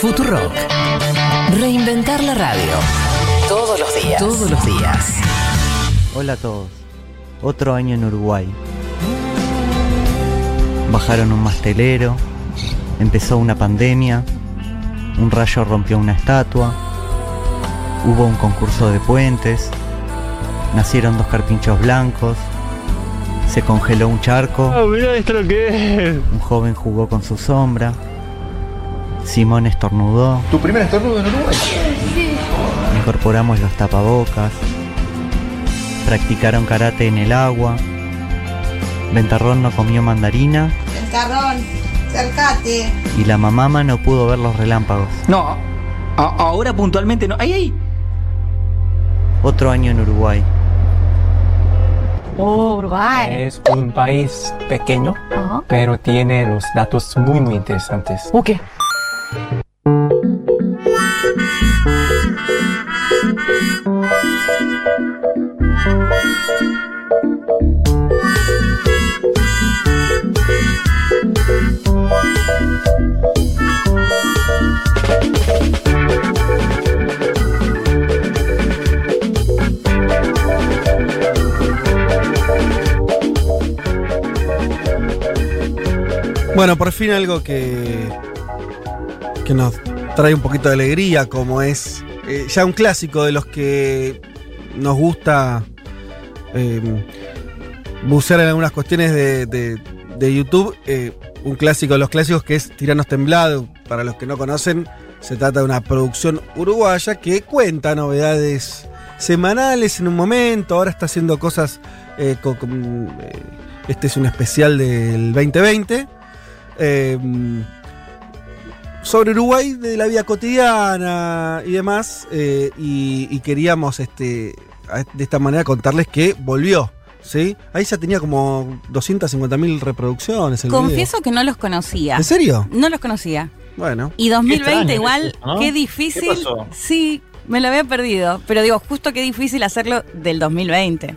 Futurock. Reinventar la radio. Todos los días. Todos los días. Hola a todos. Otro año en Uruguay. Bajaron un mastelero. Empezó una pandemia. Un rayo rompió una estatua. Hubo un concurso de puentes. Nacieron dos carpinchos blancos. Se congeló un charco. Ah, mira esto lo que es. Un joven jugó con su sombra. Simón estornudó. ¿Tu primer estornudo en Uruguay? Incorporamos los tapabocas. Practicaron karate en el agua. Ventarrón no comió mandarina Ventarrón, cercate. y la mamama no pudo ver los relámpagos. No, ahora puntualmente no. ¡Ay, ay! Otro año en Uruguay. Oh, Uruguay. Es un país pequeño, pero tiene los datos muy, muy interesantes. ¿O qué? Bueno, por fin algo que, que nos trae un poquito de alegría, como es eh, ya un clásico de los que nos gusta eh, bucear en algunas cuestiones de, de- YouTube. eh, un clásico de los clásicos que es Tiranos Temblado. Para los que no conocen, se trata de una producción uruguaya que cuenta novedades semanales en un momento. Ahora está haciendo cosas eh, este es un especial del 2020 eh, sobre Uruguay, de la vida cotidiana y demás. eh, y, y queríamos este, de esta manera contarles que volvió. ¿sí? Ahí ya tenía como 250.000 reproducciones. El Confieso que no los conocía. ¿En serio? No los conocía. Bueno. Y 2020 extraño igual, eso, ¿no? qué ¿Qué difícil. pasó? sí, me lo había perdido. Pero digo, justo qué difícil hacerlo del 2020.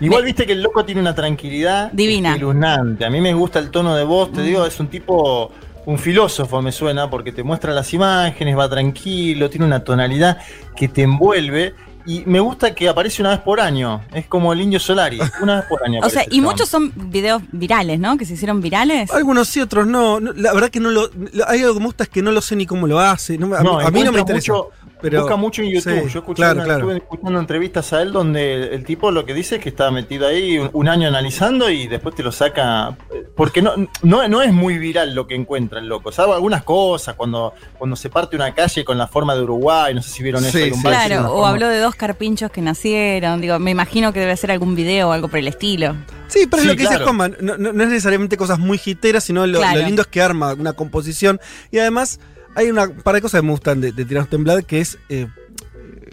Igual Me- viste que el loco tiene una tranquilidad Divina. espeluznante. A mí me gusta el tono de voz, te digo, es un tipo, un filósofo me suena, porque te muestra las imágenes, va tranquilo, tiene una tonalidad que te envuelve. Y me gusta que aparece una vez por año. Es como el indio Solari, una vez por año. O sea, y muchos son videos virales, ¿no? Que se hicieron virales. Algunos sí, otros no. No, La verdad que no lo. lo- Hay algo que me gusta es que no lo sé ni cómo lo hace. No me- a, mí- No, a mí no me interesa. mucho- pero, Busca mucho en YouTube. sí, Yo escuché claro, una- claro. estuve escuchando entrevistas a él donde el tipo lo que dice es que estaba metido ahí un, un año analizando y después te lo saca. Porque no, no, no es muy viral lo que encuentra el loco. Sabe algunas cosas, cuando, cuando se parte una calle con la forma de Uruguay, no sé si vieron eso. Sí, un sí. Claro, la o forma- habló de dos carpinchos que nacieron. Digo, me imagino que debe ser algún video o algo por el estilo. Sí, pero Sí, es lo que dice claro. Juanma. No, no- no es necesariamente cosas muy jiteras, sino lo, Claro. lo lindo es que arma una composición. Y además, hay una par de cosas que me gustan de, de Tiranos Temblad, que es. eh,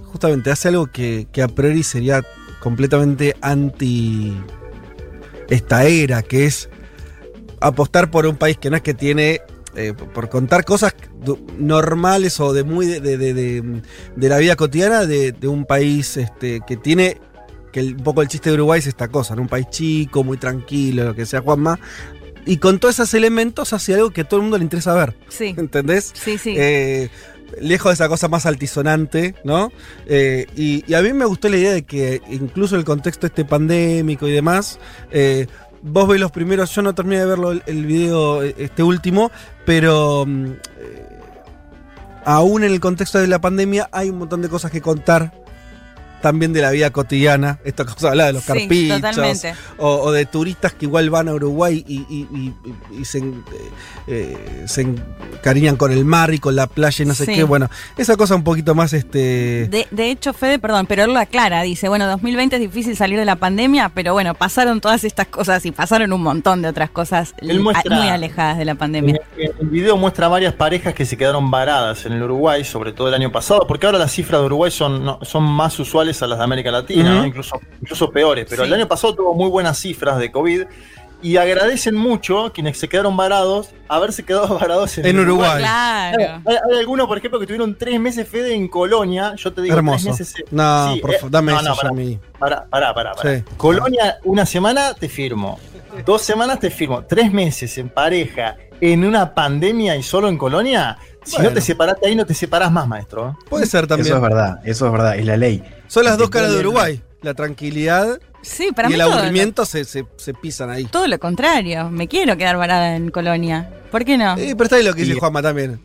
justamente hace algo que, que a priori sería completamente anti esta era, que es apostar por un país que no es que tiene. eh, por contar cosas normales o de muy de, de- de- la vida cotidiana de, de un país este, que tiene que el- un poco el chiste de Uruguay es esta cosa, ¿no? un país chico, muy tranquilo, lo que sea Juanma, y con todos esos elementos hace algo que a todo el mundo le interesa ver, Sí, ¿entendés? sí, sí. Eh, lejos de esa cosa más altisonante, ¿no? Eh, y, y a mí me gustó la idea de que incluso el contexto este pandémico y demás, eh, vos ves los primeros, yo no terminé de verlo el, el video este último, pero mm, eh, aún en el contexto de la pandemia hay un montón de cosas que contar. También de la vida cotidiana, esta cosa habla de los Sí, carpichos, o, o de turistas que igual van a Uruguay y, y- y- y- y se, en- eh, se encariñan con el mar y con la playa y no sé Sí. qué. Bueno, esa cosa un poquito más este. De, de hecho, Fede, perdón, pero él lo aclara, dice, bueno, 2020 es difícil salir de la pandemia, pero bueno, pasaron todas estas cosas y pasaron un montón de otras cosas muestra- muy alejadas de la pandemia. el, el video muestra varias parejas que se quedaron varadas en el Uruguay, sobre todo el año pasado, porque ahora las cifras de Uruguay son, no- son más usuales a las de América Latina, incluso, incluso peores. Pero Sí. el año pasado tuvo muy buenas cifras de COVID y agradecen mucho quienes se quedaron varados haberse quedado varados en, En Uruguay. Claro. Hay, hay algunos, por ejemplo, que tuvieron tres meses Fede en Colonia. Yo te digo, Hermoso. tres meses. No, Sí, por eh, favor, dame no, eso no, pará. a mí. Pará, pará, pará. pará. Sí. Colonia, una semana te firmo. dos semanas te firmo, tres meses en pareja, en una pandemia y solo en Colonia, si Bueno. no te separaste ahí, no te separás más, maestro. Puede ser también. Eso es verdad, eso es verdad, es la ley. Son las Te dos caras de Uruguay. La tranquilidad Sí, para y mí el aburrimiento se, se- se pisan ahí. todo lo contrario. Me quiero quedar varada en Colonia. ¿Por qué no? Eh, pero está ahí lo que dice Y- Juanma también.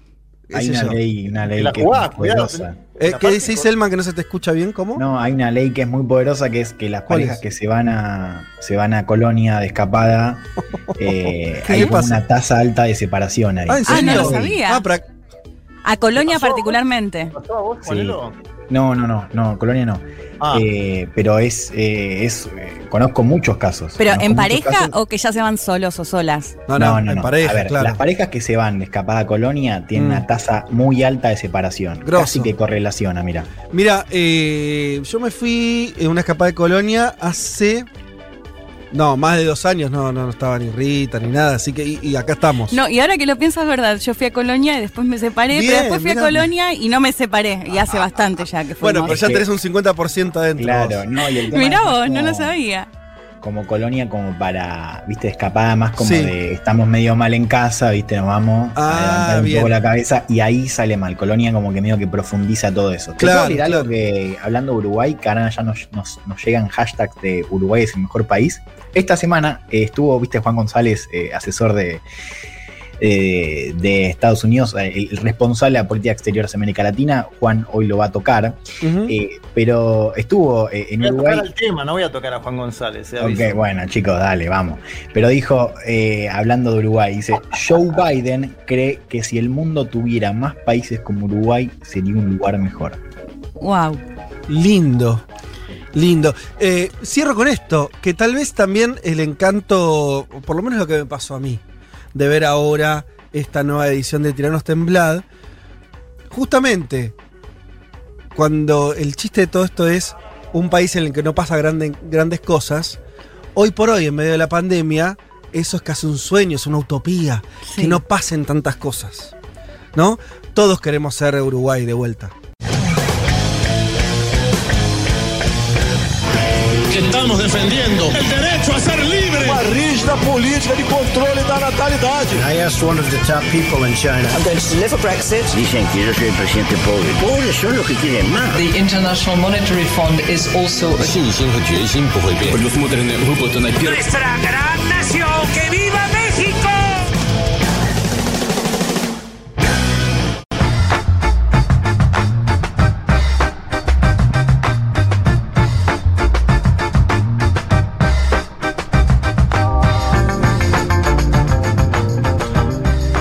Hay una yo. ley, una ley La que jugás, es poderosa. Eh, ¿Qué con- Selman que no se te escucha bien? ¿Cómo? No, hay una ley que es muy poderosa que es que las ¿Cuál parejas es? que se van a se van a colonia de escapada eh, ¿Qué hay una tasa alta de separación ahí. Ah, ¿en Ah, no lo sabía. Ah, para- A Colonia ¿Te pasó? particularmente. ¿Pasó a vos, Sí. No, no, no, no, colonia no. Ah, Eh, pero es, eh, es eh, conozco muchos casos. ¿Pero en pareja o que ya se van solos o solas? no, no, en pareja, A ver, claro. las parejas que se van de escapada a colonia tienen Mm. una tasa muy alta de separación. Grosso. Casi que correlaciona, mira. Mira, eh, yo me fui en una escapada de colonia hace. No, más de dos años, no, no, no estaba ni Rita ni nada, así que. Y, y acá estamos. No, y ahora que lo piensas, es verdad. Yo fui a Colonia y después me separé, Bien, pero después fui mirá. a Colonia y no me separé. Y hace bastante ya que bueno, fuimos. pero ya tenés un 50% adentro. Claro, vos. no, y el tema Mirá vos, no lo sabía. Como colonia, como para, viste, escapada más como Sí. de estamos medio mal en casa, viste, nos vamos Ah, a levantar un bien. poco la cabeza y ahí sale mal. Colonia como que medio que profundiza todo eso. Claro, decir algo claro. que, hablando de Uruguay, que ahora ya nos, nos, nos llegan hashtags de Uruguay es el mejor país. Esta semana eh, estuvo, viste, Juan González, eh, asesor de, eh, de Estados Unidos, eh, el responsable de la política exterior de América Latina. Juan hoy lo va a tocar. Eh, pero estuvo eh, en voy a Uruguay. tocar al tema, no voy a tocar a Juan González. aviso. Ok, bueno, chicos, dale, vamos. Pero dijo, eh, hablando de Uruguay, dice, Joe Biden cree que si el mundo tuviera más países como Uruguay, sería un lugar mejor. Wow. Lindo. Lindo. Eh, cierro con esto, que tal vez también el encanto, por lo menos lo que me pasó a mí, de ver ahora esta nueva edición de Tiranos Temblad, justamente cuando el chiste de todo esto es un país en el que no pasa grande- grandes cosas, hoy por hoy, en medio de la pandemia, eso es casi un sueño, es una utopía, Sí. que no pasen tantas cosas. ¿No? Todos queremos ser Uruguay de vuelta. estamos defendiendo el derecho a ser libre. Uma rígida política de controle da natalidade. I asked one of the top people in China. I'm going to deliver Brexit. Dicen que yo soy el presidente pobre. Pobres son los que quieren más. The International Monetary Fund is also a... Pues, pues, Nuestra gran nación, que viva México.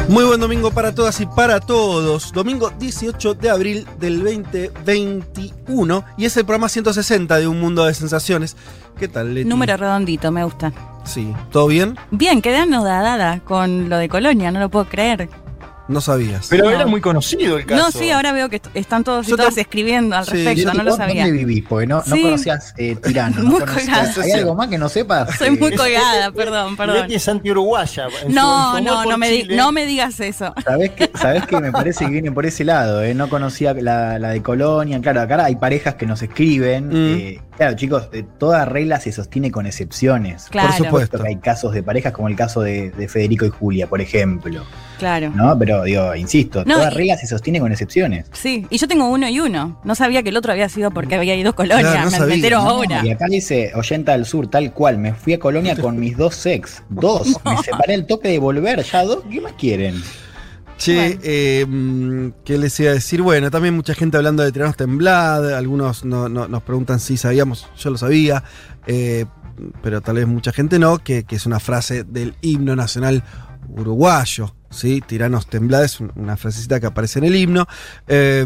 Muy buen domingo para todas y para todos. Domingo 18 de abril del 2021 y es el programa 160 de Un Mundo de Sensaciones. ¿Qué tal, Leti? Número redondito, me gusta. Sí, ¿todo bien? Bien, quedé anodada con lo de Colonia, no lo puedo creer. No sabías. Pero No. era muy conocido el caso. No, sí, ahora veo que est- están todos y Yo todas escribiendo al Sí, respecto, no lo ¿vos sabía. ¿Dónde vivís? Porque no, no Sí. conocías eh, Tirano. Muy no conocías- colgada. ¿Hay algo más que no sepas? Soy muy colgada, perdón, perdón. Leti es anti-uruguaya. No, no, no me, no me digas eso. ¿Sabés que, ¿Sabés que me parece que viene por ese lado? eh? No conocía la, la de Colonia. Claro, acá hay parejas que nos escriben. Mm. eh, claro, chicos, eh, toda regla se sostiene con excepciones. Claro. Por supuesto. Que hay casos de parejas como el caso de, de Federico y Julia, por ejemplo. Claro. ¿No? Pero digo, insisto, No, toda y- regla se sostiene con excepciones. Sí, y yo tengo uno y uno. No sabía que el otro había sido porque había ido a Colonia. Claro, no me, entero No, ahora. Y acá dice, oyenta del sur, tal cual, me fui a Colonia con mis dos ex. Dos. Me separé el toque de volver, ya dos. ¿Qué más quieren? Che, Bueno. eh, mm, ¿qué les iba a decir? Bueno, también mucha gente hablando de Tiranos Temblad. Algunos no- no- nos preguntan si sabíamos, yo lo sabía, eh, pero tal vez mucha gente no, que, que es una frase del himno nacional uruguayo. ¿Sí? Tiranos Temblad es un- una frasecita que aparece en el himno. eh,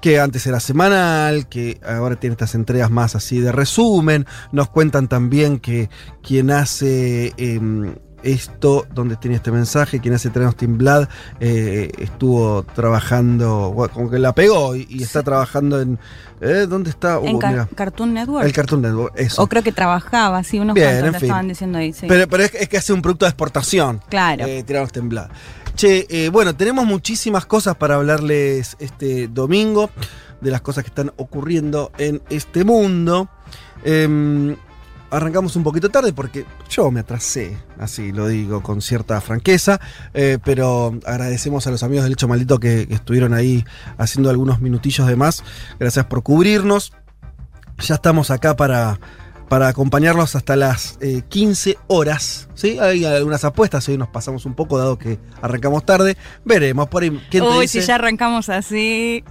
que antes era semanal, que ahora tiene estas entregas más así de resumen. Nos cuentan también que quien hace em, esto, donde tiene este mensaje, quien hace Tiranos Temblad, eh, estuvo trabajando, bueno, como que la pegó y, y está trabajando en... ¿eh? ¿Dónde está? En Uh, mira, Cartoon Network. el Cartoon Network, eso. o creo que trabajaba, sí, unos Bien, cuantos en fin. estaban diciendo ahí, sí. Pero, pero es, es que hace un producto de exportación. claro. Eh, Tiranos Temblad. Che, eh, bueno, tenemos muchísimas cosas para hablarles este domingo, de las cosas que están ocurriendo en este mundo. Arrancamos un poquito tarde porque yo me atrasé, así lo digo con cierta franqueza, eh, pero agradecemos a los amigos del Hecho Maldito que, que estuvieron ahí haciendo algunos minutillos de más. Gracias por cubrirnos. Ya estamos acá para, para acompañarlos hasta las eh, 15 horas. ¿sí? Hay algunas apuestas, hoy nos pasamos un poco dado que arrancamos tarde. Veremos por ahí. ¿Quién te Uy, dice? si ya arrancamos así.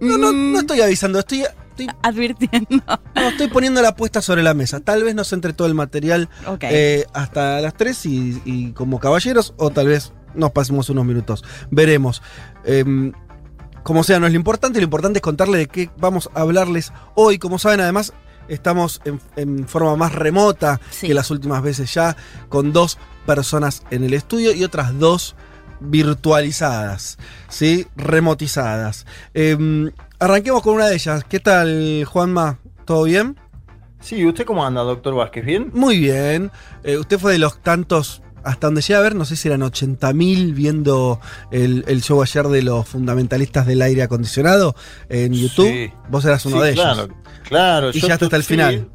No, no, no estoy avisando, estoy, estoy advirtiendo. No, estoy poniendo la apuesta sobre la mesa. Tal vez nos entre todo el material eh, hasta las 3 y, y como caballeros, o tal vez nos pasemos unos minutos. Veremos. Em, como sea, no es lo importante, lo importante es contarle de qué vamos a hablarles hoy. Como saben, además, estamos en, en forma más remota Sí. que las últimas veces ya, con dos personas en el estudio y otras dos virtualizadas, ¿sí? Remotizadas. Em, arranquemos con una de ellas. ¿Qué tal, Juanma? ¿Todo bien? Sí, ¿usted cómo anda, doctor Vázquez? ¿Bien? Muy bien. Eh, usted fue de los tantos, hasta donde llegué a ver, no sé si eran 80.000 viendo el, el show ayer de los fundamentalistas del aire acondicionado en YouTube. Sí. Vos eras uno Sí, de ellos. Claro, claro. Y ya hasta el sí, final.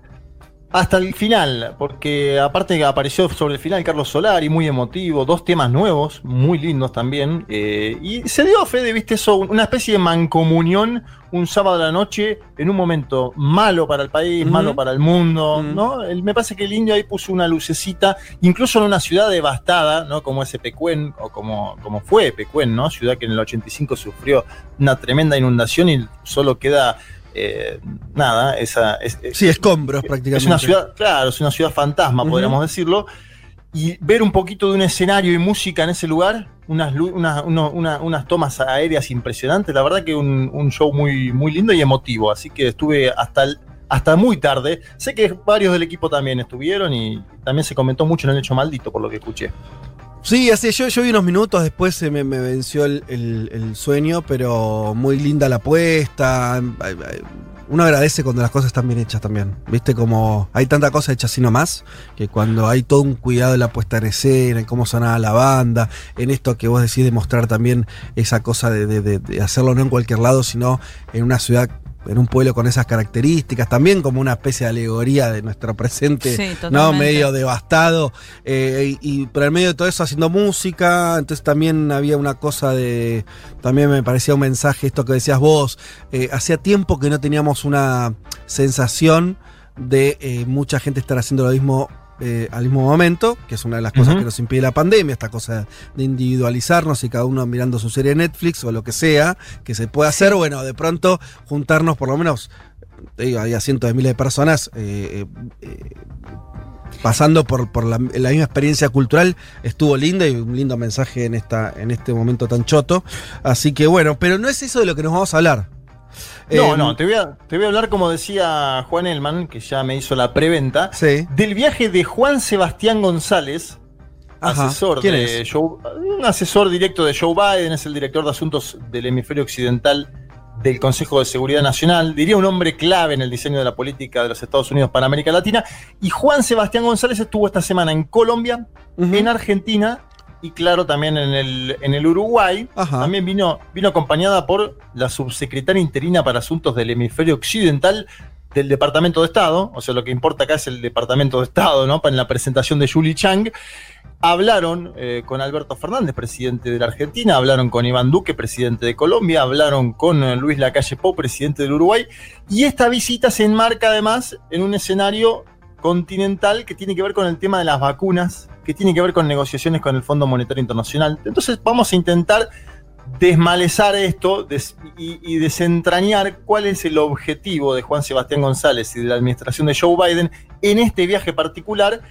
Hasta el final, porque aparte apareció sobre el final Carlos Solari, muy emotivo, dos temas nuevos, muy lindos también. eh, y se dio, Fede, viste eso, una especie de mancomunión un sábado a la noche en un momento malo para el país, malo para el mundo. ¿no? El- me parece que el indio ahí puso una lucecita, incluso en una ciudad devastada, ¿no? Como ese Pecuén, o como, como fue Pecuén, ¿no? Ciudad que en el 85 sufrió una tremenda inundación y solo queda eh, nada, esa. Es, es- Sí, escombros prácticamente. es una ciudad, claro, es una ciudad fantasma, podríamos decirlo. Y ver un poquito de un escenario y música en ese lugar, unas, uno- una- unas tomas aéreas impresionantes, la verdad que un, un show muy, muy lindo y emotivo. Así que estuve hasta, el- hasta muy tarde. Sé que varios del equipo también estuvieron y también se comentó mucho en el hecho maldito, por lo que escuché. Sí, así yo, yo vi unos minutos, después se me, venció el, el- sueño, pero muy linda la apuesta. Uno agradece cuando las cosas están bien hechas también. Viste como hay tanta cosa hecha así nomás, que cuando hay todo un cuidado en la puesta en escena, en cómo sonaba la banda, en esto que vos decís de mostrar también esa cosa de- de hacerlo no en cualquier lado, sino en una ciudad en un pueblo con esas características, también como una especie de alegoría de nuestro presente, Sí, ¿no? Medio devastado. eh, y, y por el medio de todo eso haciendo música. Entonces también había una cosa de. También me parecía un mensaje, esto que decías vos. eh, hacía tiempo que no teníamos una sensación de eh, mucha gente estar haciendo lo mismo. Eh, al mismo momento, que es una de las cosas que nos impide la pandemia, esta cosa de individualizarnos y cada uno mirando su serie de Netflix o lo que sea, que se puede hacer, bueno, de pronto juntarnos por lo menos, digo, había cientos de miles de personas eh, eh, eh, pasando por, por la, la misma experiencia cultural, estuvo linda y un lindo mensaje en, esta, en este momento tan choto. Así que bueno, pero no es eso de lo que nos vamos a hablar. No, Eh, no, te voy, a, te voy a hablar, como decía Juan Elman, que ya me hizo la preventa, Sí. del viaje de Juan Sebastián González, Ajá. asesor ¿Quién de es? Joe- un asesor directo de Joe Biden, es el director de asuntos del hemisferio occidental del Consejo de Seguridad Nacional, diría un hombre clave en el diseño de la política de los Estados Unidos para América Latina. Y Juan Sebastián González estuvo esta semana en Colombia, en Argentina y claro también en el, en el Uruguay. Ajá. También vino, vino acompañada por la subsecretaria interina para asuntos del hemisferio occidental del Departamento de Estado, o sea, lo que importa acá es el Departamento de Estado, ¿no? En la presentación de Julie Chang. Hablaron eh, con Alberto Fernández, presidente de la Argentina, hablaron con Iván Duque, presidente de Colombia, hablaron con eh, Luis Lacalle Pou, presidente del Uruguay, y esta visita se enmarca además en un escenario continental que tiene que ver con el tema de las vacunas, que tiene que ver con negociaciones con el Fondo Monetario Internacional. Entonces vamos a intentar desmalezar esto y, y desentrañar cuál es el objetivo de Juan Sebastián González y de la administración de Joe Biden en este viaje particular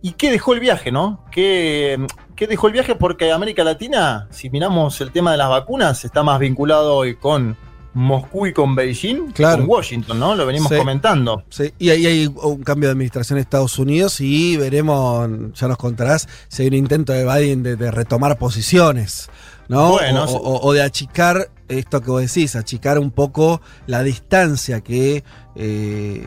y qué dejó el viaje, ¿no? ¿Qué, qué dejó el viaje? Porque América Latina, si miramos el tema de las vacunas, está más vinculado hoy con Moscú y con Beijing, Claro. con Washington, ¿no? Lo venimos Sí. comentando. Sí, y ahí hay un cambio de administración en Estados Unidos y veremos, ya nos contarás, si hay un intento de Biden de, de retomar posiciones, ¿no? Bueno, o, o- o de achicar esto que vos decís, achicar un poco la distancia que, eh,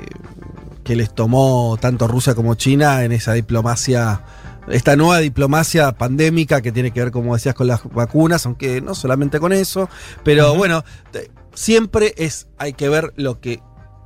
que les tomó tanto Rusia como China en esa diplomacia. Esta nueva diplomacia pandémica que tiene que ver, como decías, con las vacunas, aunque no solamente con eso, pero bueno, siempre es, hay que ver lo que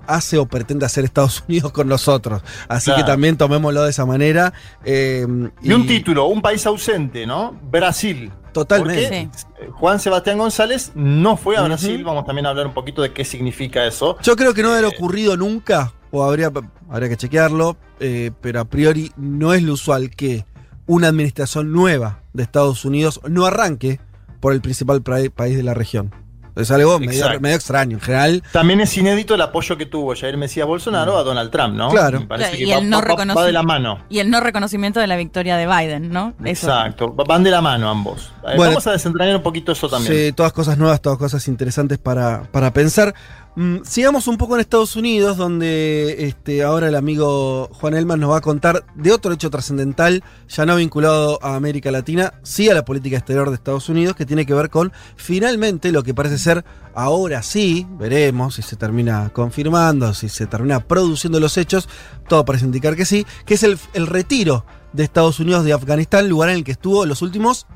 hace o pretende hacer Estados Unidos con nosotros. Así Claro. que también tomémoslo de esa manera. eh, Y un título, un país ausente, ¿no? Brasil. Totalmente. Porque Juan Sebastián González no fue a. Brasil. Vamos también a hablar un poquito de qué significa eso. Yo creo que no Eh, debe haber ocurrido nunca, o habría, habría que chequearlo, eh, pero a priori no es lo usual que una administración nueva de Estados Unidos no arranque por el principal país de la región. Es algo medio, medio extraño. En general, También es inédito el apoyo que tuvo Jair Mesías Bolsonaro a Donald Trump, ¿no? Claro. Me parece Y que va, el no va- va- de la mano. Y el no reconocimiento de la victoria de Biden, ¿no? Eso. Exacto, va- van de la mano ambos. Eh, Bueno. Vamos a desentrañar un poquito eso también. Sí, todas cosas nuevas, todas cosas interesantes para, para pensar. Mm, sigamos un poco en Estados Unidos, donde este, ahora el amigo Juan Elman nos va a contar de otro hecho trascendental, ya no vinculado a América Latina, sí a la política exterior de Estados Unidos, que tiene que ver con finalmente lo que parece ser ahora sí, veremos si se termina confirmando, si se termina produciendo los hechos, todo parece indicar que sí, que es el, el retiro de Estados Unidos de Afganistán, lugar en el que estuvo los últimos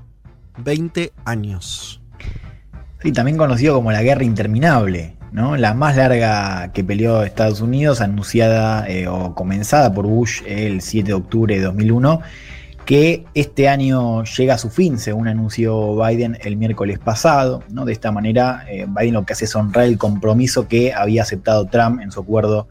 20 años. Sí, también conocido como la guerra interminable, ¿no? La más larga que peleó Estados Unidos, anunciada eh, o comenzada por Bush el 7 de octubre de 2001, que este año llega a su fin, según anunció Biden el miércoles pasado, ¿no? De esta manera, eh, Biden lo que hace es honrar el compromiso que había aceptado Trump en su acuerdo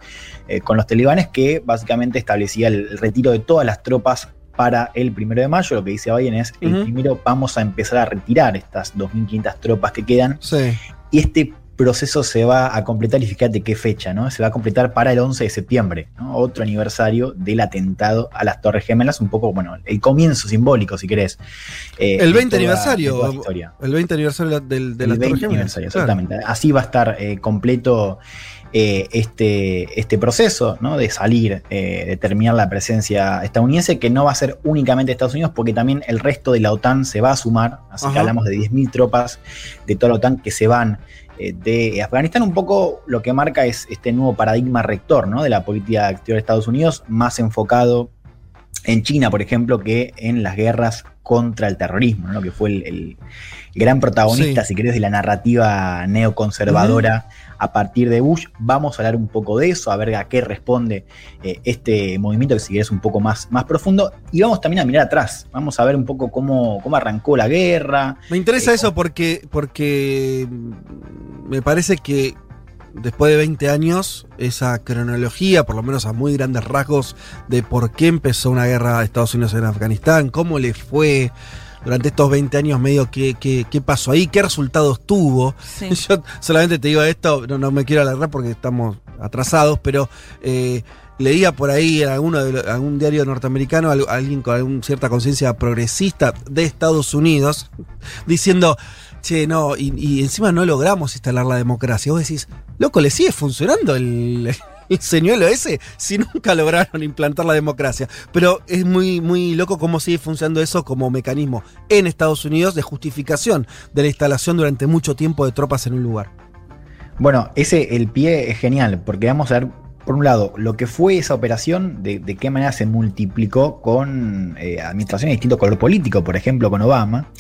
eh, con los talibanes, que básicamente establecía el, retiro de todas las tropas para el primero de mayo. Lo que dice Biden es, el primero vamos a empezar a retirar estas 2.500 tropas que quedan Sí. y este proceso se va a completar, y fíjate qué fecha, ¿no? Se va a completar para el 11 de septiembre, ¿no? Otro aniversario del atentado a las Torres Gemelas, un poco, bueno, el comienzo simbólico, si querés. eh, El de 20 toda- de aniversario. toda la historia. El 20 aniversario del, de el la Torre 20 Gemela. aniversario, Claro. exactamente. Así va a estar eh, completo eh, este, este proceso ¿no? de salir, de terminar la presencia estadounidense, que no va a ser únicamente Estados Unidos, porque también el resto de la OTAN se va a sumar. Así que hablamos de 10.000 tropas de toda la OTAN que se van de Afganistán. Un poco lo que marca es este nuevo paradigma rector ¿no? de la política exterior de Estados Unidos, más enfocado en China, por ejemplo, que en las guerras contra el terrorismo, ¿no? que fue el, el gran protagonista, Sí. si querés, de la narrativa neoconservadora a partir de Bush. Vamos a hablar un poco de eso, a ver a qué responde eh, este movimiento, que si querés un poco más, más profundo. Y vamos también a mirar atrás, vamos a ver un poco cómo, cómo arrancó la guerra. Me interesa eso porque, porque me parece que después de 20 años, esa cronología, por lo menos a muy grandes rasgos, de por qué empezó una guerra de Estados Unidos en Afganistán, cómo le fue durante estos 20 años, medio qué, qué, qué pasó ahí, qué resultados tuvo. Sí. Yo solamente te digo esto, no, no me quiero alargar porque estamos atrasados, pero eh, leía por ahí en alguno de lo- algún diario norteamericano al- alguien con alguna cierta conciencia progresista de Estados Unidos diciendo, che, no, y, encima no logramos instalar la democracia. Vos decís, loco, le sigue funcionando el, el señuelo ese si nunca lograron implantar la democracia. Pero es muy, muy loco cómo sigue funcionando eso como mecanismo en Estados Unidos de justificación de la instalación durante mucho tiempo de tropas en un lugar. Bueno, ese, el pie es genial, porque vamos a ver, por un lado, lo que fue esa operación, de, de qué manera se multiplicó con eh, administraciones de distinto color político, por ejemplo, con Obama.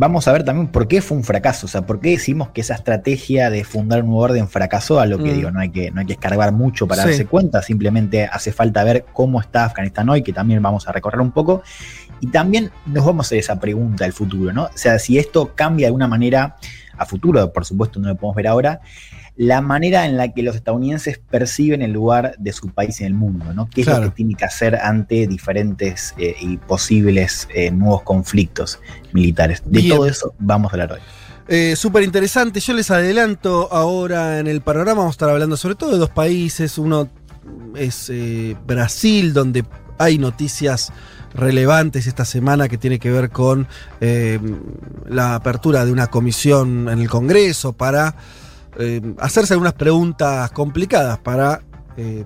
Vamos a ver también por qué fue un fracaso, o sea, por qué decimos que esa estrategia de fundar un nuevo orden fracasó, a lo que Mm. digo, no hay que, no hay que escarbar mucho para Sí. darse cuenta, simplemente hace falta ver cómo está Afganistán hoy, que también vamos a recorrer un poco, y también nos vamos a hacer esa pregunta del futuro, ¿no? O sea, si esto cambia de alguna manera a futuro, por supuesto no lo podemos ver ahora, la manera en la que los estadounidenses perciben el lugar de su país en el mundo, ¿no? ¿Qué es lo que tiene que hacer ante diferentes eh, y posibles eh, nuevos conflictos militares? De Bien. todo eso vamos a hablar hoy. Eh, Súper interesante. Yo les adelanto ahora en el panorama. Vamos a estar hablando sobre todo de dos países. Uno es eh, Brasil, donde hay noticias relevantes esta semana que tiene que ver con la apertura de una comisión en el Congreso para eh, hacerse algunas preguntas complicadas para eh,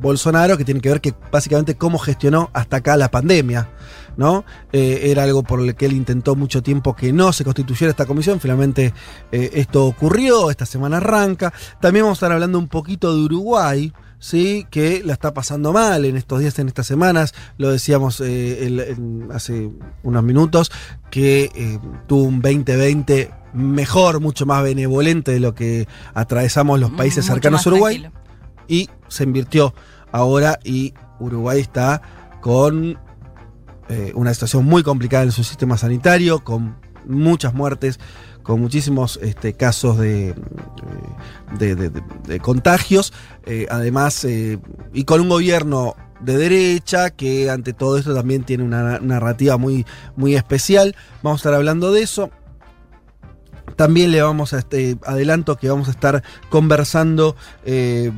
Bolsonaro, que tienen que ver que básicamente cómo gestionó hasta acá la pandemia. ¿no? Eh, era algo por el que él intentó mucho tiempo que no se constituyera esta comisión. Finalmente esto ocurrió, esta semana arranca. También vamos a estar hablando un poquito de Uruguay. Sí, que la está pasando mal en estos días, en estas semanas. Lo decíamos eh, el- hace unos minutos, que eh, tuvo un 2020 mejor, mucho más benevolente de lo que atravesamos los países Mucho cercanos a Uruguay. tranquilo. y se invirtió ahora y Uruguay está con eh, una situación muy complicada en su sistema sanitario, con muchas muertes, con muchísimos este, casos de, de, de- de- de contagios, eh, además, eh, y con un gobierno de derecha que ante todo esto también tiene una narrativa muy, muy especial. Vamos a estar hablando de eso. También le vamos a este adelanto que vamos a estar conversando, eh,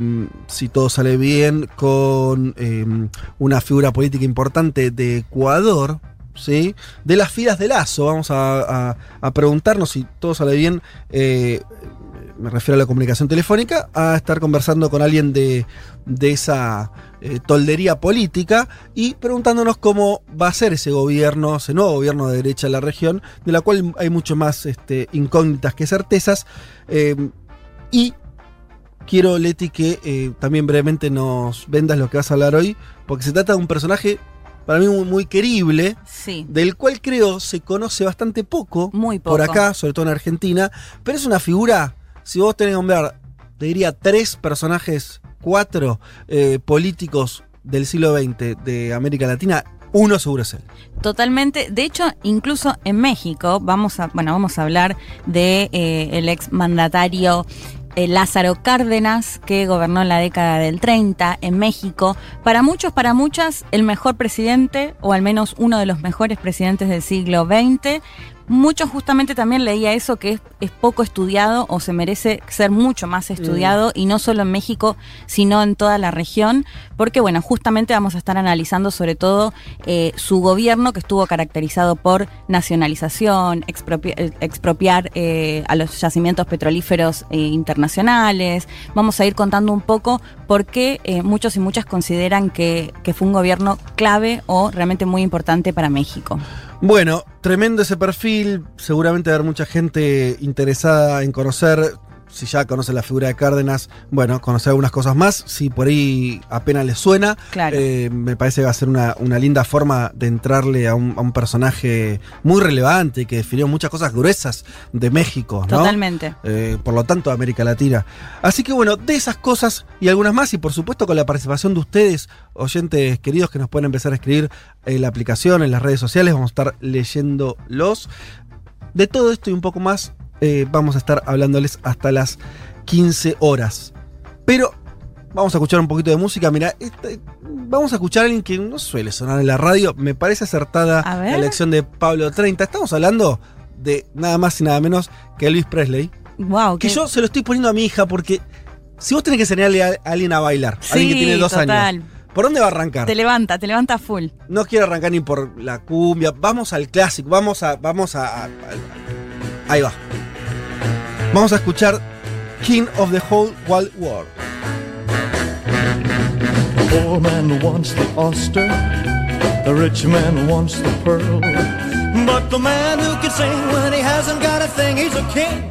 si todo sale bien, con eh, una figura política importante de Ecuador, ¿sí? De las filas de Lazo. Vamos a- a preguntarnos si todo sale bien. Me refiero a la comunicación telefónica, a estar conversando con alguien de, de esa eh, toldería política y preguntándonos cómo va a ser ese gobierno, ese nuevo gobierno de derecha en la región, de la cual hay mucho más este, incógnitas que certezas. Eh, y quiero, Leti, que eh, también brevemente nos vendas lo que vas a hablar hoy, porque se trata de un personaje para mí muy, muy querible, Sí. del cual creo se conoce bastante poco, Muy por poco. acá, sobre todo en Argentina, pero es una figura, si vos tenés que nombrar, te diría tres personajes, cuatro eh, políticos del siglo XX de América Latina, uno seguro es él. Totalmente. De hecho, incluso en México, vamos a, bueno, vamos a hablar de eh, ex mandatario eh, Lázaro Cárdenas, que gobernó en la década del 30 en México. Para muchos, para muchas, el mejor presidente, o al menos uno de los mejores presidentes del siglo XX. Muchos justamente también leía eso, que es, es poco estudiado o se merece ser mucho más estudiado, y no solo en México, sino en toda la región, porque bueno, justamente vamos a estar analizando sobre todo eh, su gobierno que estuvo caracterizado por nacionalización, expropi- eh, expropiar eh, a los yacimientos petrolíferos eh, internacionales. Vamos a ir contando un poco por qué eh, muchos y muchas consideran que, que fue un gobierno clave o realmente muy importante para México. Bueno, tremendo ese perfil. Seguramente va a haber mucha gente interesada en conocer. Si ya conoce la figura de Cárdenas, bueno, conocer algunas cosas más. Si por ahí apenas les suena, Claro. eh, me parece que va a ser una, una linda forma de entrarle a un, a un personaje muy relevante que definió muchas cosas gruesas de México, ¿no? Totalmente. Eh, por lo tanto, de América Latina. Así que bueno, de esas cosas y algunas más, y por supuesto con la participación de ustedes, oyentes queridos que nos pueden empezar a escribir en la aplicación, en las redes sociales, vamos a estar leyéndolos. De todo esto y un poco más, eh, vamos a estar hablándoles hasta las 15 horas. Pero vamos a escuchar un poquito de música. Mira, este- vamos a escuchar a alguien que no suele sonar en la radio. Me parece acertada la elección de Pablo 30. Estamos hablando de nada más y nada menos que Elvis Presley. Wow, Que yo se lo estoy poniendo a mi hija porque si vos tenés que enseñarle a alguien a bailar, a alguien que tiene dos total. años, ¿por dónde va a arrancar? Te levanta, te levanta full. No quiero arrancar ni por la cumbia, vamos al clásico, vamos a. Vamos a, a- a- ahí va. Vamos a escuchar King of the Whole Wild World. The poor man wants the oyster, the rich man wants the pearl. But the man who can sing when he hasn't got a thing, he's a king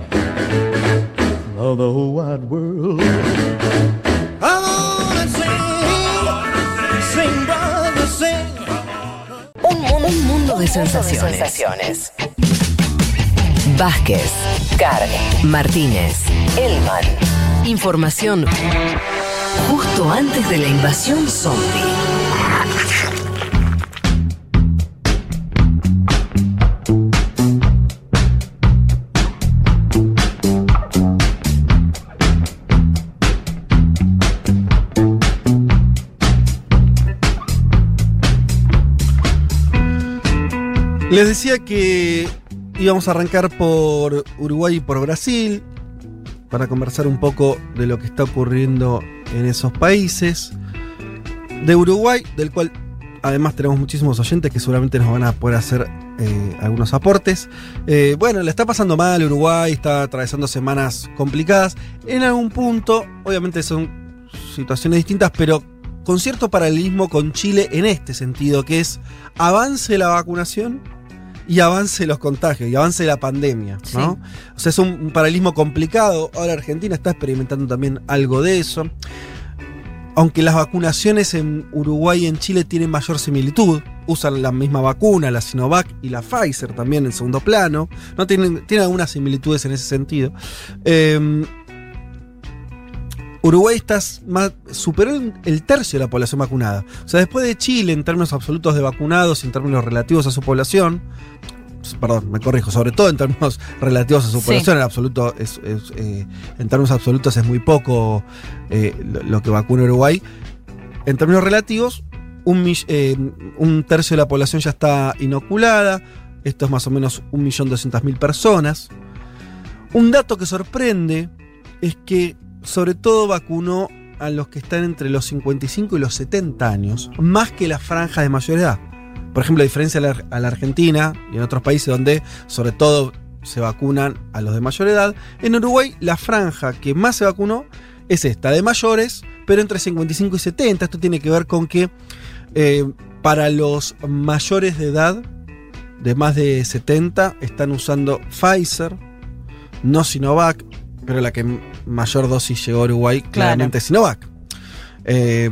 of the whole wide world. Come on and sing, sing, brother, sing. Un mundo de sensaciones. Vázquez, Carg, Martínez, Elman. Información justo antes de la invasión zombie. Les decía que íbamos a arrancar por Uruguay y por Brasil para conversar un poco de lo que está ocurriendo en esos países. De Uruguay, del cual además tenemos muchísimos oyentes que seguramente nos van a poder hacer eh, algunos aportes. Eh, bueno, le está pasando mal Uruguay, está atravesando semanas complicadas. En algún punto, obviamente son situaciones distintas, pero con cierto paralelismo con Chile en este sentido, que es avance la vacunación y avance los contagios y avance la pandemia, ¿no? O sea, es un, un paralelismo complicado. Ahora Argentina está experimentando también algo de eso. Aunque las vacunaciones en Uruguay y en Chile tienen mayor similitud, usan la misma vacuna, la Sinovac y la Pfizer también en segundo plano, no tienen, tienen algunas similitudes en ese sentido. Eh, Uruguay está más, superó el- tercio de la población vacunada. O sea, después de Chile, en términos absolutos de vacunados, en términos relativos a su población, perdón, me corrijo, sobre todo en términos relativos a su Sí. población, en absoluto, es, es, eh, en términos absolutos es muy poco eh, lo, lo que vacuna Uruguay. En términos relativos, un, eh, un tercio de la población ya está inoculada. Esto es más o menos 1.200.000 personas. Un dato que sorprende es que sobre todo vacunó a los que están entre los 55 y los 70 años, más que la franja de mayor edad. Por ejemplo, a diferencia a la, Argentina y en otros países donde sobre todo se vacunan a los de mayor edad, en Uruguay la franja que más se vacunó es esta, de mayores, pero entre 55 y 70. Esto tiene que ver con que eh, para los mayores de edad, de más de 70, están usando Pfizer, no Sinovac, pero la que mayor dosis llegó a Uruguay claramente es Sinovac. Eh,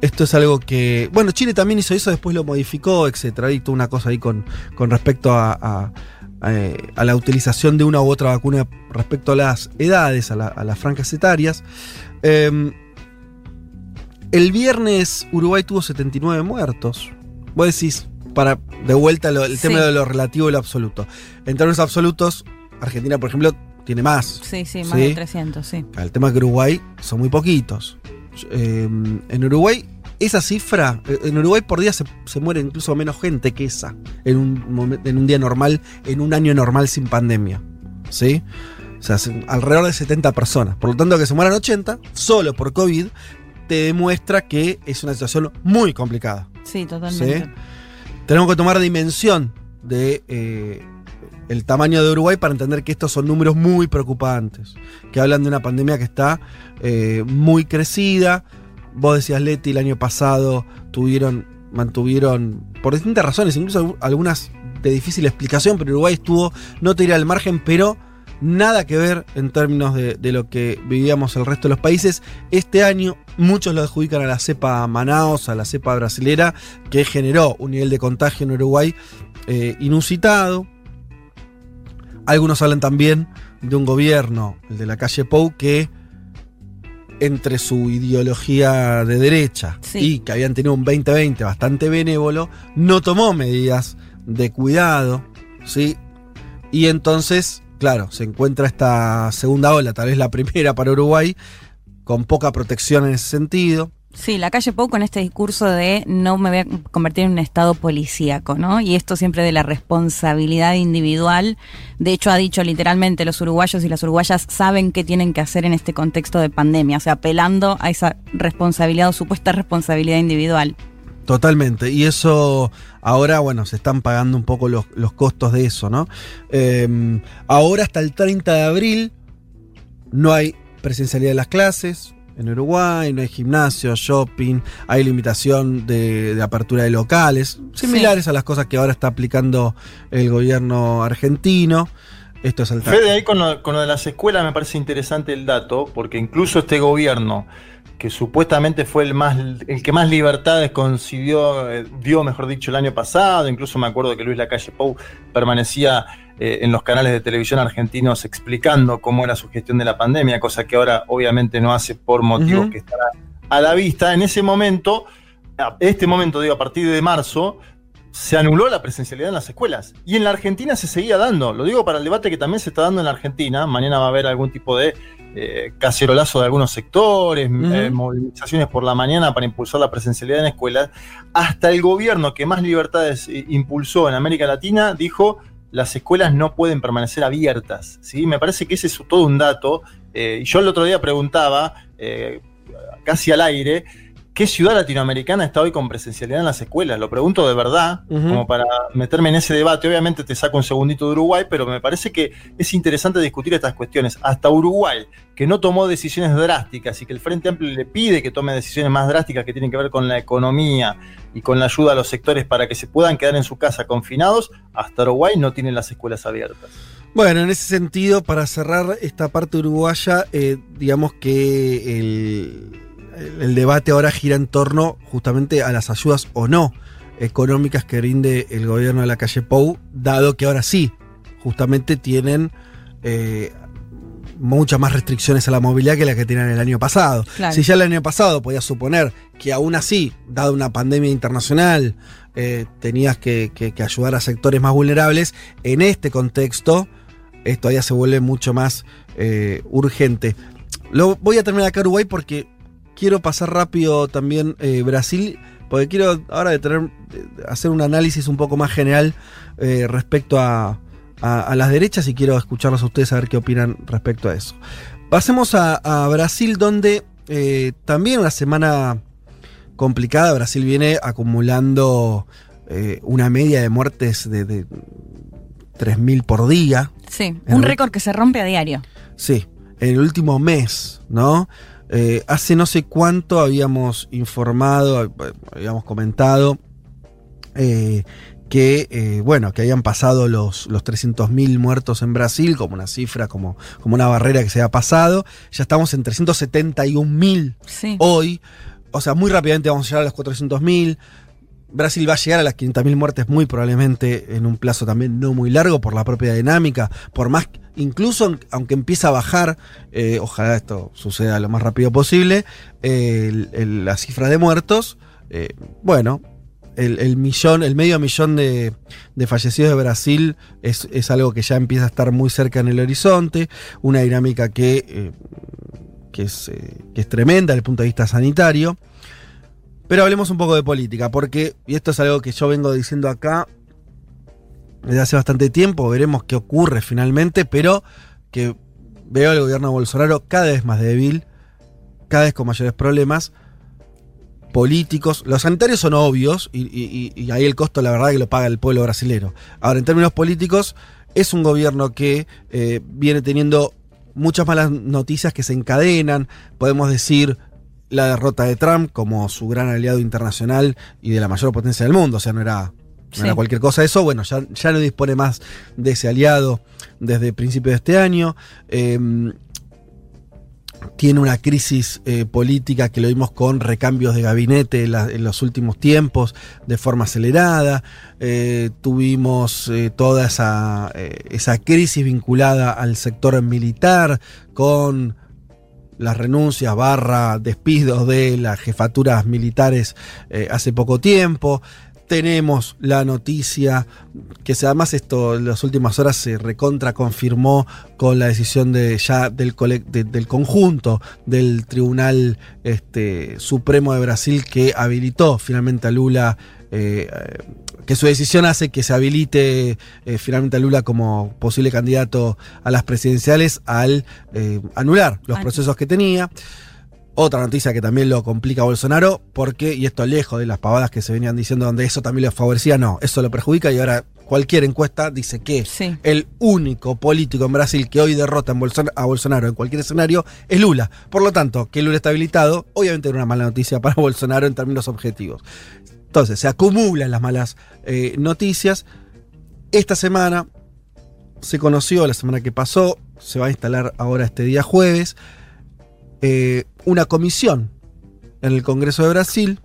esto es algo que. Bueno, Chile también hizo eso, después lo modificó, etcétera. Y toda una cosa ahí con, con respecto a, a- a, eh, a la utilización de una u otra vacuna respecto a las edades, a, la- a las franjas etarias. Eh, el viernes Uruguay tuvo 79 muertos. Vos decís, para de vuelta lo- el Sí. tema de lo relativo y lo absoluto. En términos absolutos, Argentina, por ejemplo, tiene más. Sí, sí, más de 300, sí. El tema es que Uruguay son muy poquitos. Eh, en Uruguay, esa cifra, eh, en Uruguay por día se, se muere incluso menos gente que esa en un, en un día normal, en un año normal sin pandemia. ¿Sí? O sea, se- alrededor de 70 personas. Por lo tanto, que se mueran 80 solo por COVID te demuestra que es una situación muy complicada. Sí, totalmente. ¿sí? Tenemos que tomar dimensión de eh, el tamaño de Uruguay para entender que estos son números muy preocupantes, que hablan de una pandemia que está eh, muy crecida. Vos decías, Leti, el año pasado tuvieron, mantuvieron, por distintas razones, incluso algunas de difícil explicación, pero Uruguay estuvo, no te diré al margen, pero nada que ver en términos de, lo que vivíamos el resto de los países. Este año muchos lo adjudican a la cepa Manaos, a la cepa brasilera, que generó un nivel de contagio en Uruguay eh, inusitado. Algunos hablan también de un gobierno, el de la calle Pou, que entre su ideología de derecha Sí. y que habían tenido un 2020 bastante benévolo, no tomó medidas de cuidado, ¿sí? Y entonces, claro, se encuentra esta segunda ola, tal vez la primera para Uruguay, con poca protección en ese sentido. Sí, la calle Pou con este discurso de no me voy a convertir en un estado policíaco, ¿no? Y esto siempre de la responsabilidad individual. De hecho, ha dicho literalmente los uruguayos y las uruguayas saben qué tienen que hacer en este contexto de pandemia, o sea, apelando a esa responsabilidad o supuesta responsabilidad individual. Totalmente. Y eso ahora, bueno, se están pagando un poco los, costos de eso, ¿no? Eh, ahora hasta el 30 de abril no hay presencialidad de las clases. En Uruguay no hay gimnasio, shopping, hay limitación de, de apertura de locales, similares a las cosas que ahora está aplicando el gobierno argentino. Esto es el Fede, ahí con lo, con lo de las escuelas me parece interesante el dato, porque incluso este gobierno, que supuestamente fue el más el que más libertades concibió, eh, dio, mejor dicho, el año pasado, incluso me acuerdo que Luis Lacalle Pou permanecía eh, en los canales de televisión argentinos explicando cómo era su gestión de la pandemia, cosa que ahora obviamente no hace por motivos que estará a la vista. En ese momento, a este momento, digo, a partir de marzo, se anuló la presencialidad en las escuelas. Y en la Argentina se seguía dando. Lo digo para el debate que también se está dando en la Argentina. Mañana va a haber algún tipo de eh, cacerolazo de algunos sectores, eh, movilizaciones por la mañana para impulsar la presencialidad en escuelas. Hasta el gobierno que más libertades eh, impulsó en América Latina dijo las escuelas no pueden permanecer abiertas. ¿sí? Me parece que ese es todo un dato. Eh, yo el otro día preguntaba, eh, casi al aire, ¿qué ciudad latinoamericana está hoy con presencialidad en las escuelas? Lo pregunto de verdad, como para meterme en ese debate. Obviamente te saco un segundito de Uruguay, pero me parece que es interesante discutir estas cuestiones. Hasta Uruguay, que no tomó decisiones drásticas y que el Frente Amplio le pide que tome decisiones más drásticas que tienen que ver con la economía y con la ayuda a los sectores para que se puedan quedar en su casa confinados, hasta Uruguay no tiene las escuelas abiertas. Bueno, en ese sentido, para cerrar esta parte uruguaya, eh, digamos que el, el- debate ahora gira en torno justamente a las ayudas o no económicas que brinde el gobierno de la calle Pou, dado que ahora sí, justamente tienen eh, muchas más restricciones a la movilidad que la que tenían el año pasado. Claro. Si ya el año pasado podías suponer que aún así, dada una pandemia internacional, eh, tenías que, que- que ayudar a sectores más vulnerables, en este contexto esto todavía se vuelve mucho más eh, urgente. Lo, voy a terminar acá Uruguay porque quiero pasar rápido también eh, Brasil, porque quiero ahora de tener, hacer un análisis un poco más general eh, respecto a, a- a las derechas y quiero escucharlos a ustedes a ver qué opinan respecto a eso. Pasemos a, a Brasil, donde eh, también una semana complicada. Brasil viene acumulando eh, una media de muertes de, de 3.000 por día. Sí, un récord que se rompe a diario. Sí, en el último mes, ¿no? Eh, hace no sé cuánto habíamos informado, eh, habíamos comentado eh, que, eh, bueno, que habían pasado los, los 300.000 muertos en Brasil como una cifra, como, como una barrera que se había pasado. Ya estamos en 371.000 Sí. hoy. O sea, muy rápidamente vamos a llegar a los 400.000. Brasil va a llegar a las 500.000 muertes muy probablemente en un plazo también no muy largo por la propia dinámica, por más, incluso aunque empiece a bajar, eh, ojalá esto suceda lo más rápido posible, eh, el- la cifra de muertos, eh, bueno, el, el millón, el medio millón de, de fallecidos de Brasil es, es algo que ya empieza a estar muy cerca en el horizonte, una dinámica que, eh, que, es, que es tremenda desde el punto de vista sanitario. Pero hablemos un poco de política, porque, y esto es algo que yo vengo diciendo acá desde hace bastante tiempo, veremos qué ocurre finalmente, pero que veo al gobierno de Bolsonaro cada vez más débil, cada vez con mayores problemas políticos. Los sanitarios son obvios y, y- ahí el costo, la verdad, que lo paga el pueblo brasilero. Ahora, en términos políticos, es un gobierno que eh, viene teniendo muchas malas noticias que se encadenan. Podemos decir la derrota de Trump como su gran aliado internacional y de la mayor potencia del mundo. O sea, no era, no era cualquier cosa eso. Bueno, ya, ya no dispone más de ese aliado desde principios de este año. Eh, tiene una crisis eh, política que lo vimos con recambios de gabinete en, la- en los últimos tiempos de forma acelerada. Eh, tuvimos eh, toda esa, esa crisis vinculada al sector militar con las renuncias barra despidos de las jefaturas militares eh, hace poco tiempo. Tenemos la noticia que además esto en las últimas horas se recontra confirmó con la decisión de ya del, del conjunto del Tribunal este, Supremo de Brasil que habilitó finalmente a Lula eh, eh, que su decisión hace que se habilite eh, finalmente a Lula como posible candidato a las presidenciales al eh, anular los procesos que tenía. Otra noticia que también lo complica a Bolsonaro, porque, y esto lejos de las pavadas que se venían diciendo donde eso también lo favorecía, no, eso lo perjudica y ahora cualquier encuesta dice que Sí. el único político en Brasil que hoy derrota a Bolsonaro en cualquier escenario es Lula. Por lo tanto, que Lula está habilitado, obviamente era una mala noticia para Bolsonaro en términos objetivos. Entonces, se acumulan las malas eh, noticias. Esta semana se conoció, la semana que pasó, se va a instalar ahora este día jueves, eh, una comisión en el Congreso de Brasil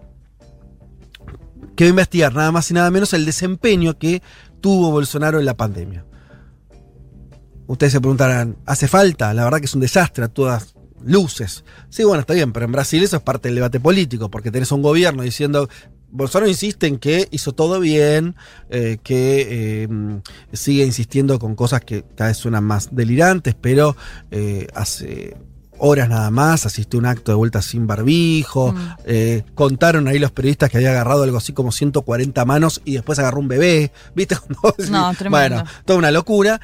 que va a investigar nada más y nada menos el desempeño que tuvo Bolsonaro en la pandemia. Ustedes se preguntarán, ¿hace falta? La verdad que es un desastre a todas luces. Sí, bueno, está bien, pero en Brasil eso es parte del debate político, porque tenés un gobierno diciendo, Bolsonaro insiste en que hizo todo bien, eh, que eh, sigue insistiendo con cosas que cada vez suenan más delirantes, pero eh, hace horas nada más asistió a un acto de vuelta sin barbijo. Mm. eh, contaron ahí los periodistas que había agarrado algo así como 140 manos y después agarró un bebé. ¿Viste? No, tremendo. Bueno, toda una locura.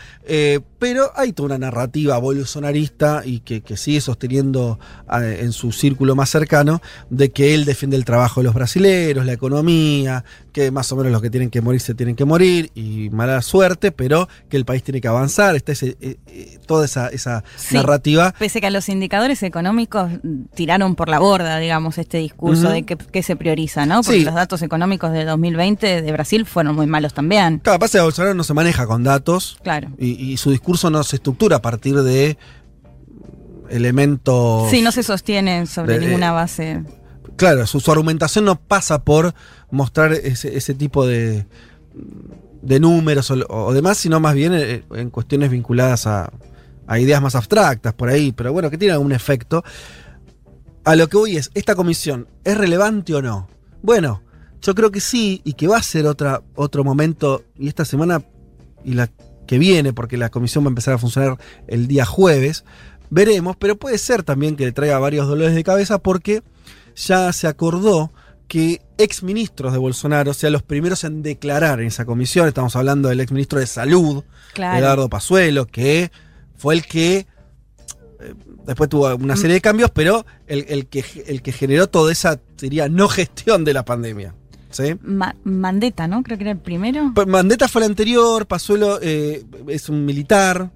Pero hay toda una narrativa bolsonarista y que, que sigue sosteniendo eh, en su círculo más cercano de que él defiende el trabajo de los brasileros, la economía, que más o menos los que tienen que morir se tienen que morir y mala suerte, pero que el país tiene que avanzar. Está ese, eh, eh, toda esa, esa Sí. narrativa. Pese que a los indicadores económicos tiraron por la borda, digamos, este discurso de que, que se prioriza, ¿no? Porque Sí. los datos económicos de 2020 de Brasil fueron muy malos también. Claro, pasa que Bolsonaro no se maneja con datos Claro. y, y su discurso no se estructura a partir de elementos. Sí, no se sostiene sobre de- ninguna base. Claro, su, su argumentación no pasa por mostrar ese, ese tipo de, de números o, o demás, sino más bien eh, en cuestiones vinculadas a, a ideas más abstractas por ahí, pero bueno, que tiene algún efecto. A lo que voy es, ¿esta comisión es relevante o no? Bueno, yo creo que sí, y que va a ser otra, otro momento, y esta semana y la que viene, porque la comisión va a empezar a funcionar el día jueves, veremos, pero puede ser también que le traiga varios dolores de cabeza porque ya se acordó que exministros de Bolsonaro sean los primeros en declarar en esa comisión. Estamos hablando del exministro de Salud, Claro. Eduardo Pazuelo, que fue el que eh, después tuvo una Mm. serie de cambios, pero el, el que, el que generó toda esa, sería, no gestión de la pandemia. ¿Sí? Ma- Mandetta, ¿no? Creo que era el primero. Pa- Mandetta fue el anterior, Pazuelo eh, es un militar.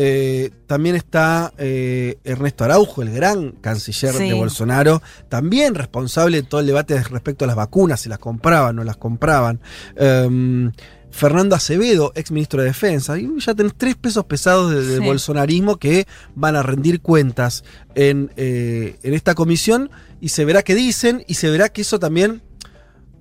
eh, también está eh, Ernesto Araujo, el gran canciller Sí. de Bolsonaro, también responsable de todo el debate respecto a las vacunas, si las compraban o no las compraban. Em, Fernando Acevedo, ex ministro de Defensa. Y ya tenés tres pesos pesados de- del Sí. bolsonarismo que van a rendir cuentas en, eh, en esta comisión y se verá qué dicen y se verá que eso también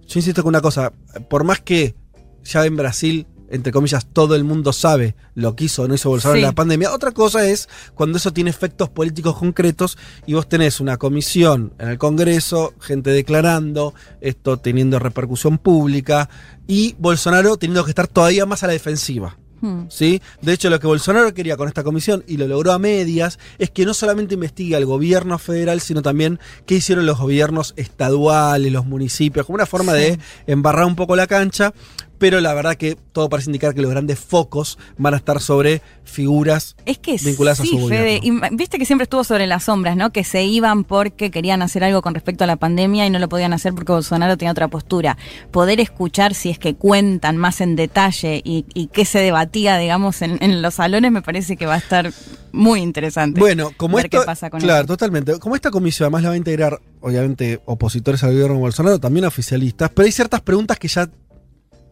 yo insisto con una cosa, por más que ya en Brasil, entre comillas, todo el mundo sabe lo que hizo o no hizo Bolsonaro Sí. en la pandemia, otra cosa es cuando eso tiene efectos políticos concretos y vos tenés una comisión en el Congreso, gente declarando, esto teniendo repercusión pública y Bolsonaro teniendo que estar todavía más a la defensiva. Hmm. ¿Sí? De hecho, lo que Bolsonaro quería con esta comisión, y lo logró a medias, es que no solamente investigue al gobierno federal, sino también qué hicieron los gobiernos estaduales, los municipios, como una forma Sí. de embarrar un poco la cancha, pero la verdad que todo parece indicar que los grandes focos van a estar sobre figuras Es que vinculadas a su gobierno. Fede. Y viste que siempre estuvo sobre las sombras, ¿no? Que se iban porque querían hacer algo con respecto a la pandemia y no lo podían hacer porque Bolsonaro tenía otra postura. Poder escuchar si es que cuentan más en detalle y, y qué se debatía, digamos, en, en los salones, me parece que va a estar muy interesante. Bueno, como ver esto, qué pasa con claro, totalmente. Como esta comisión además la va a integrar, obviamente, opositores al gobierno de Bolsonaro, también oficialistas, pero hay ciertas preguntas que ya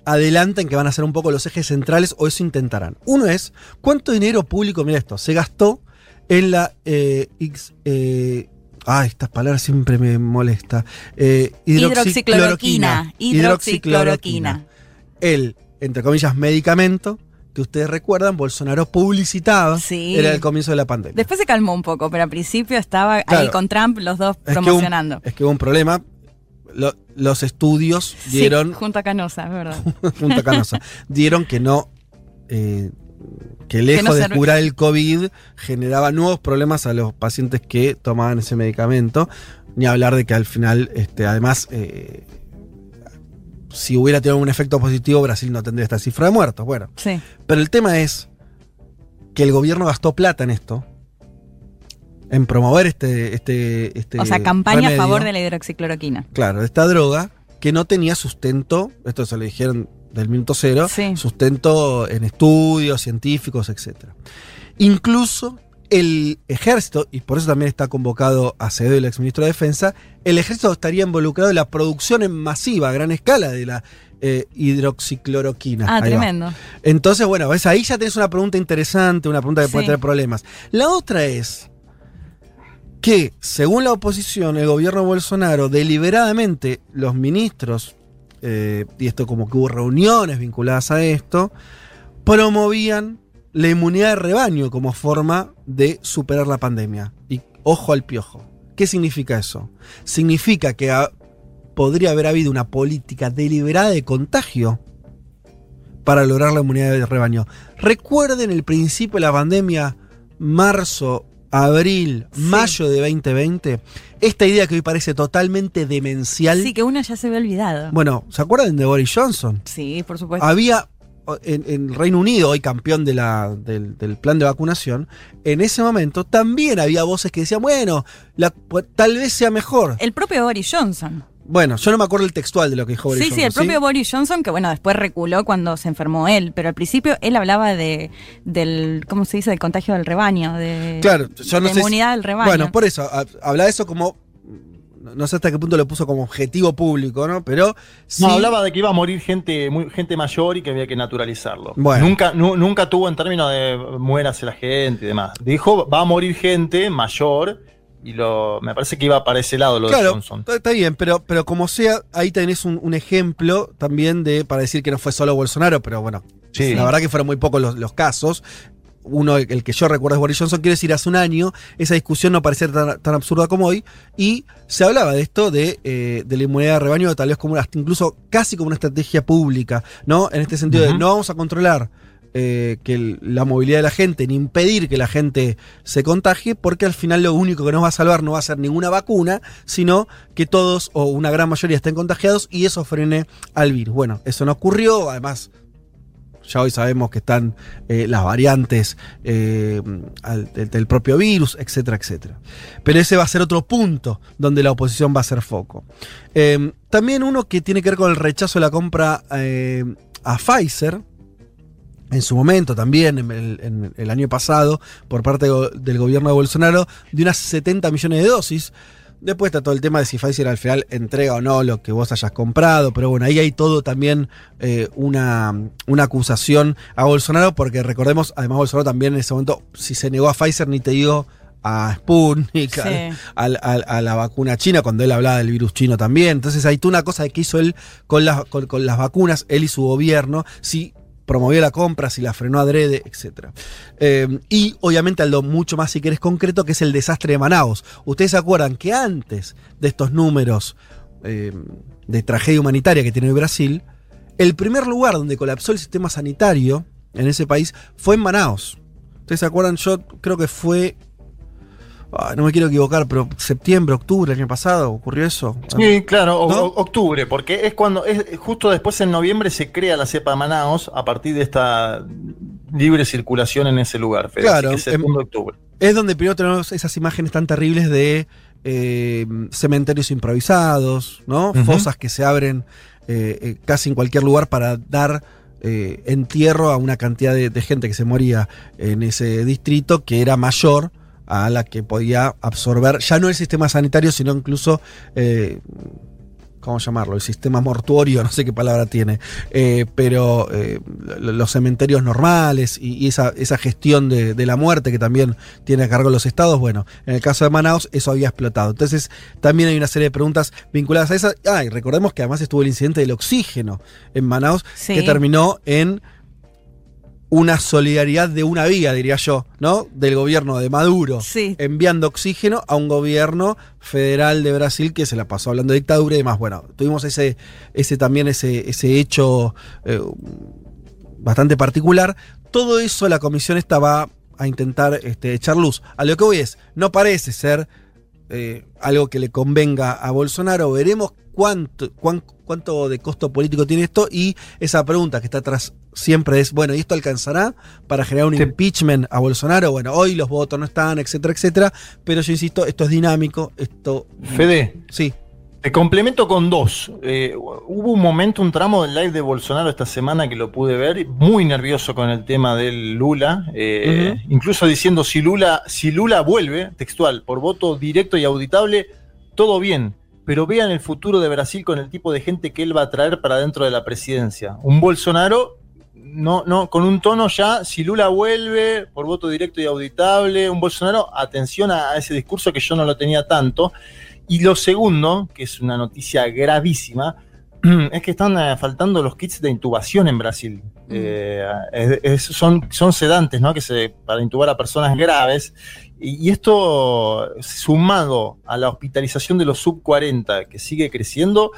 adelantan que van a ser un poco los ejes centrales o eso intentarán. Uno es, ¿cuánto dinero público, mira esto, se gastó en la... Eh, X- eh, ah, estas palabras siempre me molesta. Eh, Hidroxicloroquina. Hidroxicloroquina. El, entre comillas, medicamento que ustedes recuerdan, Bolsonaro publicitaba Sí. era el comienzo de la pandemia. Después se calmó un poco, pero al principio estaba ahí con Trump los dos que promocionando. es que hubo un problema. Lo- los estudios Sí, dieron, junto a Canosa, es verdad. junto a Canosa, dieron que no, eh, que lejos no de curar el COVID generaba nuevos problemas a los pacientes que tomaban ese medicamento. Ni hablar de que al final, este, además, eh, si hubiera tenido un efecto positivo, Brasil no tendría esta cifra de muertos. Bueno, Sí. pero el tema es que el gobierno gastó plata en esto. En promover este. este, este O sea, campaña a favor de la hidroxicloroquina. Claro, de esta droga que no tenía sustento, esto se lo dijeron del minuto cero, Sí. sustento en estudios científicos, etc. Incluso el ejército, y por eso también está convocado Acevedo, el exministro de Defensa, el ejército estaría involucrado en la producción en masiva, a gran escala, de la eh, hidroxicloroquina. Ah, Ahí va. tremendo. Entonces, bueno, ves, ahí ya tenés una pregunta interesante, una pregunta que puede tener problemas. La otra es que, según la oposición, el gobierno Bolsonaro, deliberadamente, los ministros, eh, y esto como que hubo reuniones vinculadas a esto, promovían la inmunidad de rebaño como forma de superar la pandemia. Y ojo al piojo. ¿Qué significa eso? Significa que podría haber habido una política deliberada de contagio para lograr la inmunidad de rebaño. Recuerden el principio de la pandemia, marzo, abril, mayo de 2020. Esta idea que hoy parece totalmente demencial. Sí, que uno ya se había olvidado. Bueno, ¿se acuerdan de Boris Johnson? Sí, por supuesto. Había en, en Reino Unido, hoy campeón de la, del, del plan de vacunación, en ese momento también había voces que decían, bueno, la- pu- tal vez sea mejor. El propio Boris Johnson. Bueno, yo no me acuerdo el textual de lo que dijo Boris Sí, Johnson. sí, el propio Boris Johnson, que bueno, después reculó cuando se enfermó él, pero al principio él hablaba de del, ¿cómo se dice? Del contagio del rebaño, de, Claro, yo no si- inmunidad del rebaño. Bueno, por eso, ha- habla de eso como. No sé hasta qué punto lo puso como objetivo público, ¿no? Pero sí. No, hablaba de que iba a morir gente, muy, gente mayor y que había que naturalizarlo. Bueno. Nunca, nu- nunca tuvo en términos de muérase la gente y demás. Dijo, va a morir gente mayor y lo, me parece que iba para ese lado lo de Johnson. está bien, pero, pero como sea, ahí tenés un, un ejemplo también de, para decir que no fue solo Bolsonaro, pero bueno, Sí. la verdad que fueron muy pocos los, los casos. uno, el que yo recuerdo es Boris Johnson, quiero decir, hace un año esa discusión no parecía tan, tan absurda como hoy, y se hablaba de esto de, eh, de la inmunidad de rebaño, tal vez como hasta incluso casi como una estrategia pública, ¿no? En este sentido de no vamos a controlar eh, que la movilidad de la gente, ni impedir que la gente se contagie, porque al final lo único que nos va a salvar no va a ser ninguna vacuna, sino que todos o una gran mayoría estén contagiados y eso frene al virus. Bueno, eso no ocurrió, además ya hoy sabemos que están eh, las variantes eh, del, propio virus, etcétera, etcétera. Pero ese va a ser otro punto donde la oposición va a ser foco. También uno que tiene que ver con el rechazo de la compra a Pfizer, en su momento también, en el, en el año pasado, por parte de del gobierno de Bolsonaro, de unas 70 millones de dosis. Después está todo el tema de si Pfizer al final entrega o no lo que vos hayas comprado, pero bueno, ahí hay todo también eh, una, una acusación a Bolsonaro, porque recordemos, además Bolsonaro también en ese momento, si se negó a Pfizer, ni te dio a Sputnik, Sí. al- a la vacuna china, cuando él hablaba del virus chino también. Entonces hay toda una cosa que hizo él con las, con, con las vacunas, él y su gobierno, si promovió la compra, si la frenó adrede, etc. Eh, y obviamente algo mucho más, si querés, concreto, que es el desastre de Manaus. Ustedes se acuerdan que antes de estos números eh, de tragedia humanitaria que tiene Brasil, el primer lugar donde colapsó el sistema sanitario en ese país fue en Manaus. ¿Ustedes se acuerdan? Yo creo que fue no me quiero equivocar, pero septiembre, octubre del año pasado ocurrió eso. Sí, claro, o- ¿No? o- octubre, porque es cuando, es justo después en noviembre se crea la cepa Manaos a partir de esta libre circulación en ese lugar, Fede, Claro, así que es em- de octubre. Es donde primero tenemos esas imágenes tan terribles de eh, cementerios improvisados, ¿no? Fosas que se abren eh, eh, casi en cualquier lugar para dar eh, entierro a una cantidad de, de gente que se moría en ese distrito que era mayor a la que podía absorber, ya no el sistema sanitario, sino incluso eh, ¿cómo llamarlo? El sistema mortuorio, no sé qué palabra tiene, eh, pero eh, lo- los cementerios normales y, y esa, esa gestión de, de la muerte que también tiene a cargo los estados, bueno, en el caso de Manaus eso había explotado. Entonces también hay una serie de preguntas vinculadas a esa. Ah, y recordemos que además estuvo el incidente del oxígeno en Manaus, Sí. que terminó en una solidaridad de una vía, diría yo, ¿no? Del gobierno de Maduro, Sí. enviando oxígeno a un gobierno federal de Brasil que se la pasó hablando de dictadura y demás. Bueno, tuvimos ese, ese también ese, ese hecho eh, bastante particular. Todo eso la comisión esta va a intentar este, echar luz. A lo que voy es, no parece ser eh, algo que le convenga a Bolsonaro. Veremos cuánto, cuán- cuánto de costo político tiene esto y esa pregunta que está atrás siempre es, bueno, ¿y esto alcanzará para generar un impeachment a Bolsonaro? Bueno, hoy los votos no están, etcétera, etcétera, pero yo insisto, esto es dinámico, esto... Fede. Sí. Te complemento con dos. Eh, hubo un momento, un tramo del live de Bolsonaro esta semana que lo pude ver, muy nervioso con el tema del Lula, eh, incluso diciendo si Lula, si Lula vuelve, textual, por voto directo y auditable, todo bien, pero vean el futuro de Brasil con el tipo de gente que él va a traer para dentro de la presidencia. Un Bolsonaro, no, no, con un tono ya, si Lula vuelve por voto directo y auditable, un Bolsonaro, atención a, a ese discurso que yo no lo tenía tanto. Y lo segundo, que es una noticia gravísima, es que están eh, faltando los kits de intubación en Brasil. Eh, es- es- son, son sedantes, ¿no? Que se, para intubar a personas graves. Y, y esto, sumado a la hospitalización de los sub 40, que sigue creciendo,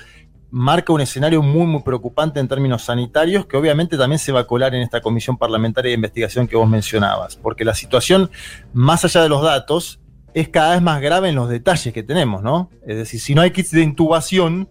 marca un escenario muy, muy preocupante en términos sanitarios, que obviamente también se va a colar en esta comisión parlamentaria de investigación que vos mencionabas. Porque la situación, más allá de los datos, es cada vez más grave en los detalles que tenemos, ¿no? Es decir, si no hay kits de intubación,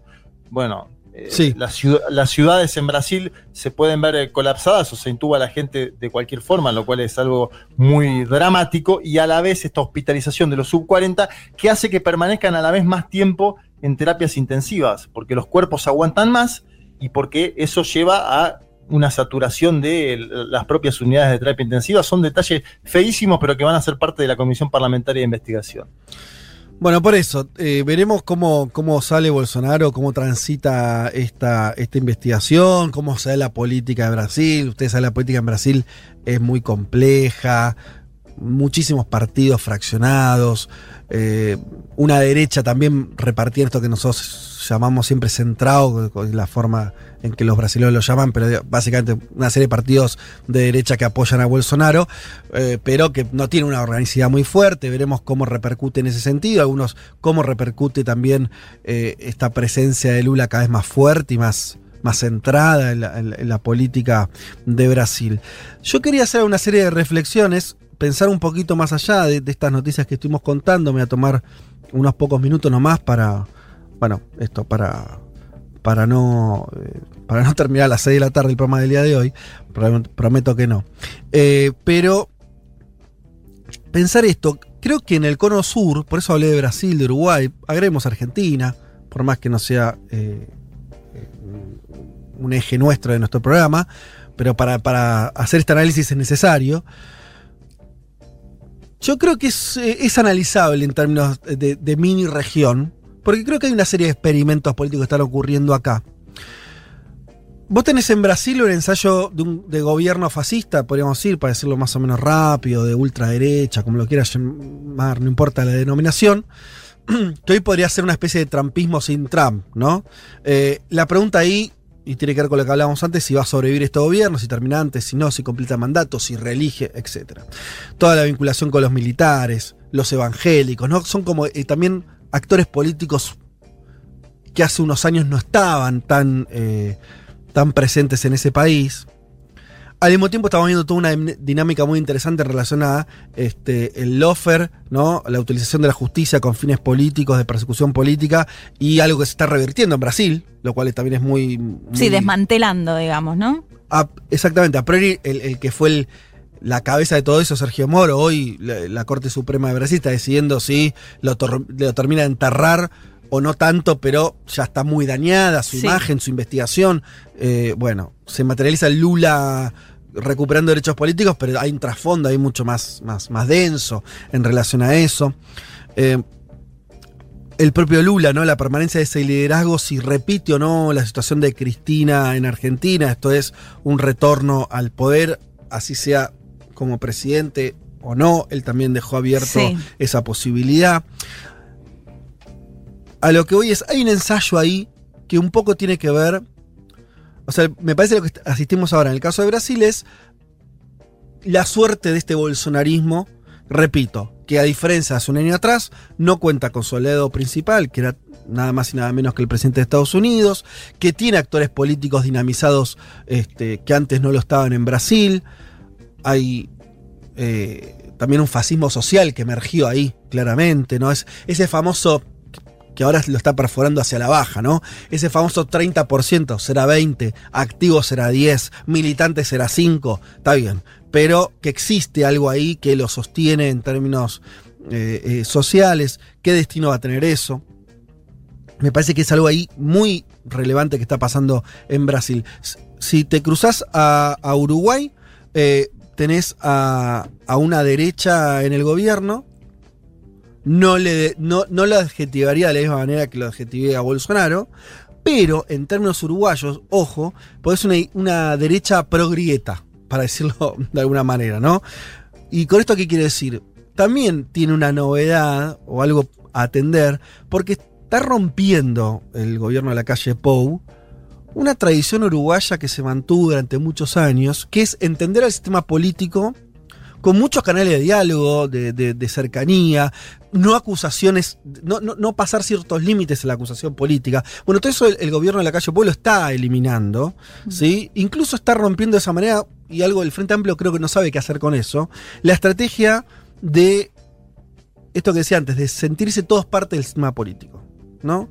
bueno, eh, Sí. las, ciu- las ciudades en Brasil se pueden ver eh, colapsadas o se intuba a la gente de cualquier forma, lo cual es algo muy dramático y a la vez esta hospitalización de los sub 40 que hace que permanezcan a la vez más tiempo en terapias intensivas, porque los cuerpos aguantan más y porque eso lleva a una saturación de las propias unidades de terapia intensiva. Son detalles feísimos, pero que van a ser parte de la Comisión Parlamentaria de Investigación. Bueno, por eso, eh, veremos cómo, cómo sale Bolsonaro, cómo transita esta, esta investigación, cómo da la política de Brasil. Ustedes saben, la política en Brasil es muy compleja. Muchísimos partidos fraccionados, eh, una derecha también repartida esto que nosotros llamamos siempre centrado, la forma en que los brasileños lo llaman, pero básicamente una serie de partidos de derecha que apoyan a Bolsonaro, eh, pero que no tiene una organicidad muy fuerte. Veremos cómo repercute en ese sentido, algunos cómo repercute también eh, esta presencia de Lula cada vez más fuerte y más, más centrada en la política de Brasil. Yo quería hacer una serie de reflexiones, pensar un poquito más allá de, estas noticias que estuvimos contando, me voy a tomar unos pocos minutos nomás para, bueno, esto, para, para no eh, para no terminar a las 6 de la tarde el programa del día de hoy, prometo, que no. Eh, pero pensar esto, creo que en el cono sur, por eso hablé de Brasil, de Uruguay, agregemos Argentina, por más que no sea eh, un eje nuestro de nuestro programa, pero para, para hacer este análisis es necesario. Yo creo que es, eh, es analizable en términos de, mini región, porque creo que hay una serie de experimentos políticos que están ocurriendo acá. Vos tenés en Brasil un ensayo de gobierno fascista, podríamos decir, para decirlo más o menos rápido, de ultraderecha, como lo quieras llamar, no importa la denominación, que hoy podría ser una especie de trampismo sin Trump, ¿no? Eh, la pregunta ahí, y tiene que ver con lo que hablábamos antes, si va a sobrevivir este gobierno, si termina antes, si no, si completa mandato, si reelige, etc. Toda la vinculación con los militares, los evangélicos, ¿no? Son como eh, también actores políticos que hace unos años no estaban tan, eh, tan presentes en ese país. Al mismo tiempo estamos viendo toda una dinámica muy interesante relacionada este, el lofer, ¿no? la utilización de la justicia con fines políticos, de persecución política, y algo que se está revirtiendo en Brasil, lo cual también es muy... muy sí, desmantelando, digamos, ¿no? A, exactamente, a priori el, el que fue el, la cabeza de todo eso, Sergio Moro, hoy la, la, Corte Suprema de Brasil está decidiendo si lo, lo, termina de enterrar o no tanto, pero ya está muy dañada su sí. imagen, su investigación. Eh, bueno, se materializa Lula recuperando derechos políticos, pero hay un trasfondo ahí mucho más, más, más denso en relación a eso. Eh, el propio Lula, ¿no? La permanencia de ese liderazgo, si repite o no la situación de Cristina en Argentina, esto es un retorno al poder, así sea como presidente o no, él también dejó abierto sí. esa posibilidad. A lo que voy es, hay un ensayo ahí que un poco tiene que ver, o sea, me parece lo que asistimos ahora en el caso de Brasil es la suerte de este bolsonarismo, repito, que a diferencia de hace un año atrás, no cuenta con su aliado principal, que era nada más y nada menos que el presidente de Estados Unidos, que tiene actores políticos dinamizados este, que antes no lo estaban en Brasil, hay eh, también un fascismo social que emergió ahí, claramente, ¿no? Es ese famoso que ahora lo está perforando hacia la baja, ¿no? Ese famoso 30% será 20, activo será 10, militante será 5, está bien, pero que existe algo ahí que lo sostiene en términos eh, eh, sociales, ¿qué destino va a tener eso? Me parece que es algo ahí muy relevante que está pasando en Brasil. Si te cruzas a, Uruguay, eh, tenés a, una derecha en el gobierno. No, le, no, no lo adjetivaría de la misma manera que lo adjetivé a Bolsonaro. Pero en términos uruguayos, ojo, pues es una, una derecha progrieta, para decirlo de alguna manera, ¿no? Y con esto, ¿qué quiere decir? También tiene una novedad o algo a atender, porque está rompiendo el gobierno de la calle Pou una tradición uruguaya que se mantuvo durante muchos años, que es entender al sistema político con muchos canales de diálogo, de, de, de cercanía, no acusaciones, no, no, no, pasar ciertos límites en la acusación política. Bueno, todo eso el, el gobierno de la calle Pueblo está eliminando, ¿sí? Incluso está rompiendo de esa manera, y algo del Frente Amplio creo que no sabe qué hacer con eso, la estrategia de esto que decía antes, de sentirse todos parte del sistema político, ¿no?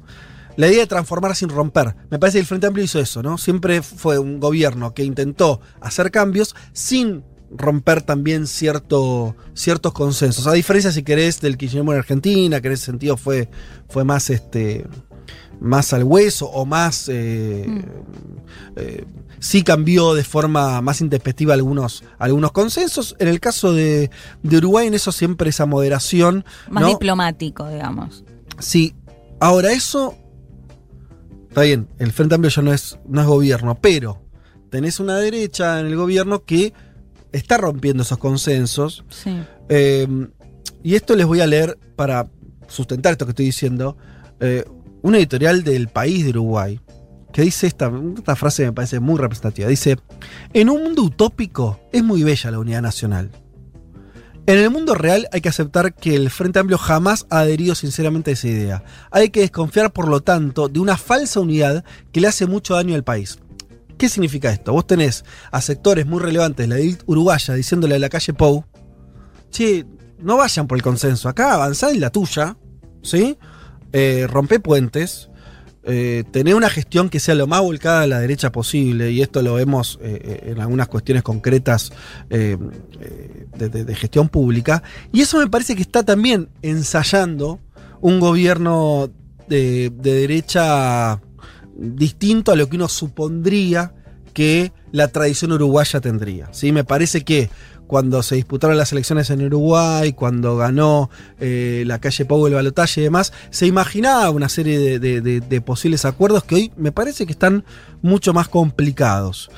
La idea de transformar sin romper. Me parece que el Frente Amplio hizo eso, ¿no? Siempre fue un gobierno que intentó hacer cambios sin romper también cierto, ciertos consensos. A diferencia, si querés, del kirchnerismo en Argentina, que en ese sentido fue, fue más este más al hueso o más eh, mm. eh, sí cambió de forma más intempestiva algunos, algunos consensos. En el caso de, de Uruguay, en eso siempre esa moderación. Más ¿no? diplomático, digamos. Sí. Ahora, eso Está bien, el Frente Amplio ya no es, no es gobierno, pero tenés una derecha en el gobierno que está rompiendo esos consensos. Sí. Eh, y esto les voy a leer para sustentar esto que estoy diciendo. eh, una editorial del país de Uruguay que dice esta, esta frase me parece muy representativa. Dice, en un mundo utópico es muy bella la unidad nacional. En el mundo real hay que aceptar que el Frente Amplio jamás ha adherido sinceramente a esa idea. Hay que desconfiar, por lo tanto, de una falsa unidad que le hace mucho daño al país. ¿Qué significa esto? Vos tenés a sectores muy relevantes la élite uruguaya diciéndole a la calle Pou, che, no vayan por el consenso, acá avanzá en la tuya, ¿sí? Eh, rompe puentes, eh, una gestión que sea lo más volcada a la derecha posible, y esto lo vemos eh, eh, en algunas cuestiones concretas de, gestión pública, y eso me parece que está también ensayando un gobierno de derecha distinto a lo que uno supondría que la tradición uruguaya tendría. ¿sí? Me parece que cuando se disputaron las elecciones en Uruguay, cuando ganó eh, la calle Pau el balotaje y demás, se imaginaba una serie de, posibles acuerdos que hoy me parece que están mucho más complicados.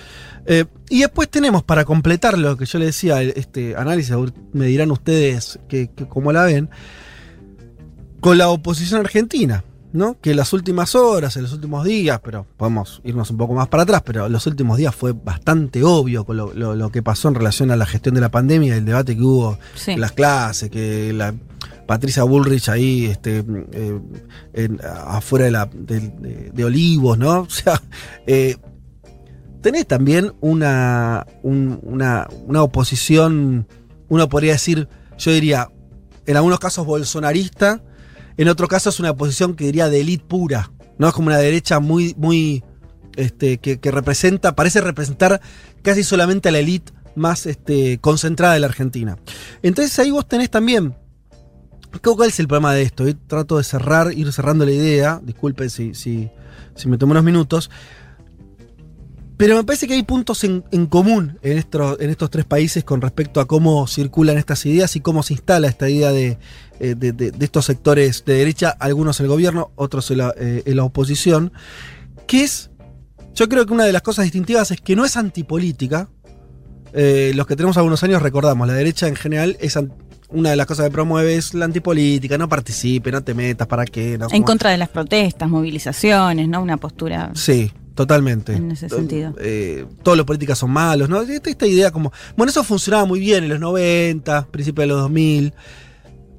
Eh, y después tenemos, para completar lo que yo le decía, este análisis, me dirán ustedes que, que cómo la ven, con la oposición argentina, ¿no? Que en las últimas horas, en los últimos días, pero podemos irnos un poco más para atrás, pero en los últimos días fue bastante obvio con lo, lo- lo que pasó en relación a la gestión de la pandemia, el debate que hubo Sí. en las clases, que la Patricia Bullrich ahí, este, eh, en- afuera de, la, de, de- de Olivos, ¿no? O sea, eh, tenés también una, un- una, una oposición, uno podría decir, yo diría, en algunos casos bolsonarista, en otros casos una oposición que diría de élite pura, ¿no? Es como una derecha muy, muy, este, que, representa, parece representar casi solamente a la élite más este, concentrada de la Argentina. Entonces ahí vos tenés también, ¿cuál es el problema de esto? Y trato de cerrar, ir cerrando la idea, disculpen si, si, si me tomo unos minutos, pero me parece que hay puntos en, en común en, estos- en estos tres países con respecto a cómo circulan estas ideas y cómo se instala esta idea de, eh, de- de- de estos sectores de derecha, algunos en el gobierno, otros en la, eh, en la oposición, que es, yo creo que una de las cosas distintivas es que no es antipolítica. Eh, los que tenemos algunos años recordamos, la derecha en general es una de las cosas que promueve es la antipolítica, no participe, no te metas, ¿para qué? No, En como- contra de las protestas, movilizaciones, ¿no? Una postura Sí, totalmente. en ese sentido. eh, todos los políticos son malos, ¿no? Esta, esta idea como. Bueno, eso funcionaba muy bien en los 90, principios de los 2000.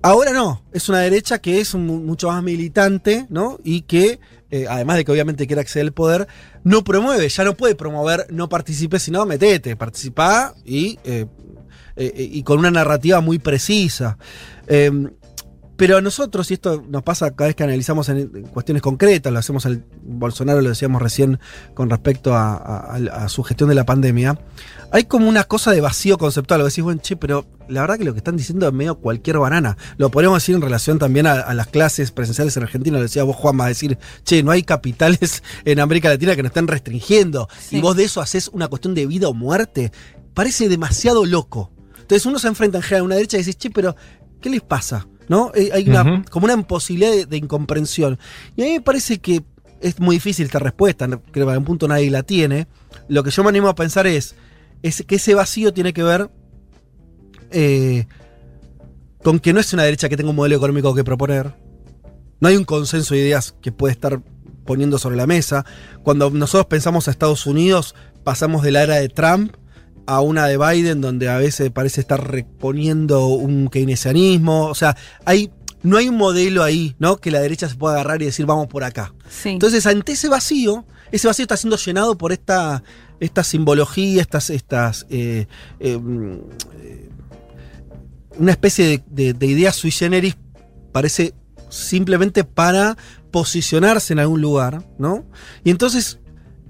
Ahora no, es una derecha que es mu- mucho más militante, ¿no? Y que, eh, además de que obviamente quiere acceder al poder, no promueve, ya no puede promover no participe, sino metete, participá y, eh, eh, y con una narrativa muy precisa. Pero a nosotros, y esto nos pasa cada vez que analizamos en, cuestiones concretas, lo hacemos al Bolsonaro, lo decíamos recién con respecto a, a- a- a su gestión de la pandemia, hay como una cosa de vacío conceptual. Vos decís, bueno, che, pero la verdad que lo que están diciendo es medio cualquier banana. Lo podríamos decir en relación también a, a las clases presenciales en Argentina. Lo decía vos, Juanma, decir, che, no hay capitales en América Latina que nos estén restringiendo. Y vos de eso haces una cuestión de vida o muerte. Parece demasiado loco. Entonces uno se enfrenta en general a una derecha y dice, che, pero ¿qué les pasa? ¿No? Eh, Hay una, como una imposibilidad de, de incomprensión. Y a mí me parece que es muy difícil esta respuesta, creo que en un punto nadie la tiene. Lo que yo me animo a pensar es, es que ese vacío tiene que ver eh, con que no es una derecha que tenga un modelo económico que proponer. No hay un consenso de ideas que puede estar poniendo sobre la mesa. Cuando nosotros pensamos a Estados Unidos, pasamos de la era de Trump a una de Biden, donde a veces parece estar reponiendo un keynesianismo. O sea, hay, no hay un modelo ahí, ¿no? Que la derecha se pueda agarrar y decir, vamos por acá. Sí. Entonces, ante ese vacío, ese vacío está siendo llenado por esta, esta simbología, estas, estas eh, eh, mm, una especie de, de- de idea sui generis, parece simplemente para posicionarse en algún lugar, ¿no? Y entonces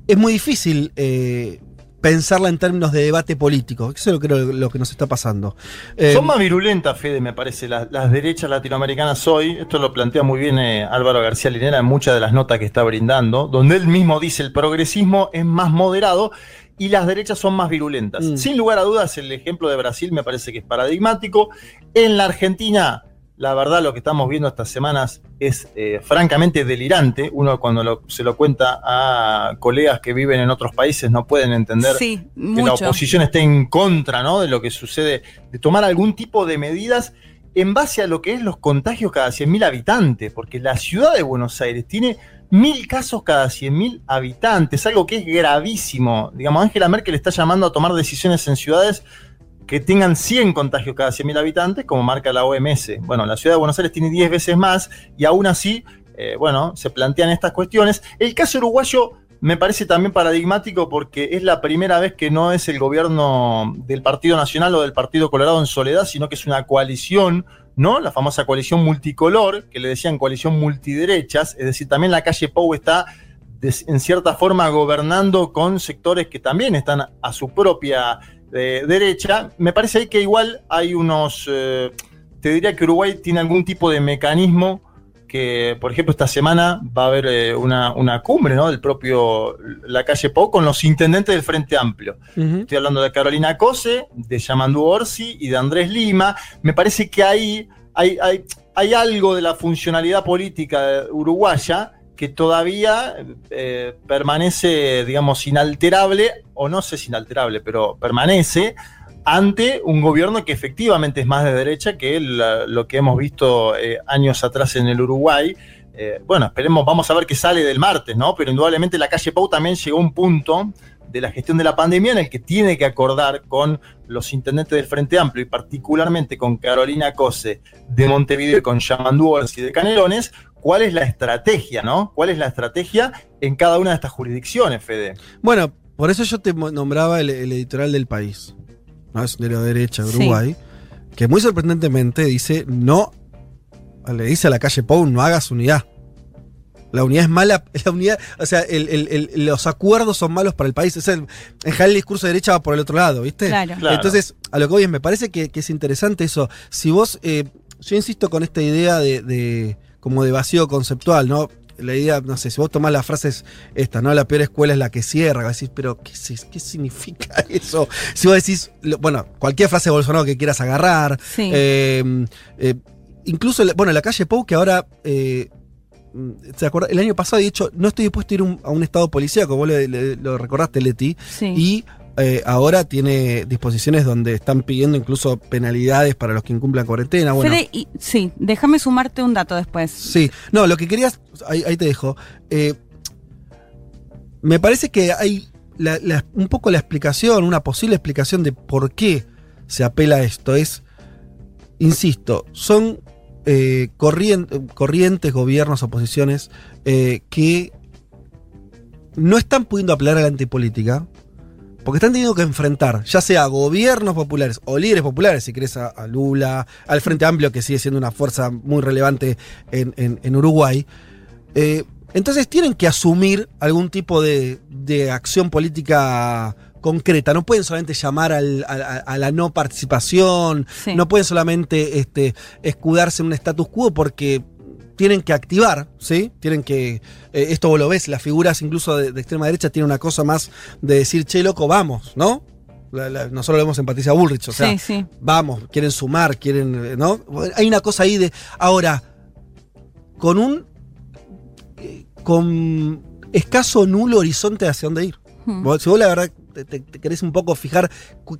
es muy difícil eh, pensarla en términos de debate político. Eso es lo que, lo que nos está pasando. Eh, Son más virulentas, Fede, me parece, las, las derechas latinoamericanas hoy. Esto lo plantea muy bien eh, Álvaro García Linera en muchas de las notas que está brindando, donde él mismo dice el progresismo es más moderado y las derechas son más virulentas. Mm. Sin lugar a dudas, el ejemplo de Brasil me parece que es paradigmático. En la Argentina, la verdad, lo que estamos viendo estas semanas es eh, francamente delirante. Uno cuando lo- se lo cuenta a colegas que viven en otros países no pueden entender Sí, que la oposición esté en contra ¿no? de lo que sucede, de tomar algún tipo de medidas en base a lo que es los contagios cada 100.000 habitantes, porque la ciudad de Buenos Aires tiene mil casos cada 100.000 habitantes, algo que es gravísimo. Digamos, Angela Merkel está llamando a tomar decisiones en ciudades que tengan 100 contagios cada 100.000 habitantes, como marca la OMS. Bueno, la ciudad de Buenos Aires tiene 10 veces más y aún así, eh, bueno, se plantean estas cuestiones. El caso uruguayo me parece también paradigmático porque es la primera vez que no es el gobierno del Partido Nacional o del Partido Colorado en soledad, sino que es una coalición, ¿no? La famosa coalición multicolor, que le decían coalición multiderechas, es decir, también la calle Pou está en cierta forma gobernando con sectores que también están a su propia eh, derecha. Me parece ahí que igual hay unos, eh, te diría que Uruguay tiene algún tipo de mecanismo que, por ejemplo, esta semana va a haber eh, una, una cumbre, ¿no? Del propio La Calle Pou con los intendentes del Frente Amplio. Estoy hablando de Carolina Cose, de Yamandu Orsi y de Andrés Lima. Me parece que ahí hay, hay, hay algo de la funcionalidad política uruguaya que todavía eh, permanece, digamos, inalterable, o no sé si inalterable, pero permanece ante un gobierno que efectivamente es más de derecha que lo que hemos visto eh, años atrás en el Uruguay. Eh, bueno, esperemos, vamos a ver qué sale del martes, ¿no? Pero indudablemente la calle Pau también llegó a un punto de la gestión de la pandemia en el que tiene que acordar con los intendentes del Frente Amplio y particularmente con Carolina Cose de Montevideo y con Yamandú Orsi de Canelones, cuál es la estrategia, ¿no? ¿Cuál es la estrategia en cada una de estas jurisdicciones, Fede? Bueno, por eso yo te nombraba el, el editorial del país. ¿no? Es de la derecha, Sí. Uruguay. Que muy sorprendentemente dice: no. Le dice a la calle Pou, no hagas unidad. La unidad es mala. La unidad, o sea, el- el- el- los acuerdos son malos para el país. O sea, en general el discurso de derecha va por el otro lado, ¿viste? Claro. Claro. Entonces, a lo que voy es, me parece que, que es interesante eso. Si vos, eh, yo insisto con esta idea de, de- como de vacío conceptual, ¿no? La idea, no sé, si vos tomás las frases esta, ¿no? La peor escuela es la que cierra, decís, pero ¿qué, qué significa eso? Si vos decís, bueno, cualquier frase de Bolsonaro que quieras agarrar, Sí. eh, eh, incluso, bueno, la calle Pou, que ahora, eh, ¿se acuerda? El año pasado he dicho, no estoy dispuesto a ir un- a un estado policíaco, vos le- le- lo recordaste, Leti, Sí. y eh, ahora tiene disposiciones donde están pidiendo incluso penalidades para los que incumplan cuarentena. Bueno, Fede, y- sí, déjame sumarte un dato después. sí, no, lo que querías, ahí, ahí te dejo. Eh, me parece que hay la- la- un poco la explicación, una posible explicación de por qué se apela a esto. Es, insisto, son eh, corrien- corrientes, gobiernos, oposiciones eh, que no están pudiendo apelar a la antipolítica. Porque están teniendo que enfrentar, ya sea gobiernos populares o líderes populares, si querés, a, a Lula, al Frente Amplio, que sigue siendo una fuerza muy relevante en, en- en Uruguay. Eh, entonces tienen que asumir algún tipo de, de acción política concreta. No pueden solamente llamar al- a, a- a la no participación, Sí. no pueden solamente este, escudarse en un status quo porque tienen que activar, ¿sí? Tienen que. eh, esto vos lo ves, las figuras incluso de, de extrema derecha tienen una cosa más de decir, che, loco, vamos, ¿no? La- la- nosotros lo vemos en Patricia Bullrich, o sea, sí, sí. vamos, quieren sumar, quieren, eh, ¿no? Hay una cosa ahí de. Ahora, con un. eh, con escaso nulo horizonte hacia dónde ir. Hmm. Si vos la verdad te, te- te querés un poco fijar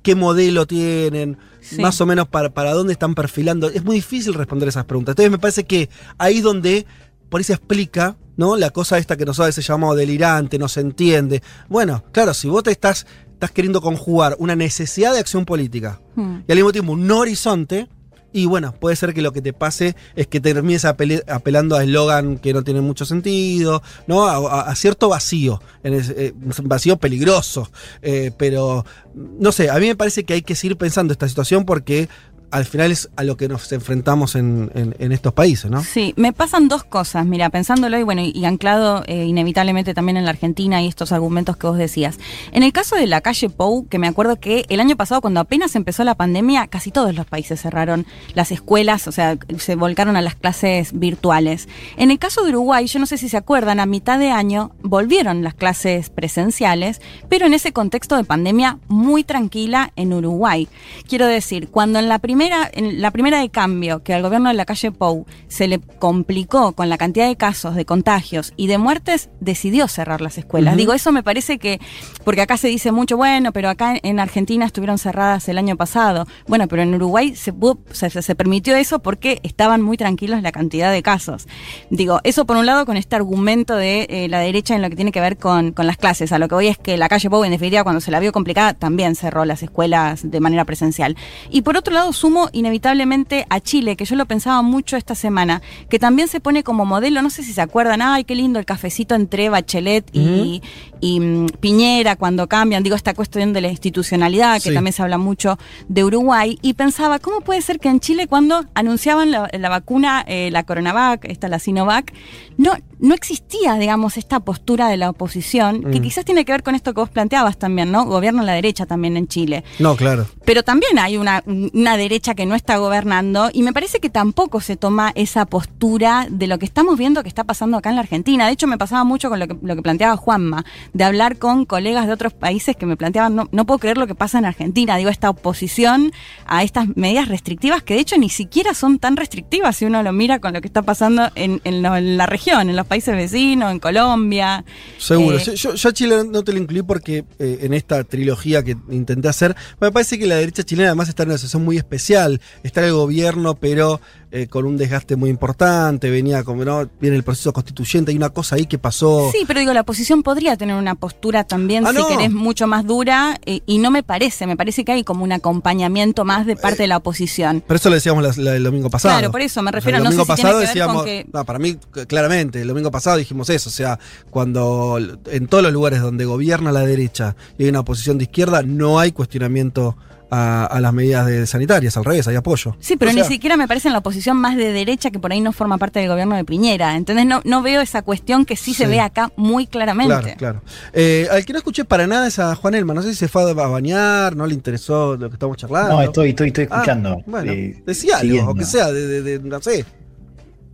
qué modelo tienen, Sí. más o menos para, para dónde están perfilando, es muy difícil responder esas preguntas. Entonces me parece que ahí donde por ahí se explica, ¿no? La cosa esta que nosotros a veces llamamos delirante, no se entiende. Bueno, claro, si vos te estás, estás queriendo conjugar una necesidad de acción política Hmm. y al mismo tiempo un horizonte, y bueno, puede ser que lo que te pase es que termines apelando a eslogan que no tienen mucho sentido, ¿no? A, cierto vacío, en ese- eh, vacío peligroso. Eh, pero, no sé, a mí me parece que hay que seguir pensando esta situación porque al final es a lo que nos enfrentamos en, estos países, ¿no? Sí, me pasan dos cosas, mira, pensándolo y bueno, y, y anclado eh, inevitablemente también en la Argentina y estos argumentos que vos decías. En el caso de la calle Pou, que me acuerdo que el año pasado cuando apenas empezó la pandemia, casi todos los países cerraron las escuelas, o sea, se volcaron a las clases virtuales. En el caso de Uruguay, yo no sé si se acuerdan, a mitad de año volvieron las clases presenciales, pero en ese contexto de pandemia muy tranquila en Uruguay. Quiero decir, cuando en la primera primera, en la primera de cambio que al gobierno de la calle Pou se le complicó con la cantidad de casos, de contagios y de muertes, decidió cerrar las escuelas. Digo, eso me parece que, porque acá se dice mucho, bueno, pero acá en Argentina estuvieron cerradas el año pasado. Bueno, pero en Uruguay se, pudo- se, se- se permitió eso porque estaban muy tranquilos la cantidad de casos. Digo, eso por un lado con este argumento de eh, la derecha en lo que tiene que ver con, con las clases. A lo que voy es que la calle Pou, en definitiva, cuando se la vio complicada, también cerró las escuelas de manera presencial. Y por otro lado, sumo inevitablemente a Chile, que yo lo pensaba mucho esta semana, que también se pone como modelo, no sé si se acuerdan, ay, qué lindo el cafecito entre Bachelet y, y, mm, Piñera cuando cambian, digo, esta cuestión de la institucionalidad, que Sí. también se habla mucho de Uruguay, y pensaba, ¿cómo puede ser que en Chile cuando anunciaban la, la vacuna, eh, la Coronavac, esta la Sinovac, no, no existía, digamos, esta postura de la oposición, que Mm. quizás tiene que ver con esto que vos planteabas también, ¿no? Gobierno a la derecha también en Chile. No, claro. Pero también hay una, una derecha que no está gobernando y me parece que tampoco se toma esa postura de lo que estamos viendo que está pasando acá en la Argentina. De hecho, me pasaba mucho con lo que, lo que planteaba Juanma, de hablar con colegas de otros países que me planteaban, no, no puedo creer lo que pasa en Argentina, digo, esta oposición a estas medidas restrictivas que de hecho ni siquiera son tan restrictivas si uno lo mira con lo que está pasando en, en lo- en la región, en los países vecinos, en Colombia. Seguro. Eh, Yo, yo a Chile no te lo incluí porque eh, en esta trilogía que intenté hacer, me parece que la derecha chilena además está en una situación muy especial. Está el gobierno, pero eh, con un desgaste muy importante. Venía como, ¿no? Viene el proceso constituyente. Hay una cosa ahí que pasó. Sí, pero digo, la oposición podría tener una postura también, Ah, si no. querés, mucho más dura, eh, y no me parece, me parece que hay como un acompañamiento más de parte de la oposición. Pero eso lo decíamos la- la- el domingo pasado. Claro, por eso me O sea, refiero, el no sé domingo si tiene pasado que ver decíamos, con que- no, para mí, claramente, el domingo pasado dijimos eso. O sea, cuando en todos los lugares donde gobierna la derecha y hay una oposición de izquierda, no hay cuestionamiento a, a las medidas de sanitarias, al revés, hay apoyo. Sí, pero O ni siquiera me parece en la oposición más de derecha que por ahí no forma parte del gobierno de Piñera. Entonces no, no veo esa cuestión que sí, se Sí. ve acá muy claramente. Claro, claro. Eh, al que no escuché para nada es a Juan Elma. No sé si se fue a bañar, no le interesó lo que estamos charlando. No, estoy, estoy, estoy Ah, escuchando. bueno, eh, decía algo, o que sea, de, de- de- no sé.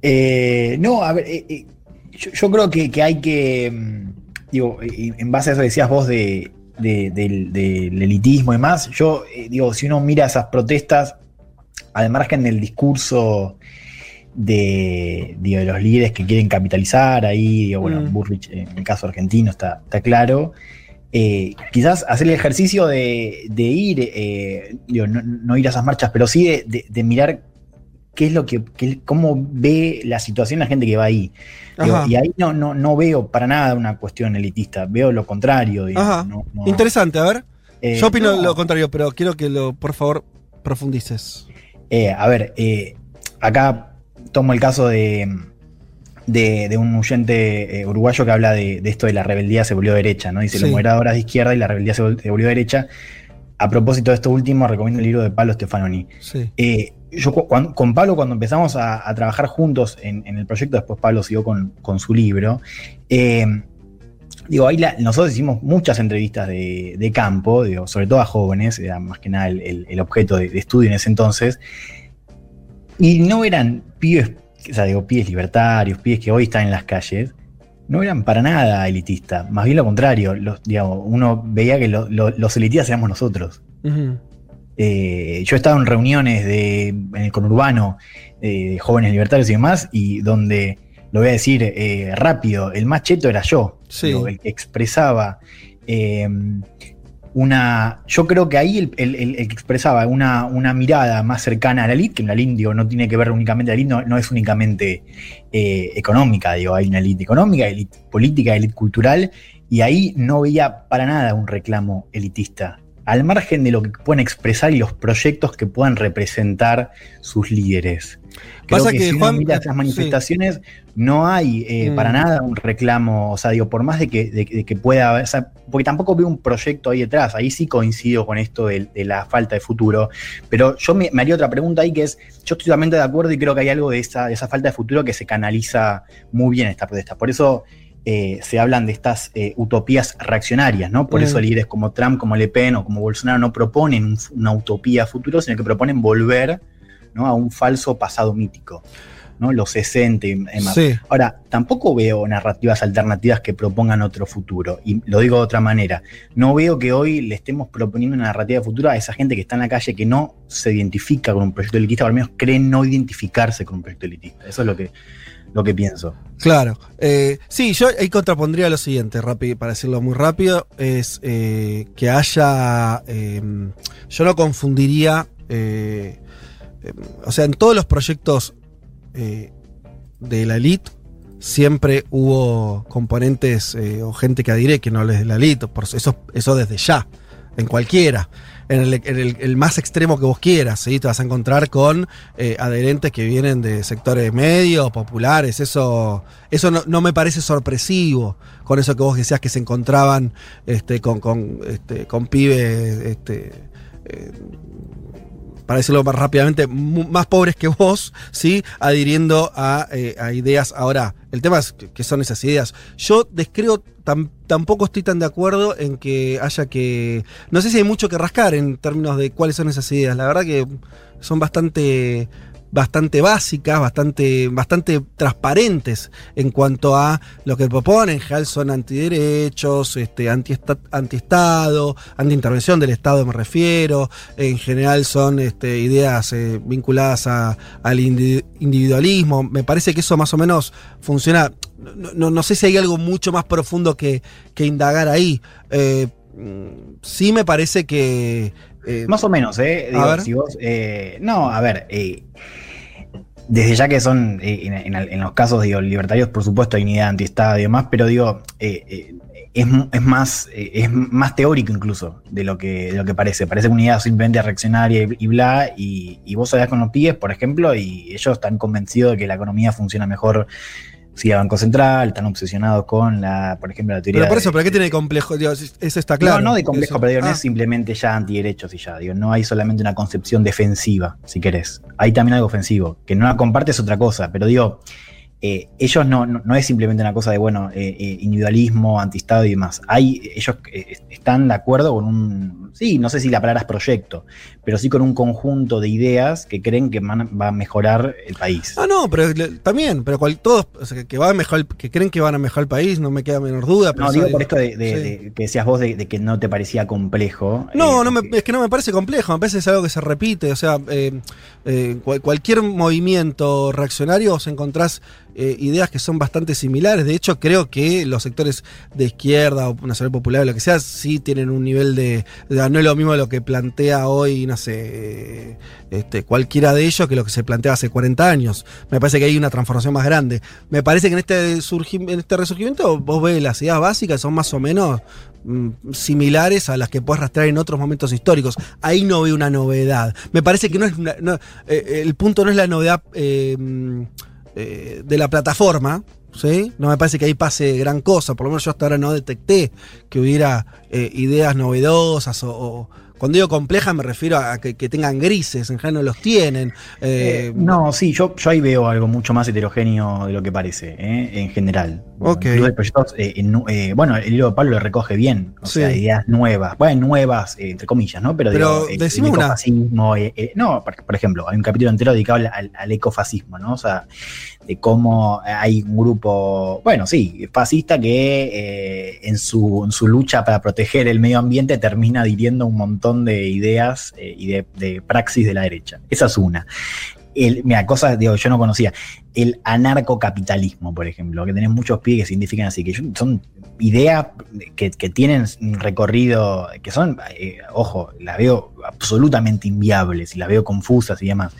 Eh, no, a ver, eh, eh, yo, yo creo que, que hay que, mm, digo, en base a eso que decías vos de, de- del, del elitismo y más, yo eh, digo, si uno mira esas protestas, al margen del discurso de, digo, de los líderes que quieren capitalizar ahí, digo, bueno, Mm. Burrich en el caso argentino está, está claro. eh, quizás hacer el ejercicio de, de ir, eh, digo, no, no ir a esas marchas, pero sí de, mirar qué es lo que, qué- cómo ve la situación la gente que va ahí. Digo, y ahí no, no, no veo para nada una cuestión elitista, veo lo contrario. digo, Ajá. no- no- Interesante, a ver. Eh, Yo opino no. lo contrario, pero quiero que lo, por favor, profundices. Eh, a ver, eh, acá tomo el caso de, de, de un oyente eh, uruguayo que habla de, de esto de la rebeldía se volvió derecha, ¿no? Dice, Sí. los moderadores de izquierda y la rebeldía se, vol- se volvió derecha. A propósito de esto último, recomiendo el libro de Pablo Stefanoni. Sí. Yo con Pablo, cuando empezamos a, a trabajar juntos en, en el proyecto, después Pablo siguió con, con su libro. Digo, ahí la- nosotros hicimos muchas entrevistas de, de campo, digo, sobre todo a jóvenes, era más que nada el, el- el objeto de, de estudio en ese entonces. Y no eran pibes, o sea, digo, pibes libertarios, pibes que hoy están en las calles. No eran para nada elitistas, más bien lo contrario. Los, digamos, uno veía que lo- lo- los elitistas éramos nosotros. Eh, yo he estado en reuniones de, en el conurbano eh, de jóvenes libertarios y demás, y donde, lo voy a decir eh, rápido, el más cheto era yo, Sí. Digo, el que expresaba eh, una... Yo creo que ahí el, el- el- el que expresaba una, una mirada más cercana a la elite, que la elite digo, no tiene que ver únicamente la elite, no, no es únicamente eh, económica, digo, hay una elite económica, elite política, elite cultural, y ahí no veía para nada un reclamo elitista al margen de lo que pueden expresar y los proyectos que puedan representar sus líderes. Creo Pasa que, que, si uno mira estas manifestaciones, no hay eh, Mm. para nada un reclamo, o sea, digo, por más de que, de, de que pueda haber, o sea, porque tampoco veo un proyecto ahí detrás, ahí sí coincido con esto de, de la falta de futuro, pero yo me, me haría otra pregunta ahí que es, yo estoy totalmente de acuerdo y creo que hay algo de esa, de esa falta de futuro que se canaliza muy bien en esta protesta, por eso eh, se hablan de estas eh, utopías reaccionarias, ¿no? Por Mm. eso líderes como Trump, como Le Pen o como Bolsonaro no proponen un- una utopía futuro, sino que proponen volver ¿no? a un falso pasado mítico. ¿No? Los 60 y demás. Sí. Ahora, tampoco veo narrativas alternativas que propongan otro futuro. Y lo digo de otra manera. No veo que hoy le estemos proponiendo una narrativa futura a esa gente que está en la calle que no se identifica con un proyecto elitista, o al menos cree no identificarse con un proyecto elitista. Eso es lo que, lo que pienso. Claro. Eh, sí, yo ahí contrapondría lo siguiente, rápido, para decirlo muy rápido, es eh, que haya... eh, yo no confundiría... eh, eh, o sea, en todos los proyectos eh, de la elite siempre hubo componentes eh, o gente que adhiere que no les de la elite, por eso, eso desde ya, en cualquiera. En el, más extremo que vos quieras, ¿sí? te vas a encontrar con eh, adherentes que vienen de sectores medios, populares, eso, eso no, me parece sorpresivo, con eso que vos decías que se encontraban este, con, con, este, con pibes este, para decirlo más rápidamente, más pobres que vos, ¿sí? Adhiriendo a, eh, ideas. Ahora, el tema es que son esas ideas. Yo descreo, tam- tampoco estoy tan de acuerdo en que haya que. No sé si hay mucho que rascar en términos de cuáles son esas ideas. La verdad que son bastante bastante básicas, bastante, bastante transparentes en cuanto a lo que proponen. En general son antiderechos, este, antiesta- antiestado, antiintervención del Estado me refiero. En general son este, ideas eh, vinculadas a- al indi- individualismo. Me parece que eso más o menos funciona. No sé si hay algo mucho más profundo que, que indagar ahí. Eh, mm, sí me parece que... eh, Más o menos, ¿eh? A Digo, ver. si vos, eh, no, a ver, eh, desde ya que son, en, en- en los casos, digo, libertarios, por supuesto, hay una idea antiestado y demás, pero digo, es, es más, es más teórico incluso de lo que, de lo que parece. Parece una idea simplemente reaccionaria y, y bla, y, y vos hablas con los pibes, por ejemplo, y ellos están convencidos de que la economía funciona mejor si a Banco Central, están obsesionados con la, por ejemplo, la teoría pero por eso, ¿pero qué tiene de complejo? Digo, eso está claro. no, no de complejo, Eso. pero digo, no Ah. es simplemente ya antiderechos y ya. Digo, no hay solamente una concepción defensiva, si querés. Hay también algo ofensivo. Que no la compartes otra cosa, pero digo, eh, ellos no, no, no es simplemente una cosa de, bueno, eh, eh, individualismo, antistado y demás. Hay, ellos eh, están de acuerdo con un, sí, no sé si la palabra es proyecto, pero sí con un conjunto de ideas que creen que van a- va a mejorar el país. Ah, no, pero también, pero cual- todos o sea, que, va a mejorar, que creen que van a mejorar el país, no me queda menor duda. pero No, digo por esto de, de- sí. de- que decías vos de, de que no te parecía complejo. No, eh, no me- es que no me parece complejo, me parece que es algo que se repite. O sea, eh, eh, cual- cualquier movimiento reaccionario os encontrás eh, ideas que son bastante similares. De hecho, creo que los sectores de izquierda o nacional popular o lo que sea, sí tienen un nivel de. no es lo mismo lo que plantea hoy, no sé, este, cualquiera de ellos que lo que se planteaba hace 40 años. Me parece que hay una transformación más grande. Me parece que en este, surgi- en este resurgimiento vos ves las ideas básicas, son más o menos mm, similares a las que puedes rastrear en otros momentos históricos. Ahí no veo una novedad. Me parece que no es una- eh, el punto no es la novedad eh, eh, de la plataforma. ¿Sí? No me parece que ahí pase gran cosa, por lo menos yo hasta ahora no detecté que hubiera eh, ideas novedosas o, o- cuando digo complejas me refiero a que, que tengan grises, en general no los tienen. eh, Eh, no, sí, yo, yo ahí veo algo mucho más heterogéneo de lo que parece, ¿eh? en general. Ok. Incluso hay proyectos, en nu- eh, bueno, el libro de Pablo lo recoge bien, o Sí. sea, ideas nuevas, bueno, nuevas, entre comillas, ¿no? Pero, Pero digo, el ecofascismo, eh, no, por, por ejemplo, hay un capítulo entero dedicado al, al- al ecofascismo, ¿no? O sea, de cómo hay un grupo, bueno, sí, fascista que eh, en, su, en su lucha para proteger el medio ambiente termina adhiriendo un montón de ideas eh, y de, praxis de la derecha. Esa es una. El, mira, cosas digo, yo no conocía. El anarcocapitalismo, por ejemplo, que tenés muchos pies que significan así, que son ideas que, que tienen un recorrido, que son, eh, ojo, las veo absolutamente inviables y las veo confusas y demás.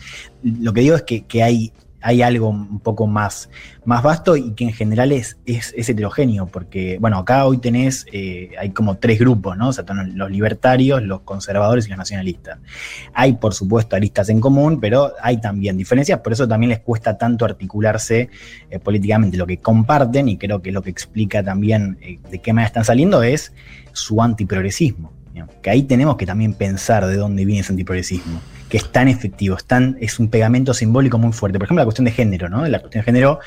Lo que digo es que, que hay, hay algo un poco más, más vasto y que en general es, es, heterogéneo, porque, bueno, acá hoy tenés, eh, hay como tres grupos, ¿no? O sea, los libertarios, los conservadores y los nacionalistas. Hay, por supuesto, aristas en común, pero hay también diferencias, por eso también les cuesta tanto articularse eh, políticamente. Lo que comparten, y creo que lo que explica también eh, de qué manera están saliendo, es su antiprogresismo. Que ahí tenemos que también pensar de dónde viene ese antiprogresismo, que es tan efectivo, es, tan- es un pegamento simbólico muy fuerte. Por ejemplo, la cuestión de género, ¿no? La cuestión de género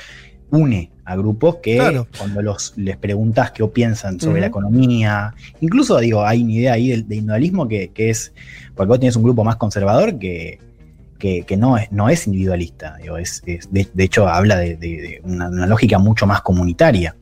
une a grupos que Claro. cuando los, les preguntas qué piensan sobre la economía, incluso digo, hay una idea ahí del, del individualismo que, que es, porque vos tenés un grupo más conservador que, que, que no, es, no es individualista. digo, es, es- de, de hecho, habla de, de- de una, una lógica mucho más comunitaria,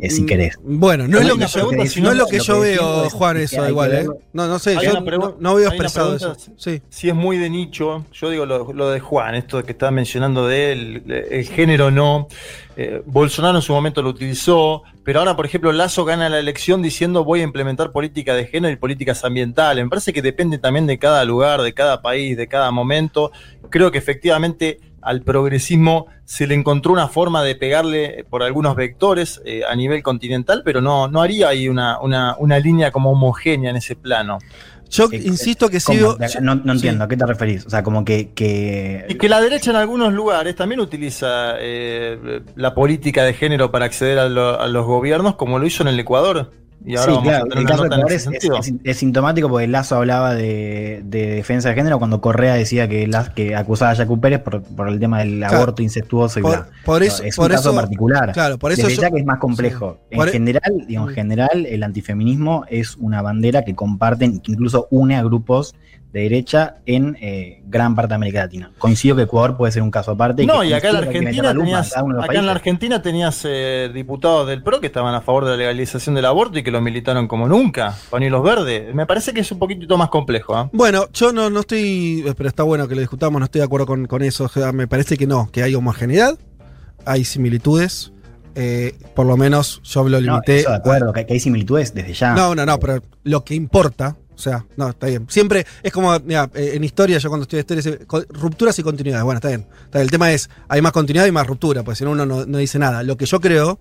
eh, si Mm, querés. Bueno, no es lo que yo, pregunta, no es lo que lo yo que veo, es Juan, que eso igual, ¿eh? No, no sé, Hay yo no, veo expresado eso. Sí. Si es muy de nicho, yo digo lo, lo de Juan, esto que estaba mencionando de él, el género no. Eh, Bolsonaro en su momento lo utilizó, pero ahora, por ejemplo, Lazo gana la elección diciendo voy a implementar política de género y políticas ambientales. Me parece que depende también de cada lugar, de cada país, de cada momento. Creo que efectivamente al progresismo se le encontró una forma de pegarle por algunos vectores eh, a nivel continental, pero no, no haría ahí una, una, una línea como homogénea en ese plano. Yo insisto que ¿Cómo? sigo. No, no sí. entiendo, ¿a qué te referís? O sea, como que... que Y que la derecha en algunos lugares también utiliza eh, la política de género para acceder a, lo- a los gobiernos, como lo hizo en el Ecuador. Y ahora sí, vamos claro, a el caso de Ecuador es, sentido. es- es sintomático porque Lazo hablaba de, de defensa de género cuando Correa decía que, la- que acusaba a Jacu Pérez por, por el tema del Claro. aborto incestuoso y Por- bla. por No, eso- es por un caso eso- particular. claro, por eso Desde yo- ya que es más complejo. sí. En e- general, digo, en general, el antifeminismo es una bandera que comparten y que incluso une a grupos de derecha en eh, gran parte de América Latina. Coincido que Ecuador puede ser un caso aparte. No, que y acá en la Argentina la tenías, los acá en la países. Argentina tenías eh, diputados del PRO que estaban a favor de la legalización del aborto y que lo militaron como nunca, pañuelos verdes. Me parece que es un poquitito más complejo. ¿ah? Bueno, yo no, no estoy, pero está bueno que lo discutamos, no estoy de acuerdo con, con eso. O sea, me parece que no, que hay homogeneidad, hay similitudes. eh, por lo menos yo lo No, limité. eso de acuerdo, que, que hay similitudes desde ya. No, no, no, pero lo que importa, sea, no, está bien. Siempre es como, mira, eh, en historia, yo cuando estudié historia, co- rupturas y continuidades. Bueno, está bien. El tema es, hay más continuidad y más ruptura, pues si no uno no, dice nada. Lo que yo creo,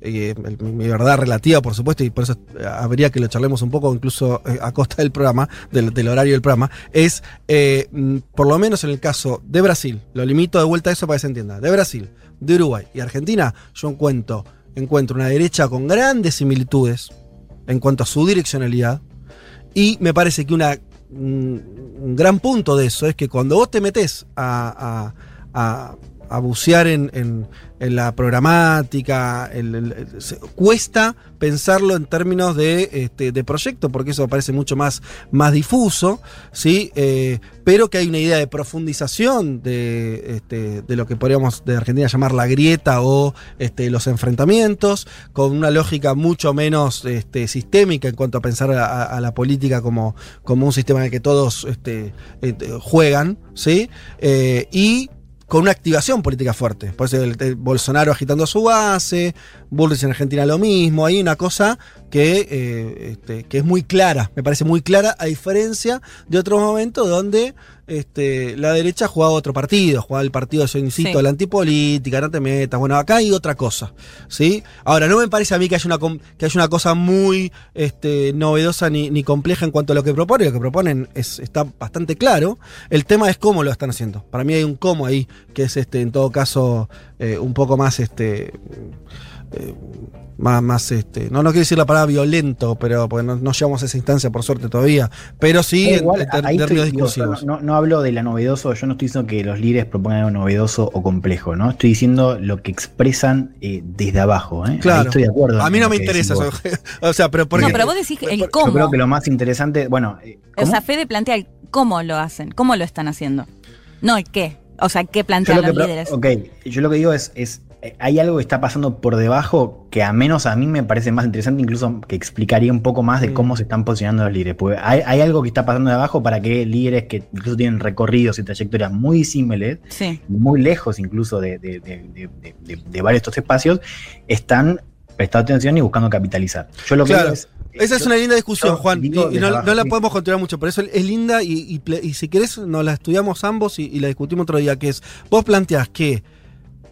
eh, mi verdad relativa, por supuesto, y por eso eh, habría que lo charlemos un poco, incluso eh, a costa del programa, del, horario del programa, es, eh, mm, por lo menos en el caso de Brasil, lo limito de vuelta a eso para que se entienda, de Brasil, de Uruguay y Argentina, yo encuentro, encuentro una derecha con grandes similitudes en cuanto a su direccionalidad, y me parece que una, un, gran punto de eso es que cuando vos te a- a- a en, en- la programática, cuesta pensarlo en términos de, este, de proyecto, porque eso parece mucho más, más difuso, ¿sí? Eh, pero que hay una idea de profundización de, este, de lo que podríamos de Argentina llamar la grieta o este, los enfrentamientos, con una lógica mucho menos este, sistémica en cuanto a pensar a la política como, como un sistema en el que todos este, eh, juegan, ¿sí? Eh, y con una activación política fuerte. Por eso el, Bolsonaro agitando su base, Bullrich en Argentina lo mismo. Hay una cosa que, eh, este, que es muy clara, me parece muy clara, a diferencia de otros momentos donde este, la derecha jugaba otro partido, jugaba el partido, yo insisto, Sí. la antipolítica, no te metas. Bueno, acá hay otra cosa. ¿sí? Ahora, no me parece a mí que haya una, que haya una cosa muy este, novedosa ni, ni compleja en cuanto a lo que proponen. Lo que proponen es, está bastante claro. El tema es cómo lo están haciendo. Para mí hay un cómo ahí, que es este, en todo caso eh, un poco más este. eh, más, más este, no, no quiero decir la palabra violento, pero pues no, no llegamos a esa instancia por suerte todavía, pero sí en, igual, en ahí términos estoy- discursivos. yo no, no hablo de la novedoso, yo no estoy diciendo que los líderes propongan algo novedoso o complejo, ¿no? Estoy diciendo lo que expresan eh, desde abajo, ¿eh? Ahí Claro. estoy de acuerdo. A mí en no me interesa eso. o sea, pero porque No, pero vos decís el Yo cómo. creo que lo más interesante, bueno, eh, O ¿cómo? sea, Fede plantea el cómo lo hacen, cómo lo están haciendo. No el qué. O sea, qué Yo plantean que los líderes. ok, yo lo que digo es, es, eh, hay algo que está pasando por debajo que a menos a mí me parece más interesante, incluso que explicaría un poco más de Mm. cómo se están posicionando los líderes. Porque hay, hay algo que está pasando de abajo para que líderes que incluso tienen recorridos y trayectorias muy similares, Sí. muy lejos incluso de, de- de- de- de- de- de varios de estos espacios, están prestando atención y buscando capitalizar. Yo lo que Claro. digo es, Esa es una linda discusión, yo Juan, y, digo y desde no, abajo, no la sí. podemos continuar mucho, pero eso es linda y, y si querés nos la estudiamos ambos y, y la discutimos otro día, que es, vos planteás que,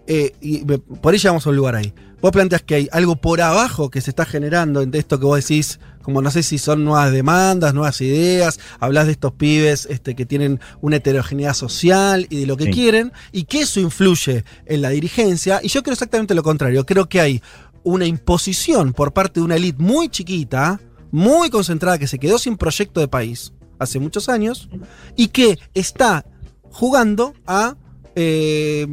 eh, y me- por ahí llegamos a un lugar ahí, vos planteás que hay algo por abajo que se está generando entre esto que vos decís, como no sé si son nuevas demandas, nuevas ideas, hablas de estos pibes este, que tienen una heterogeneidad social y de lo que Sí. quieren, y que eso influye en la dirigencia, y yo creo exactamente lo contrario, creo que hay una imposición por parte de una élite muy chiquita, muy concentrada, que se quedó sin proyecto de país hace muchos años, y que está jugando a... eh,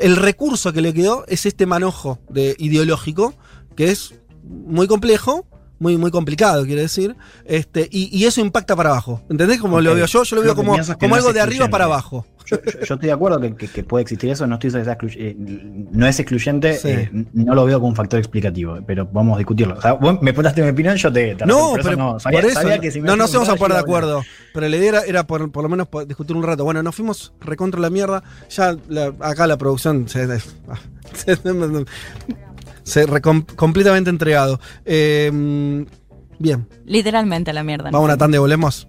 el recurso que le quedó es este manojo de, ideológico, que es muy complejo, muy, muy complicado, quiero decir, este, y, y eso impacta para abajo. ¿Entendés cómo lo veo yo? Yo lo veo como, como algo de arriba para abajo. Yo, yo- yo estoy de acuerdo que, que- que puede existir eso, no estoy que sea exclu- eh, no es excluyente, Sí. eh, no lo veo como un factor explicativo, pero vamos a discutirlo. O sea, vos me preguntaste mi opinión, yo te, te No, pero no, sabía- por eso sabía que si me no nos íbamos a poner de acuerdo. Pero la idea era, era por, por lo menos discutir un rato. Bueno, nos fuimos recontra la mierda. Ya la- acá la producción se, se, se recom- completamente entregado. Eh, bien, Literalmente a la mierda. vamos a una tanda y volvemos.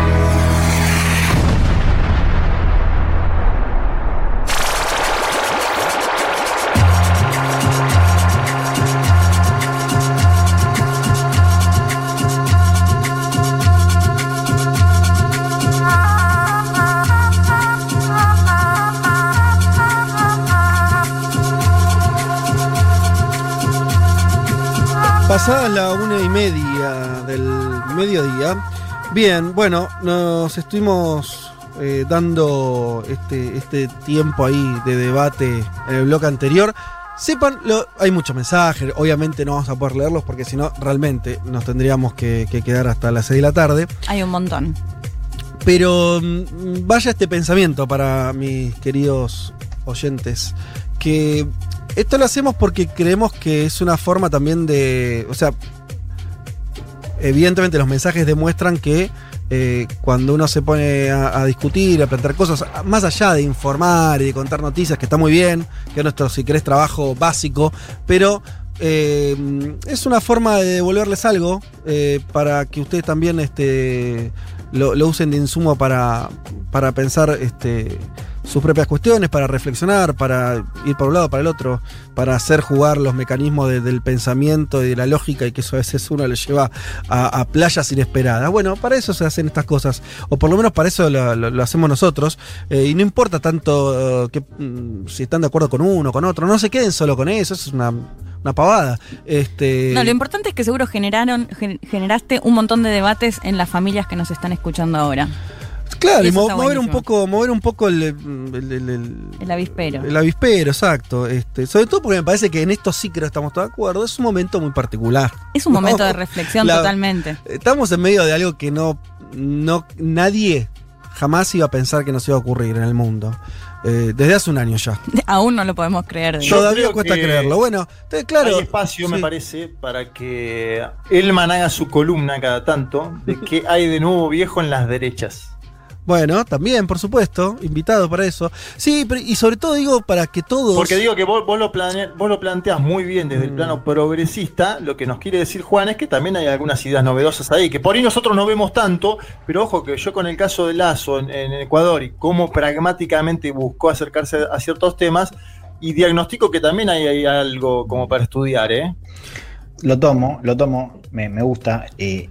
Pasada la una y media del mediodía. Bien, bueno, nos estuvimos eh, dando este, este tiempo ahí de debate en el bloque anterior. Sepan, lo- hay muchos mensajes, obviamente no vamos a poder leerlos porque si no, realmente nos tendríamos que, que quedar hasta las 6 de la tarde. Hay un montón. Pero mm, vaya este pensamiento para mis queridos oyentes, que esto lo hacemos porque creemos que es una forma también de, o sea, evidentemente los mensajes demuestran que eh, cuando uno se pone a, discutir, a plantear cosas, más allá de informar y de contar noticias, que está muy bien, que es nuestro, si querés, trabajo básico, pero eh, es una forma de devolverles algo eh, para que ustedes también este, lo, lo usen de insumo para, para pensar este, sus propias cuestiones, para reflexionar, para ir para un lado, para el otro, para hacer jugar los mecanismos de- del pensamiento y de la lógica y que eso a veces uno lo lleva a, playas inesperadas. Bueno, para eso se hacen estas cosas, o por lo menos para eso lo, hacemos nosotros, eh, y no importa tanto eh, que, mm, si están de acuerdo con uno con otro, no se queden solo con eso, eso es una, una pavada. Este, No, lo importante es que seguro generaron, gen- generaste un montón de debates en las familias que nos están escuchando ahora. Claro, Y mo- mover un poco, mover un poco el, el- el- el- El avispero. el avispero, exacto. Este, sobre todo porque me parece que en esto sí que no estamos todos de acuerdo. Es un momento muy particular. Es un No, momento de reflexión la- totalmente. Estamos en medio de algo que no, no nadie jamás iba a pensar que nos iba a ocurrir en el mundo. Eh, desde hace un año ya. Aún no lo podemos creer. Yo Todavía creo cuesta que creerlo. Bueno, entonces, claro. Hay espacio, me parece, para que Elman haga su columna cada tanto de que hay de nuevo viejo en las derechas. Bueno, también, por supuesto, invitado para eso. Sí, pero- y sobre todo digo para que todos. Porque digo que vos, vos lo plane- vos lo planteas muy bien desde Mm. el plano progresista. Lo que nos quiere decir Juan es que también hay algunas ideas novedosas ahí, que por ahí nosotros no vemos tanto, pero ojo que yo con el caso de Lazo en, en Ecuador y cómo pragmáticamente buscó acercarse a ciertos temas, y diagnostico que también hay, hay algo como para estudiar, ¿eh? Lo tomo, lo tomo, me, me gusta. eh,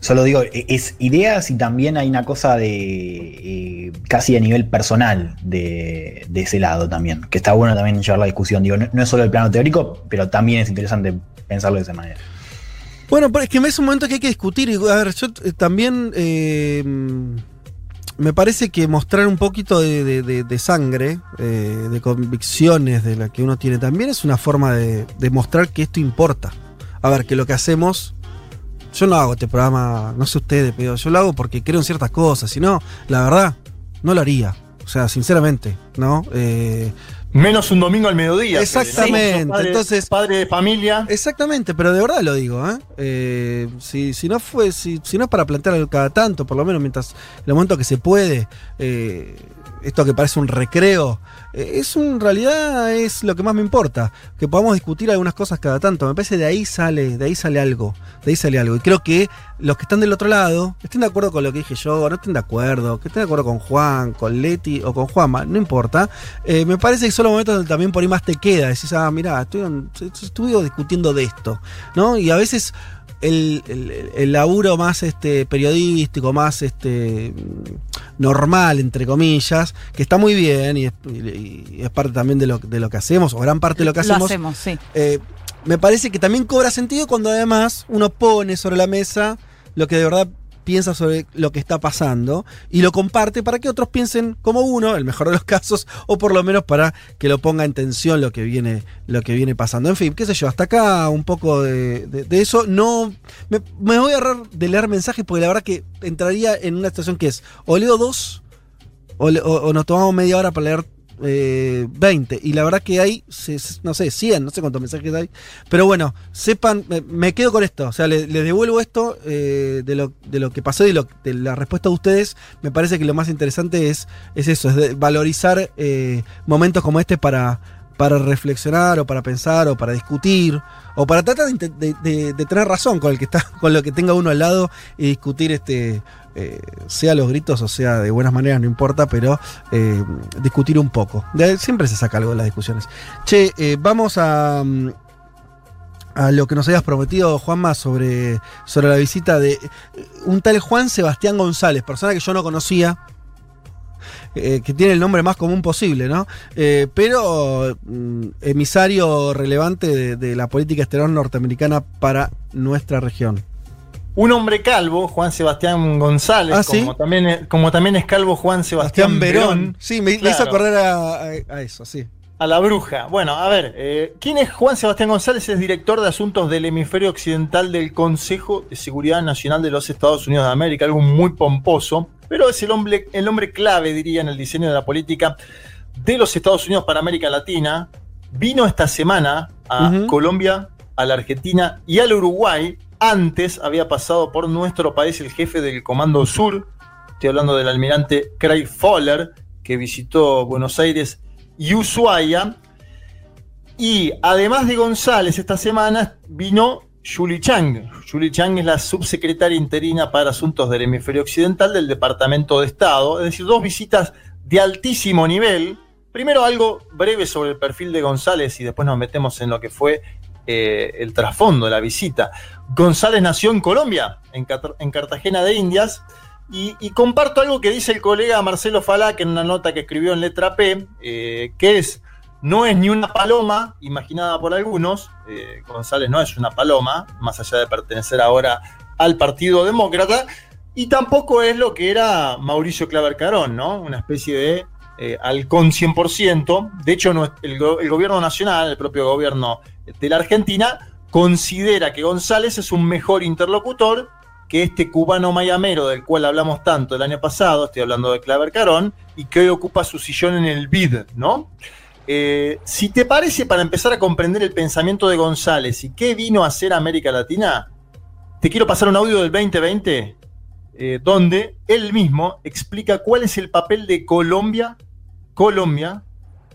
solo digo, e- es ideas y también hay una cosa de eh, casi a nivel personal de, de ese lado también, que está bueno también llevar la discusión. Digo, no, no es solo el plano teórico, pero también es interesante pensarlo de esa manera. Bueno, pero es que es un momento que hay que discutir. A ver, yo eh, también eh, me parece que mostrar un poquito de, de- sangre, de convicciones de la que uno tiene, también es una forma de, de mostrar que esto importa. A ver, que lo que hacemos. Yo no hago este programa, no sé ustedes, pero yo lo hago porque creo en ciertas cosas. Si no, la verdad, no lo haría. O sea, sinceramente, ¿no? Eh, Menos un domingo al mediodía. Exactamente, padre- entonces- Padre de familia. Exactamente, pero de verdad lo digo, ¿eh? Eh, si, si no fue, si, si no es para plantear cada tanto, por lo menos mientras el momento que se puede, eh, esto que parece un recreo, es un- en realidad es lo que más me importa, que podamos discutir algunas cosas cada tanto. Me parece de ahí sale, de ahí sale algo, de ahí sale algo. Y creo que los que están del otro lado estén de acuerdo con lo que dije yo, no estén de acuerdo, que estén de acuerdo con Juan, con Leti o con Juanma, no importa. Eh, me parece que son los momentos donde también por ahí más te queda. Decís, ah, mirá, estoy, estuve discutiendo de esto, ¿no? Y a veces el, el- el laburo más este, periodístico, más este, normal, entre comillas, que está muy bien y es, y- y es parte también de lo, de lo que hacemos, o gran parte de lo que Lo hacemos. hacemos, sí. Eh, me parece que también cobra sentido cuando además uno pone sobre la mesa lo que de verdad piensa sobre lo que está pasando y lo comparte para que otros piensen como uno, el mejor de los casos, o por lo menos para que lo ponga en tensión lo que viene, lo que viene pasando. En fin, qué sé yo, hasta acá un poco de, eso. No. Me, voy a ahorrar de leer mensajes porque la verdad que entraría en una situación que es o leo dos o- o nos tomamos media hora para leer eh, 20. Y la verdad que hay, no sé, 100, no sé cuántos mensajes hay. Pero bueno, sepan, me, quedo con esto. O sea, le- les devuelvo esto eh, de, lo, de lo que pasó y de la respuesta de ustedes. Me parece que lo más interesante es, es eso, es de valorizar eh, momentos como este para, para reflexionar o para pensar o para discutir o para tratar de, tener razón con el que está con lo que tenga uno al lado y discutir este eh, sea los gritos o sea de buenas maneras no importa pero eh, discutir un poco. Siempre se saca algo de las discusiones. Che eh, vamos a mm, a lo que nos habías prometido, Juanma, sobre, sobre la visita de un tal Juan Sebastián González, persona que yo no conocía, eh, que tiene el nombre más común posible, ¿no? Eh, pero mm, emisario relevante de, de la política exterior norteamericana para nuestra región. Un hombre calvo, Juan Sebastián González, Ah, ¿sí? como, también, es- como también es calvo Juan Sebastián, Sebastián Verón. Verón. Sí, me, Claro. hizo a, a- a eso, sí. A la bruja. Bueno, a ver, eh, ¿quién es Juan Sebastián González? Es director de asuntos del hemisferio occidental del Consejo de Seguridad Nacional de los Estados Unidos de América, algo muy pomposo, pero es el hombre, el hombre clave, diría, en el diseño de la política de los Estados Unidos para América Latina. Vino esta semana a. Colombia, a la Argentina y al Uruguay. Antes había pasado por nuestro país el jefe del Comando Sur, estoy hablando del almirante Craig Fowler, que visitó Buenos Aires y Ushuaia. Y además de González, esta semana vino Julie Chang. Julie Chang es la subsecretaria interina para asuntos del hemisferio occidental del Departamento de Estado. Es decir, dos visitas de altísimo nivel. Primero algo breve sobre el perfil de González y después nos metemos en lo que fue eh, el trasfondo de la visita. González nació en Colombia, en, Cartagena de Indias, y, comparto algo que dice el colega Marcelo Falac en una nota que escribió en letra P, eh, que es, no es ni una paloma, imaginada por algunos, eh, González no es una paloma, más allá de pertenecer ahora al Partido Demócrata, y tampoco es lo que era Mauricio Claver Carón, ¿no? Una especie de eh, halcón 100%. De hecho, el gobierno nacional, el propio gobierno de la Argentina, considera que González es un mejor interlocutor que este cubano mayamero del cual hablamos tanto el año pasado, estoy hablando de Claver Carón, y que hoy ocupa su sillón en el BID, ¿no? Eh, si te parece, para empezar a comprender el pensamiento de González y qué vino a hacer América Latina, te quiero pasar un audio del 2020, eh, donde él mismo explica cuál es el papel de Colombia, Colombia,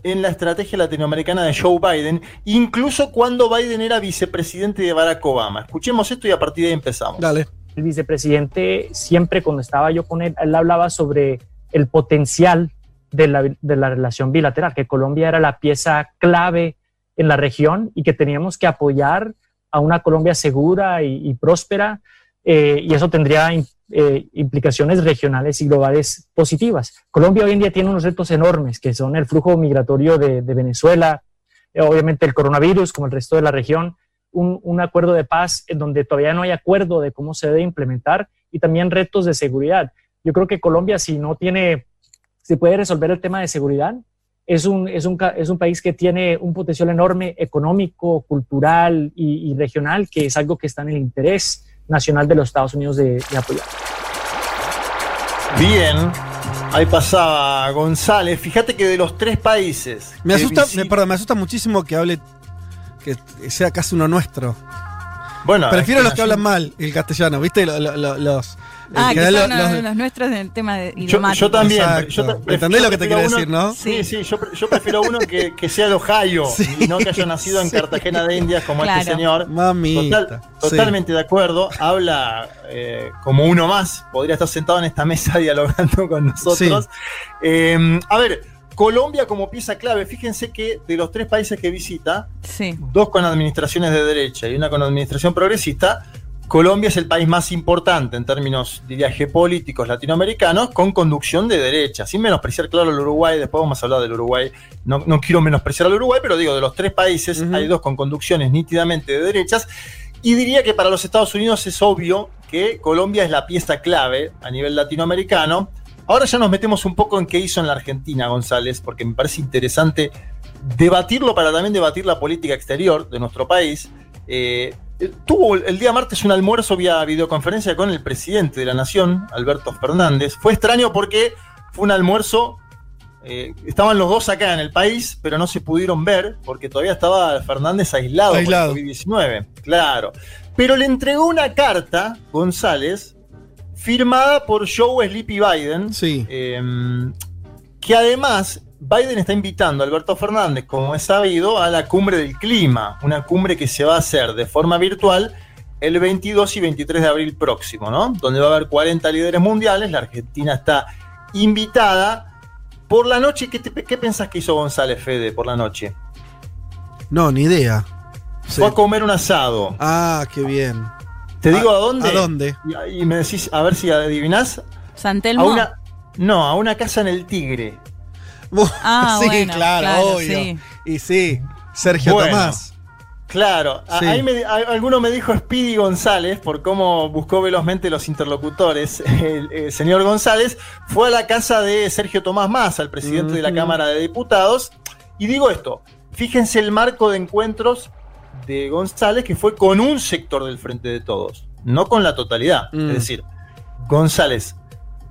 en la estrategia latinoamericana de Joe Biden, incluso cuando Biden era vicepresidente de Barack Obama. Escuchemos esto y a partir de ahí empezamos. Dale. El vicepresidente siempre cuando estaba yo con él, él hablaba sobre el potencial de la, relación bilateral, que Colombia era la pieza clave en la región y que teníamos que apoyar a una Colombia segura y, próspera, eh, y eso tendría eh, implicaciones regionales y globales positivas. Colombia hoy en día tiene unos retos enormes, que son el flujo migratorio de, de Venezuela, eh, obviamente el coronavirus, como el resto de la región, un, un acuerdo de paz en donde todavía no hay acuerdo de cómo se debe implementar y también retos de seguridad. Yo creo que Colombia, si no tiene, si puede resolver el tema de seguridad, es un, es un, es un país que tiene un potencial enorme económico, cultural y, y regional, que es algo que está en el interés nacional de los Estados Unidos de, de apoyar. Bien, ahí pasaba González. Fíjate que de los tres países. Me asusta, me, perdón, me asusta muchísimo que hable, que sea casi uno nuestro. Bueno, Prefiero los que hablan mal el castellano, ¿viste? Lo- lo- lo- los. Ah, que son lo- los, los- los nuestros en el tema de Yo, idiomático. yo también. Yo, ta- ¿Me entendés yo lo que te quiero uno- decir, no? Sí, sí, yo, pre- yo prefiero uno que, que sea de Ohio y no que haya nacido en Sí. Cartagena de Indias como Claro. este señor. Total- Sí. totalmente de acuerdo. Habla eh, como uno más. Podría estar sentado en esta mesa dialogando con nosotros. Eh, a ver, Colombia como pieza clave. Fíjense que de los tres países que visita, Sí. dos con administraciones de derecha y una con administración progresista, Colombia es el país más importante en términos, diría, geopolíticos latinoamericanos, con conducción de derecha, sin menospreciar, claro, el Uruguay, después vamos a hablar del Uruguay, no, no quiero menospreciar al Uruguay, pero digo, de los tres países hay dos con conducciones nítidamente de derechas, Y diría que para los Estados Unidos es obvio que Colombia es la pieza clave a nivel latinoamericano. Ahora ya nos metemos un poco en qué hizo en la Argentina González, porque me parece interesante debatirlo para también debatir la política exterior de nuestro país. Eh, tuvo el día martes un almuerzo vía videoconferencia con el presidente de la Nación, Alberto Fernández. Fue extraño porque fue un almuerzo, eh, estaban los dos acá en el país, pero no se pudieron ver porque todavía estaba Fernández aislado, Aislado. por el COVID-19. Claro. Pero le entregó una carta, González, firmada por Joe Sleepy Biden, em, que además Biden está invitando a Alberto Fernández, como es sabido, a la cumbre del clima, una cumbre que se va a hacer de forma virtual el 22 y 23 de abril próximo, ¿no? Donde va a haber 40 líderes mundiales, la Argentina está invitada. Por la noche, ¿qué, te- qué pensás que hizo González Fede por la noche? No, ni idea. Fue a comer un asado. Ah, qué bien. ¿Te digo ¿A- a dónde? a dónde? Y, y me decís, a ver si adivinás. San A Telmo. una, no, a una casa en el Tigre. Ah, sí, bueno, claro, claro, obvio. sí. Y sí, Sergio Bueno, Tomás. Claro, Sí. ahí me- a- alguno me dijo Speedy González por cómo buscó velozmente los interlocutores. El, el señor González fue a la casa de Sergio Tomás Massa, el presidente de la. Cámara de Diputados. Y digo esto, fíjense el marco de encuentros de González que fue con un sector del Frente de Todos, no con la totalidad. Mm. Es decir, González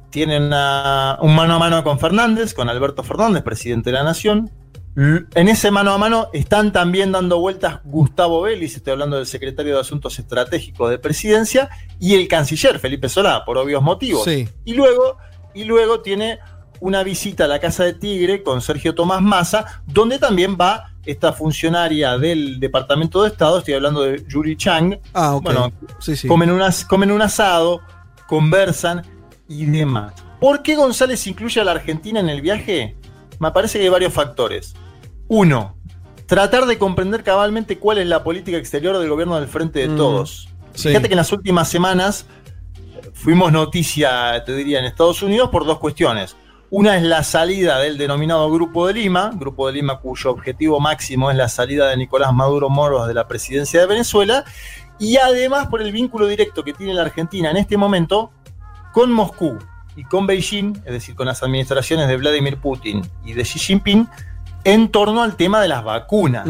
tiene una- un mano a mano con Fernández, con Alberto Fernández, presidente de la Nación. En ese mano a mano están también dando vueltas Gustavo Vélez, estoy hablando del secretario de Asuntos Estratégicos de Presidencia, y el canciller Felipe Solá, por obvios motivos. Sí. Y luego, y luego tiene una visita a la Casa de Tigre con Sergio Tomás Massa, donde también va esta funcionaria del Departamento de Estado, estoy hablando de Yuri Chang. Ah. Bueno, sí, sí. comen, unas, comen un asado, conversan y demás. ¿Por qué González incluye a la Argentina en el viaje? Me parece que hay varios factores. Uno, tratar de comprender cabalmente cuál es la política exterior del gobierno del Frente de Mm, Todos. sí. Fíjate que en las últimas semanas fuimos noticia, te diría, en Estados Unidos por dos cuestiones. Una es la salida del denominado Grupo de Lima, Grupo de Lima cuyo objetivo máximo es la salida de Nicolás Maduro Moros de la presidencia de Venezuela, y además por el vínculo directo que tiene la Argentina en este momento con Moscú y con Beijing, es decir, con las administraciones de Vladimir Putin y de Xi Jinping, en torno al tema de las vacunas.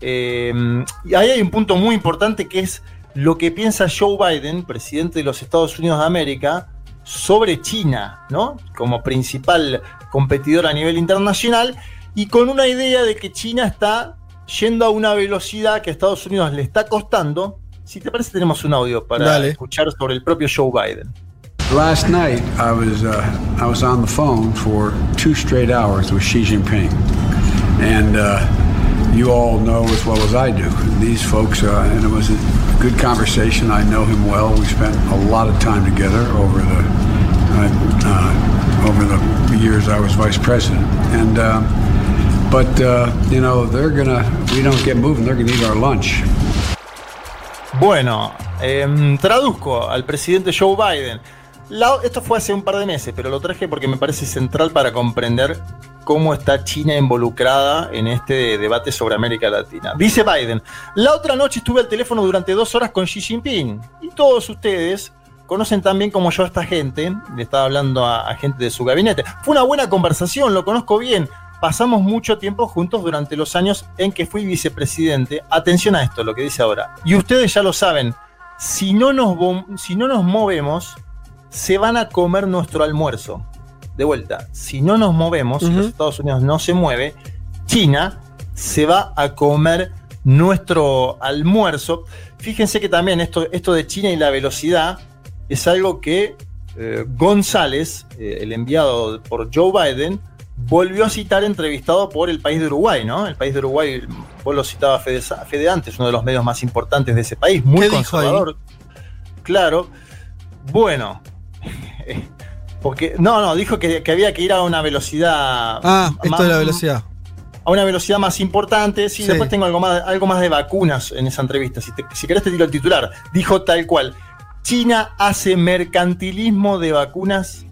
Eh, y ahí hay un punto muy importante que es lo que piensa Joe Biden, presidente de los Estados Unidos de América, sobre China, ¿no? Como principal competidor a nivel internacional y con una idea de que China está yendo a una velocidad que a Estados Unidos le está costando. Si te parece, tenemos un audio para Dale. escuchar sobre el propio Joe Biden. Last night, I was uh, I was on the phone for two straight hours with Xi Jinping, and uh, you all know as well as I do these folks. Uh, and it was a good conversation. I know him well. We spent a lot of time together over the uh, uh, over the years I was vice president, and. Uh, but uh, you know they're gonna. We don't get moving. They're gonna eat our lunch. Bueno, em, traduzco al presidente Joe Biden. Esto fue hace un par de meses, pero lo traje porque me parece central para comprender cómo está China involucrada en este debate sobre América Latina. Dice Biden, la otra noche estuve al teléfono durante dos horas con Xi Jinping y todos ustedes conocen tan bien como yo a esta gente, le estaba hablando a, a gente de su gabinete. Fue una buena conversación, lo conozco bien. Pasamos mucho tiempo juntos durante los años en que fui vicepresidente. Atención a esto, lo que dice ahora. Y ustedes ya lo saben, si no nos, si no nos movemos, se van a comer nuestro almuerzo. De vuelta, si no nos movemos, si los Estados Unidos no se mueve, China se va a comer nuestro almuerzo. Fíjense que también esto, esto de China y la velocidad es algo que eh, González, eh, el enviado por Joe Biden, volvió a citar entrevistado por el país de Uruguay, ¿no? El país de Uruguay, vos lo citaba Fede, Fede antes, uno de los medios más importantes de ese país, muy conservador. Claro. Bueno. Porque, no, no, dijo que, que había que ir a una velocidad. Ah, esto de la velocidad. A una velocidad más importante. Sí, Sí. después tengo algo más, algo más de vacunas en esa entrevista. Si, te- si querés, te tiro el titular. Dijo tal cual: China hace mercantilismo de vacunas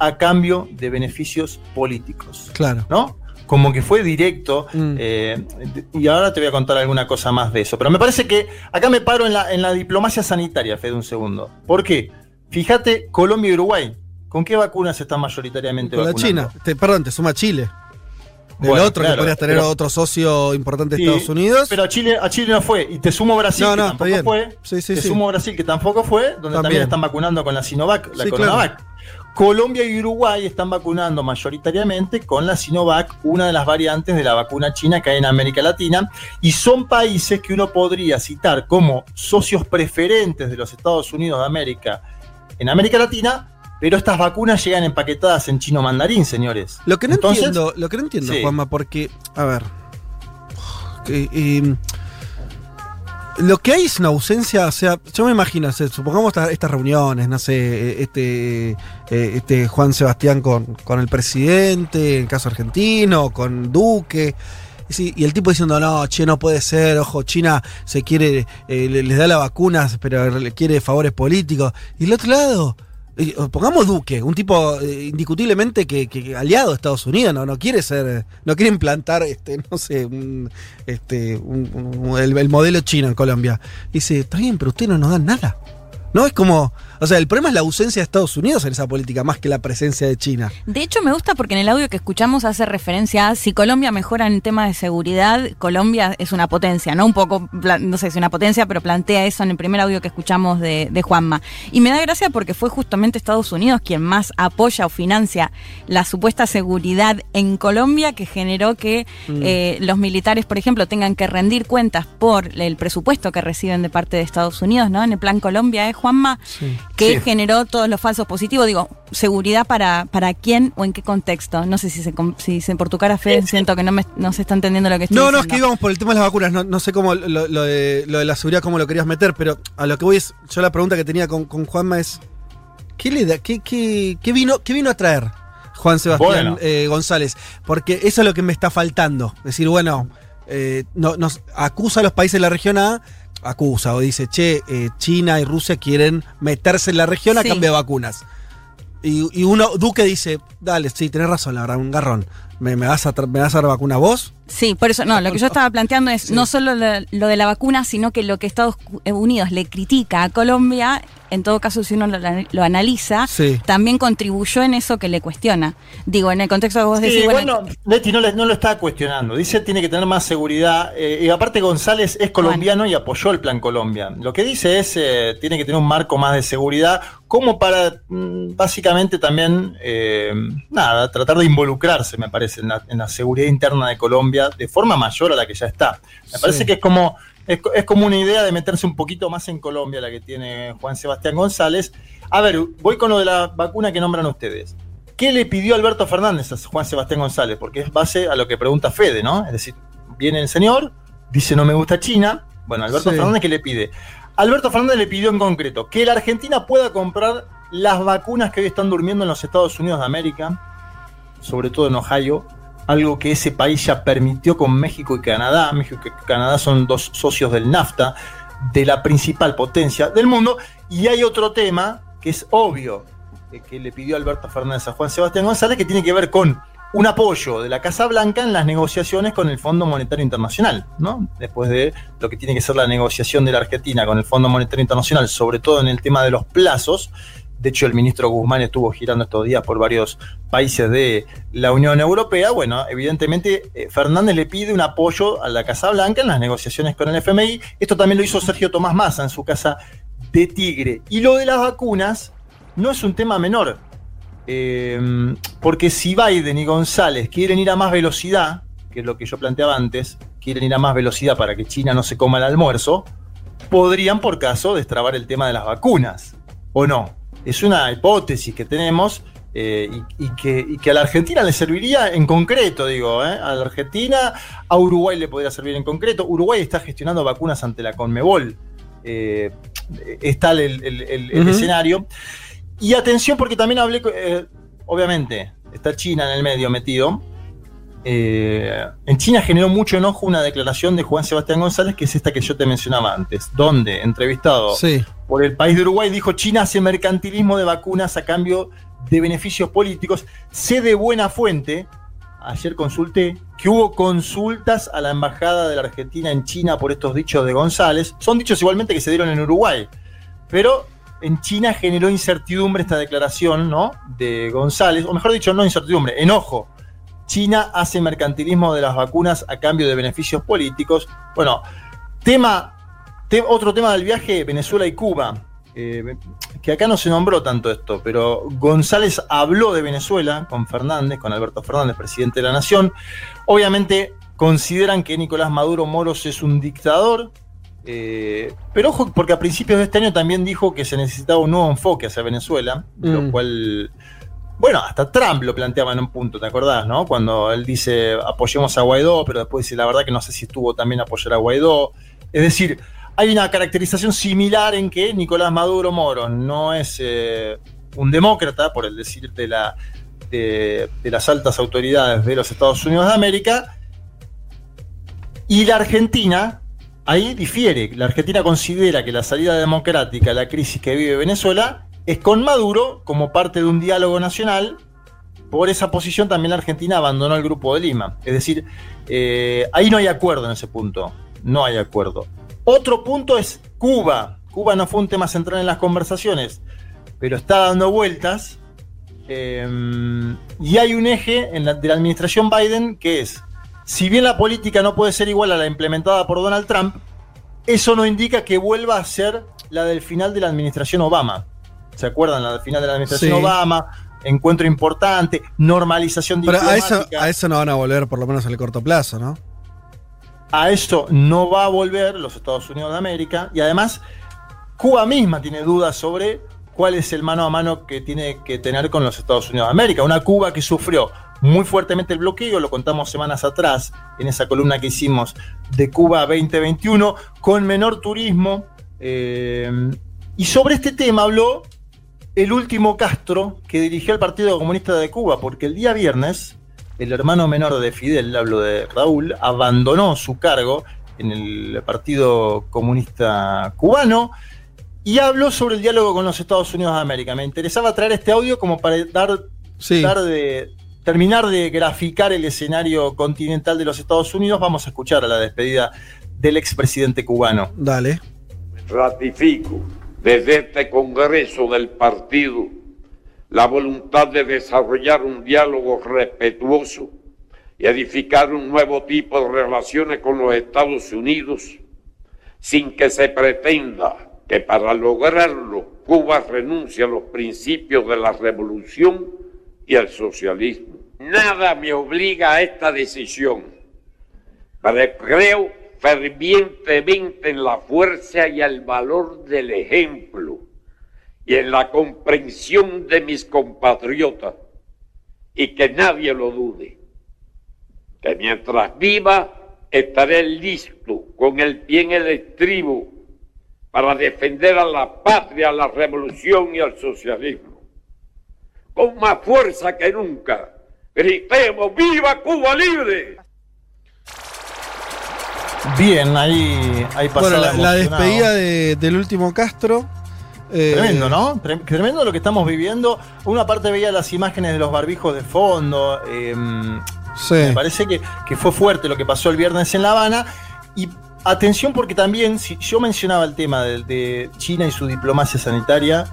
a cambio de beneficios políticos. Claro. ¿No? como que fue directo. Mm. eh, y ahora te voy a contar alguna cosa más de eso. Pero me parece que acá me paro en la, en la diplomacia sanitaria, Fede, un segundo. ¿Por qué? Fíjate, Colombia y Uruguay. ¿Con qué vacunas están mayoritariamente Con la? China. Te- perdón, te suma Chile. El Bueno, otro que podrías tener pero- otro socio importante de Sí, Estados Unidos. Pero a Chile, a Chile no fue. Y te sumo Brasil, No, que no, tampoco bien. fue. Sí, sí, te sumo Brasil, que tampoco fue, donde también, También. están vacunando con la Sinovac, la Coronavac. Colombia y Uruguay están vacunando mayoritariamente con la Sinovac, una de las variantes de la vacuna china que hay en América Latina, y son países que uno podría citar como socios preferentes de los Estados Unidos de América en América Latina, pero estas vacunas llegan empaquetadas en chino mandarín, señores. Lo que no Entonces- entiendo, lo que no entiendo, Sí. Juanma, porque, a ver. eh, eh, lo que hay es una ausencia, o sea, yo me imagino, o sea, supongamos esta- estas reuniones, no sé, eh, este, eh, este Juan Sebastián con, con el presidente, en el caso argentino, con Duque. Y el tipo diciendo, no, che, no puede ser, ojo, China se quiere, eh, le- les da las vacunas, pero le quiere favores políticos. Y el otro lado, pongamos Duque, un tipo eh, indiscutiblemente que, que aliado de Estados Unidos, no, quiere ser, no quiere implantar, este, no sé, un- este, el, el modelo chino en Colombia. Dice, está bien, pero ustedes no nos dan nada. No es como, o sea, el problema es la ausencia de Estados Unidos en esa política más que la presencia de China. De hecho, me gusta porque en el audio que escuchamos hace referencia a si Colombia mejora en tema de seguridad, Colombia es una potencia, ¿no? Un poco, no sé si una potencia, pero plantea eso en el primer audio que escuchamos de, de Juanma. Y me da gracia porque fue justamente Estados Unidos quien más apoya o financia la supuesta seguridad en Colombia que generó que Mm. eh, los militares, por ejemplo, tengan que rendir cuentas por el presupuesto que reciben de parte de Estados Unidos, ¿no? En el plan Colombia, ¿eh, Juanma? Que Sí. generó todos los falsos positivos. Digo, seguridad para, para quién o en qué contexto. No sé si se, si se por tu cara, Fede, siento que no, me, no se está entendiendo lo que estoy No, no, es diciendo. que íbamos por el tema de las vacunas. No, no sé cómo lo, lo de, lo de la seguridad, cómo lo querías meter, pero a lo que voy es. Yo la pregunta que tenía con, con Juanma es. ¿Qué le da? ¿Qué, qué, qué vino, qué vino a traer Juan Sebastián Bueno. eh, González? Porque eso es lo que me está faltando. Es decir, bueno, eh, no, nos acusa a los países de la región A, acusa o dice, che, eh, China y Rusia quieren meterse en la región a Sí. cambio de vacunas. Y, y uno, Duque dice, dale, sí, tenés razón, la verdad, un garrón. ¿Me, me vas, a ¿Me vas a dar vacuna vos? Sí, por eso, no, lo que yo estaba planteando es no solo lo, lo de la vacuna, sino que lo que Estados Unidos le critica a Colombia, en todo caso, si uno lo, lo analiza, Sí. también contribuyó en eso que le cuestiona. Digo, en el contexto que vos Sí, decís, bueno, bueno, Leti no, no lo está cuestionando. Dice tiene que tener más seguridad. eh, y aparte González es colombiano y apoyó el plan Colombia. Lo que dice es eh, tiene que tener un marco más de seguridad, como para mm, básicamente también eh, nada, tratar de involucrarse, me parece, en la, en la seguridad interna de Colombia de forma mayor a la que ya está. Me parece Sí. que es como es, co- es como una idea de meterse un poquito más en Colombia la que tiene Juan Sebastián González. A ver, voy con lo de la vacuna que nombran ustedes. ¿Qué le pidió Alberto Fernández a Juan Sebastián González? Porque es base a lo que pregunta Fede, ¿no? Es decir, viene el señor, dice no me gusta China. Bueno, Alberto Sí. Fernández, ¿qué le pide? Alberto Fernández le pidió en concreto que la Argentina pueda comprar las vacunas que hoy están durmiendo en los Estados Unidos de América, sobre todo en Ohio, algo que ese país ya permitió con México y Canadá. México y Canadá son dos socios del NAFTA, de la principal potencia del mundo. Y hay otro tema que es obvio, eh, que le pidió Alberto Fernández a Juan Sebastián González, que tiene que ver con un apoyo de la Casa Blanca en las negociaciones con el Fondo Monetario Internacional, ¿no? Después de lo que tiene que ser la negociación de la Argentina con el Fondo Monetario Internacional, sobre todo en el tema de los plazos. De hecho, el ministro Guzmán estuvo girando estos días por varios países de la Unión Europea. Bueno, evidentemente eh, Fernández le pide un apoyo a la Casa Blanca en las negociaciones con el FMI. Esto también lo hizo Sergio Tomás Massa en su casa de Tigre. Y lo de las vacunas no es un tema menor. Eh, porque si Biden y González quieren ir a más velocidad, que es lo que yo planteaba antes, quieren ir a más velocidad para que China no se coma el almuerzo, podrían por caso destrabar el tema de las vacunas, ¿o no? Es una hipótesis que tenemos eh, y, y que, y que a la Argentina le serviría en concreto, digo, ¿eh? a la Argentina, a Uruguay le podría servir en concreto. Uruguay está gestionando vacunas ante la Conmebol, eh, está el, el- el- el Ujú. escenario. Y atención porque también hablé, eh, obviamente, está China en el medio metido. Eh, en China generó mucho enojo una declaración de Juan Sebastián González, que es esta que yo te mencionaba antes, donde, entrevistado Sí. por el país de Uruguay, dijo China hace mercantilismo de vacunas a cambio de beneficios políticos. Sé de buena fuente, ayer consulté que hubo consultas a la embajada de la Argentina en China por estos dichos de González. Son dichos igualmente que se dieron en Uruguay, pero en China generó incertidumbre esta declaración, ¿no? De González, o mejor dicho, no incertidumbre, enojo. China hace mercantilismo de las vacunas a cambio de beneficios políticos. Bueno, tema, te- otro tema del viaje, Venezuela y Cuba. Eh, que acá no se nombró tanto esto, pero González habló de Venezuela con Fernández, con Alberto Fernández, presidente de la Nación. Obviamente consideran que Nicolás Maduro Moros es un dictador, eh, pero ojo, porque a principios de este año también dijo que se necesitaba un nuevo enfoque hacia Venezuela, lo Mm. cual, bueno, hasta Trump lo planteaba en un punto, ¿te acordás, no? Cuando él dice apoyemos a Guaidó, pero después dice la verdad que no sé si estuvo también apoyar a Guaidó. Es decir, hay una caracterización similar en que Nicolás Maduro Moro no es eh, un demócrata, por el decir de, la, de las altas autoridades de los Estados Unidos de América, y la Argentina, ahí difiere. La Argentina considera que la salida democrática a la crisis que vive Venezuela es con Maduro como parte de un diálogo nacional. Por esa posición también la Argentina abandonó el Grupo de Lima. Es decir, eh, ahí no hay acuerdo en ese punto. No hay acuerdo. Otro punto es Cuba. Cuba no fue un tema central en las conversaciones, pero está dando vueltas. Eh, y hay un eje en la- de la administración Biden que es, si bien la política no puede ser igual a la implementada por Donald Trump, eso no indica que vuelva a ser la del final de la administración Obama. ¿Se acuerdan? La final de la administración Sí. Obama, encuentro importante, normalización Pero a diplomática. eso, a eso no van a volver, por lo menos en el corto plazo, ¿no? A eso no va a volver los Estados Unidos de América y además Cuba misma tiene dudas sobre cuál es el mano a mano que tiene que tener con los Estados Unidos de América. Una Cuba que sufrió muy fuertemente el bloqueo, lo contamos semanas atrás en esa columna que hicimos de Cuba 2021, con menor turismo. eh, y sobre este tema habló el último Castro que dirigió el Partido Comunista de Cuba, porque el día viernes el hermano menor de Fidel, hablo de Raúl, abandonó su cargo en el Partido Comunista Cubano y habló sobre el diálogo con los Estados Unidos de América. Me interesaba traer este audio como para dar, dar de, terminar de graficar el escenario continental de los Estados Unidos. Vamos a escuchar a la despedida del expresidente cubano. Dale. Ratifico desde este Congreso del Partido la voluntad de desarrollar un diálogo respetuoso y edificar un nuevo tipo de relaciones con los Estados Unidos sin que se pretenda que para lograrlo Cuba renuncie a los principios de la revolución y al socialismo. Nada me obliga a esta decisión, pero creo fervientemente en la fuerza y el valor del ejemplo y en la comprensión de mis compatriotas y que nadie lo dude, que mientras viva estaré listo con el pie en el estribo para defender a la patria, a la revolución y al socialismo. Con más fuerza que nunca, gritemos ¡Viva Cuba libre! Bien, ahí, ahí pasaba Bueno, la, la despedida de- del último Castro. eh, Tremendo, ¿no? Tre- Tremendo lo que estamos viviendo. Una parte veía las imágenes de los barbijos de fondo. eh, Me parece que, que fue fuerte lo que pasó el viernes en La Habana. Y atención porque también, si yo mencionaba el tema de, de China y su diplomacia sanitaria,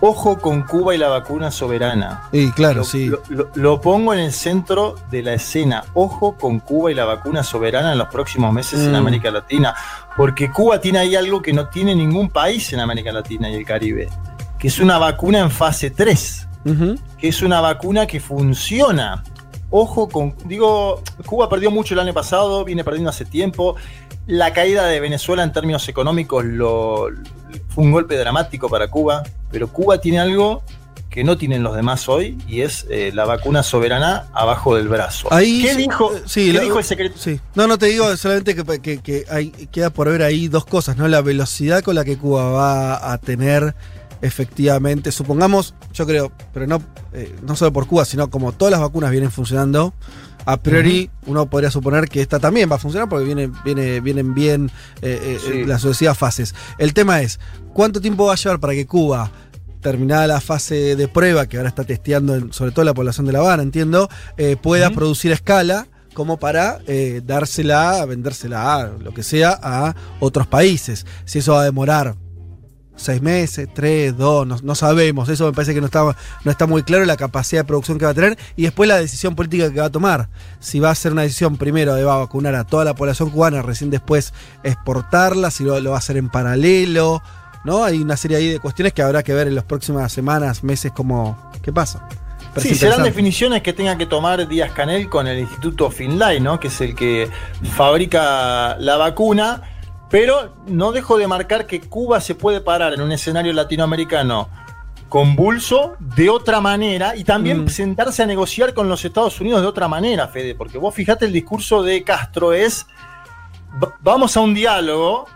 ojo con Cuba y la vacuna soberana. Y claro, Lo- sí. Lo, lo- lo pongo en el centro de la escena. Ojo con Cuba y la vacuna soberana en los próximos meses en Mm. América Latina. Porque Cuba tiene ahí algo que no tiene ningún país en América Latina y el Caribe. Que es una vacuna en fase 3. Que es una vacuna que funciona. Ojo con. Digo, Cuba perdió mucho el año pasado, viene perdiendo hace tiempo. La caída de Venezuela en términos económicos lo, fue un golpe dramático para Cuba. Pero Cuba tiene algo que no tienen los demás hoy y es eh, la vacuna soberana abajo del brazo. Ahí ¿Qué sí, dijo, eh, sí, qué la- dijo el secretario? Sí. No, no te digo solamente que, que- que hay, queda por ver ahí dos cosas, ¿no? La velocidad con la que Cuba va a tener efectivamente, supongamos, yo creo, pero no, eh, no solo por Cuba, sino como todas las vacunas vienen funcionando, a priori uno podría suponer que esta también va a funcionar porque viene, viene, vienen bien eh, eh, Sí. las sucesivas fases. El tema es, ¿cuánto tiempo va a llevar para que Cuba terminada la fase de prueba, que ahora está testeando en- sobre todo la población de La Habana, entiendo, eh, pueda producir a escala como para eh, dársela, vendérsela, lo que sea, a otros países. Si eso va a demorar seis meses, tres, dos, no, no sabemos. Eso me parece que no está, no está muy claro la capacidad de producción que va a tener y después la decisión política que va a tomar. Si va a ser una decisión primero de va a vacunar a toda la población cubana, recién después exportarla, si lo, lo va a hacer en paralelo. ¿no? Hay una serie ahí de cuestiones que habrá que ver en las próximas semanas, meses, cómo, qué pasa. Pero Sí, serán definiciones que tenga que tomar Díaz Canel con el Instituto Finlay, ¿no? Que es el que fabrica la vacuna. Pero no dejo de marcar que Cuba se puede parar en un escenario latinoamericano convulso de otra manera y también Mm. sentarse a negociar con los Estados Unidos de otra manera, Fede, porque vos fijate el discurso de Castro es "Va- vamos a un diálogo,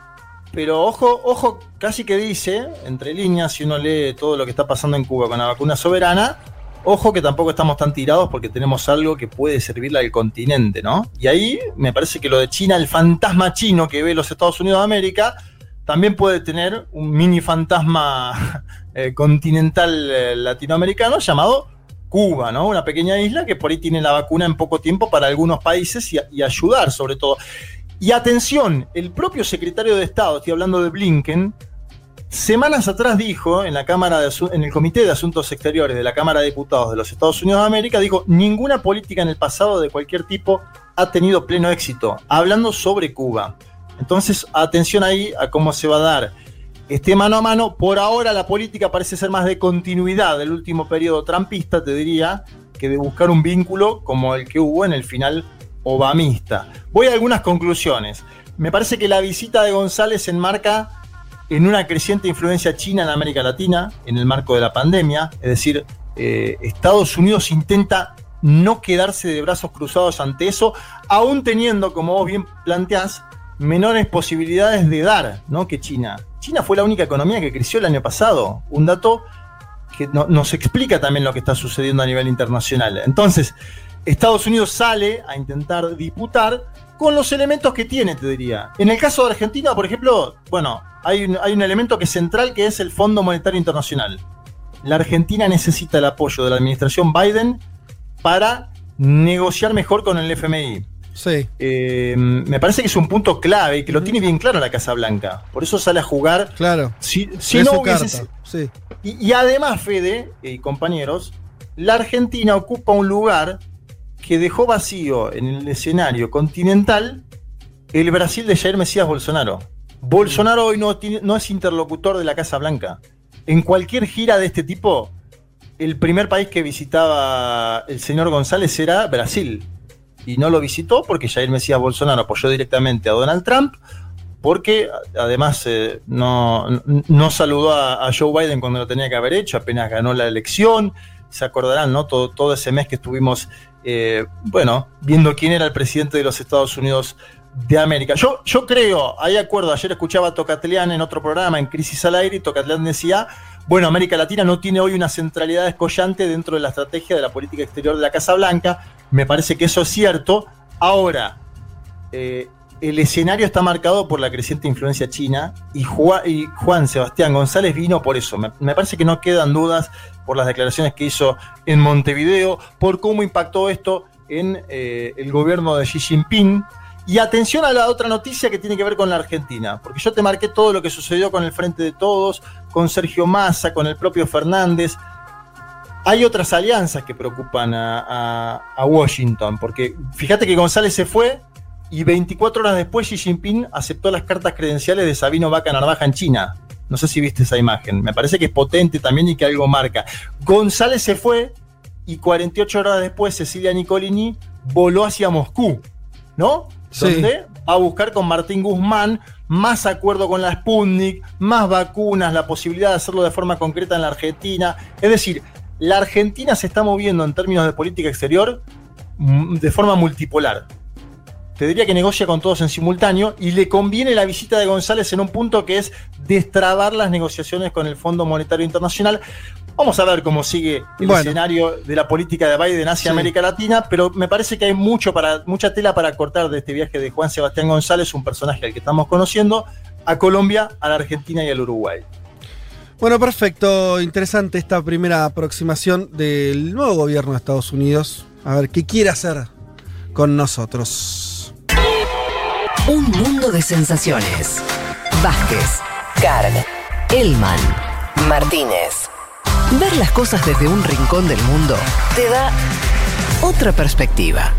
pero ojo, ojo, casi que dice, entre líneas, si uno lee todo lo que está pasando en Cuba con la vacuna soberana, ojo que tampoco estamos tan tirados porque tenemos algo que puede servirle al continente, ¿no? Y ahí me parece que lo de China, el fantasma chino que ve los Estados Unidos de América, también puede tener un mini fantasma eh, continental eh, latinoamericano llamado Cuba, ¿no? Una pequeña isla que por ahí tiene la vacuna en poco tiempo para algunos países y, y ayudar sobre todo. Y atención, el propio secretario de Estado, estoy hablando de Blinken, semanas atrás dijo en la Cámara en el Comité de Asuntos Exteriores de la Cámara de Diputados de los Estados Unidos de América, dijo, ninguna política en el pasado de cualquier tipo ha tenido pleno éxito, hablando sobre Cuba. Entonces, atención ahí a cómo se va a dar este mano a mano. Por ahora la política parece ser más de continuidad del último periodo trampista, te diría, que de buscar un vínculo como el que hubo en el final obamista. Voy a algunas conclusiones. Me parece que la visita de González enmarca en una creciente influencia china en América Latina, en el marco de la pandemia, es decir, eh, Estados Unidos intenta no quedarse de brazos cruzados ante eso, aún teniendo, como vos bien planteás, menores posibilidades de dar ¿no? que China. China fue la única economía que creció el año pasado, un dato que no- nos explica también lo que está sucediendo a nivel internacional. Entonces, Estados Unidos sale a intentar disputar con los elementos que tiene, te diría. En el caso de Argentina, por ejemplo, bueno, hay un, hay un elemento que es central que es el Fondo Monetario Internacional. La Argentina necesita el apoyo de la administración Biden para negociar mejor con el FMI. Sí. Eh, me parece que es un punto clave y que lo tiene bien claro la Casa Blanca. Por eso sale a jugar. Claro. Si, no hubiese- sí. y, y además, Fede y compañeros, la Argentina ocupa un lugar que dejó vacío en el escenario continental el Brasil de Jair Mesías Bolsonaro. Bolsonaro hoy no, es interlocutor de la Casa Blanca. En cualquier gira de este tipo, el primer país que visitaba el señor González era Brasil. Y no lo visitó porque Jair Mesías Bolsonaro apoyó directamente a Donald Trump, porque además eh, no, no saludó a, a Joe Biden cuando lo tenía que haber hecho, apenas ganó la elección. Se acordarán, ¿no? Todo, todo ese mes que estuvimos, eh, bueno, viendo quién era el presidente de los Estados Unidos de América. Yo, yo creo, hay acuerdo, ayer escuchaba a Tocatlián en otro programa, en Crisis al Aire, y Tocatlián decía, bueno, América Latina no tiene hoy una centralidad escollante dentro de la estrategia de la política exterior de la Casa Blanca. Me parece que eso es cierto. Ahora, eh, el escenario está marcado por la creciente influencia china y Juan, y Juan Sebastián González vino por eso. Me, me parece que no quedan dudas por las declaraciones que hizo en Montevideo, por cómo impactó esto en eh, el gobierno de Xi Jinping. Y atención a la otra noticia que tiene que ver con la Argentina, porque yo te marqué todo lo que sucedió con el Frente de Todos, con Sergio Massa, con el propio Fernández. Hay otras alianzas que preocupan a, a- Washington, porque fíjate que González se fue y 24 horas después Xi Jinping aceptó las cartas credenciales de Sabino Vaca Narvaja en China. No sé si viste esa imagen. Me parece que es potente también y que algo marca. González se fue y 48 horas después Cecilia Nicolini voló hacia Moscú, ¿no? Sí. Donde va a buscar con Martín Guzmán más acuerdo con la Sputnik, más vacunas, la posibilidad de hacerlo de forma concreta en la Argentina. Es decir, la Argentina se está moviendo en términos de política exterior mm, de forma multipolar te diría que negocia con todos en simultáneo y le conviene la visita de González en un punto que es destrabar las negociaciones con el Fondo Monetario Internacional. Vamos a ver cómo sigue el Bueno. escenario de la política de Biden hacia Sí. América Latina, pero me parece que hay mucho para, mucha tela para cortar de este viaje de Juan Sebastián González, un personaje al que estamos conociendo, a Colombia, a la Argentina y al Uruguay. Bueno, perfecto. Interesante esta primera aproximación del nuevo gobierno de Estados Unidos. A ver qué quiere hacer con nosotros. Un mundo de sensaciones. Vázquez, Carg, Elman, Martínez. Ver las cosas desde un rincón del mundo te da otra perspectiva.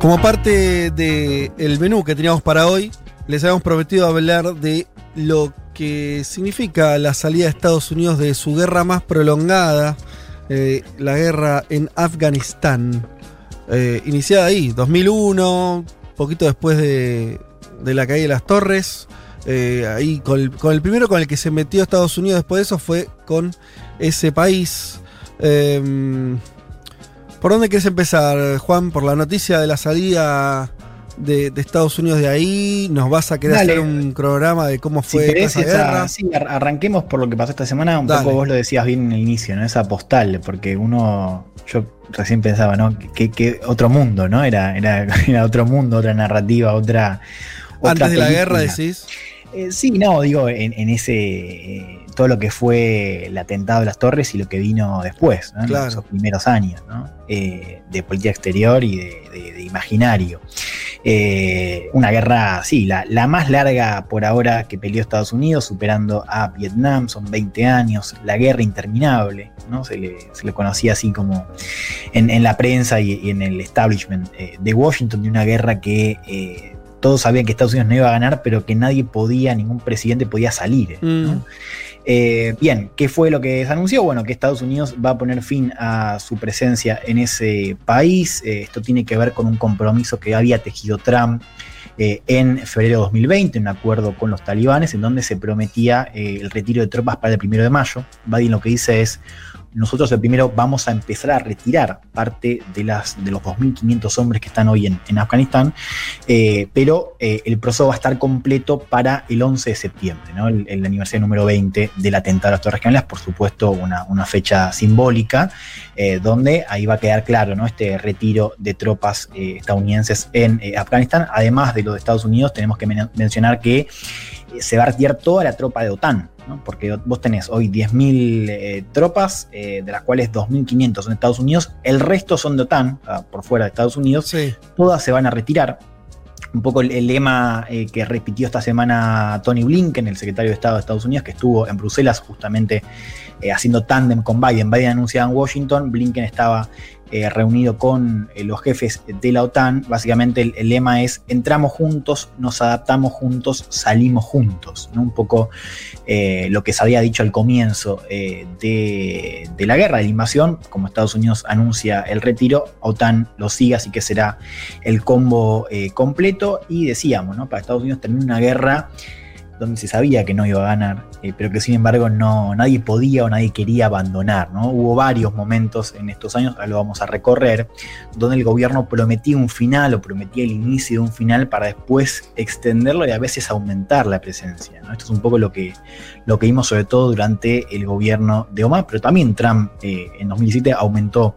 Como parte del menú que teníamos para hoy, les habíamos prometido hablar de lo que significa la salida de Estados Unidos de su guerra más prolongada, eh, la guerra en Afganistán. Eh, iniciada ahí, 2001, poquito después de, la caída de las torres. Eh, ahí con el, con el primero con el que se metió Estados Unidos después de eso fue con ese país. Em, ¿Por dónde quieres empezar, Juan? ¿Por la noticia de la salida de, de Estados Unidos de ahí? ¿Nos vas a querer Dale. hacer un programa de cómo Si fue querés, esa guerra? sí, ar- arranquemos por lo que pasó esta semana. Un Dale. poco vos lo decías bien en el inicio, ¿no? Esa postal, porque uno, yo recién pensaba, ¿no? Que, que otro mundo, ¿no? Era, era, era otro mundo, otra narrativa, otra. otra Antes de la guerra decís. Eh, sí, no, digo, en, en ese. eh, todo lo que fue el atentado de las torres y lo que vino después, ¿no? En Claro. esos primeros años, ¿no? Eh, de política exterior y de, de- de imaginario. Eh, una guerra, sí, la, la más larga por ahora que peleó Estados Unidos, superando a Vietnam, son 20 años, la guerra interminable, ¿no? Se le, se le conocía así como en, en la prensa y, en el establishment eh, de Washington, de una guerra que eh, todos sabían que Estados Unidos no iba a ganar, pero que nadie podía, ningún presidente podía salir. ¿no? Eh, bien, ¿qué fue lo que se anunció? Bueno, que Estados Unidos va a poner fin a su presencia en ese país. Eh, esto tiene que ver con un compromiso que había tejido Trump eh, en febrero de 2020, un acuerdo con los talibanes, en donde se prometía el retiro de tropas para el primero de mayo. Biden lo que dice es. Nosotros el primero vamos a empezar a retirar parte de, las, de los 2.500 hombres que están hoy en, en Afganistán, eh, pero eh, el proceso va a estar completo para el 11 de septiembre, ¿no? el, el aniversario número 20 del atentado a las Torres Gemelas, por supuesto una, una fecha simbólica, eh, donde ahí va a quedar claro ¿no? este retiro de tropas estadounidenses en Afganistán. Además de los de Estados Unidos, tenemos que men- mencionar que se va a retirar toda la tropa de OTAN, ¿no? porque vos tenés hoy 10.000 eh, tropas, eh, de las cuales 2.500 son de Estados Unidos, el resto son de OTAN, por fuera de Estados Unidos, todas se van a retirar. Un poco el, el lema eh, que repitió esta semana Tony Blinken, el secretario de Estado de Estados Unidos, que estuvo en Bruselas justamente eh, haciendo tándem con Biden. Biden anunciaba en Washington, Blinken estaba eh, reunido con eh, los jefes de la OTAN. Básicamente el, lema es, entramos juntos, nos adaptamos juntos, salimos juntos. ¿no? Un poco eh, lo que se había dicho al comienzo de, la guerra, de la invasión, como Estados Unidos anuncia el retiro, OTAN lo sigue, así que será el combo completo. Y decíamos, ¿no? para Estados Unidos termina una guerra donde se sabía que no iba a ganar, eh, pero que sin embargo no, nadie podía o nadie quería abandonar. ¿no? Hubo varios momentos en estos años, ahora lo vamos a recorrer, donde el gobierno prometía un final o prometía el inicio de un final para después extenderlo y a veces aumentar la presencia. Esto es un poco lo que, lo que vimos sobre todo durante el gobierno de Obama, pero también Trump eh, en 2017 aumentó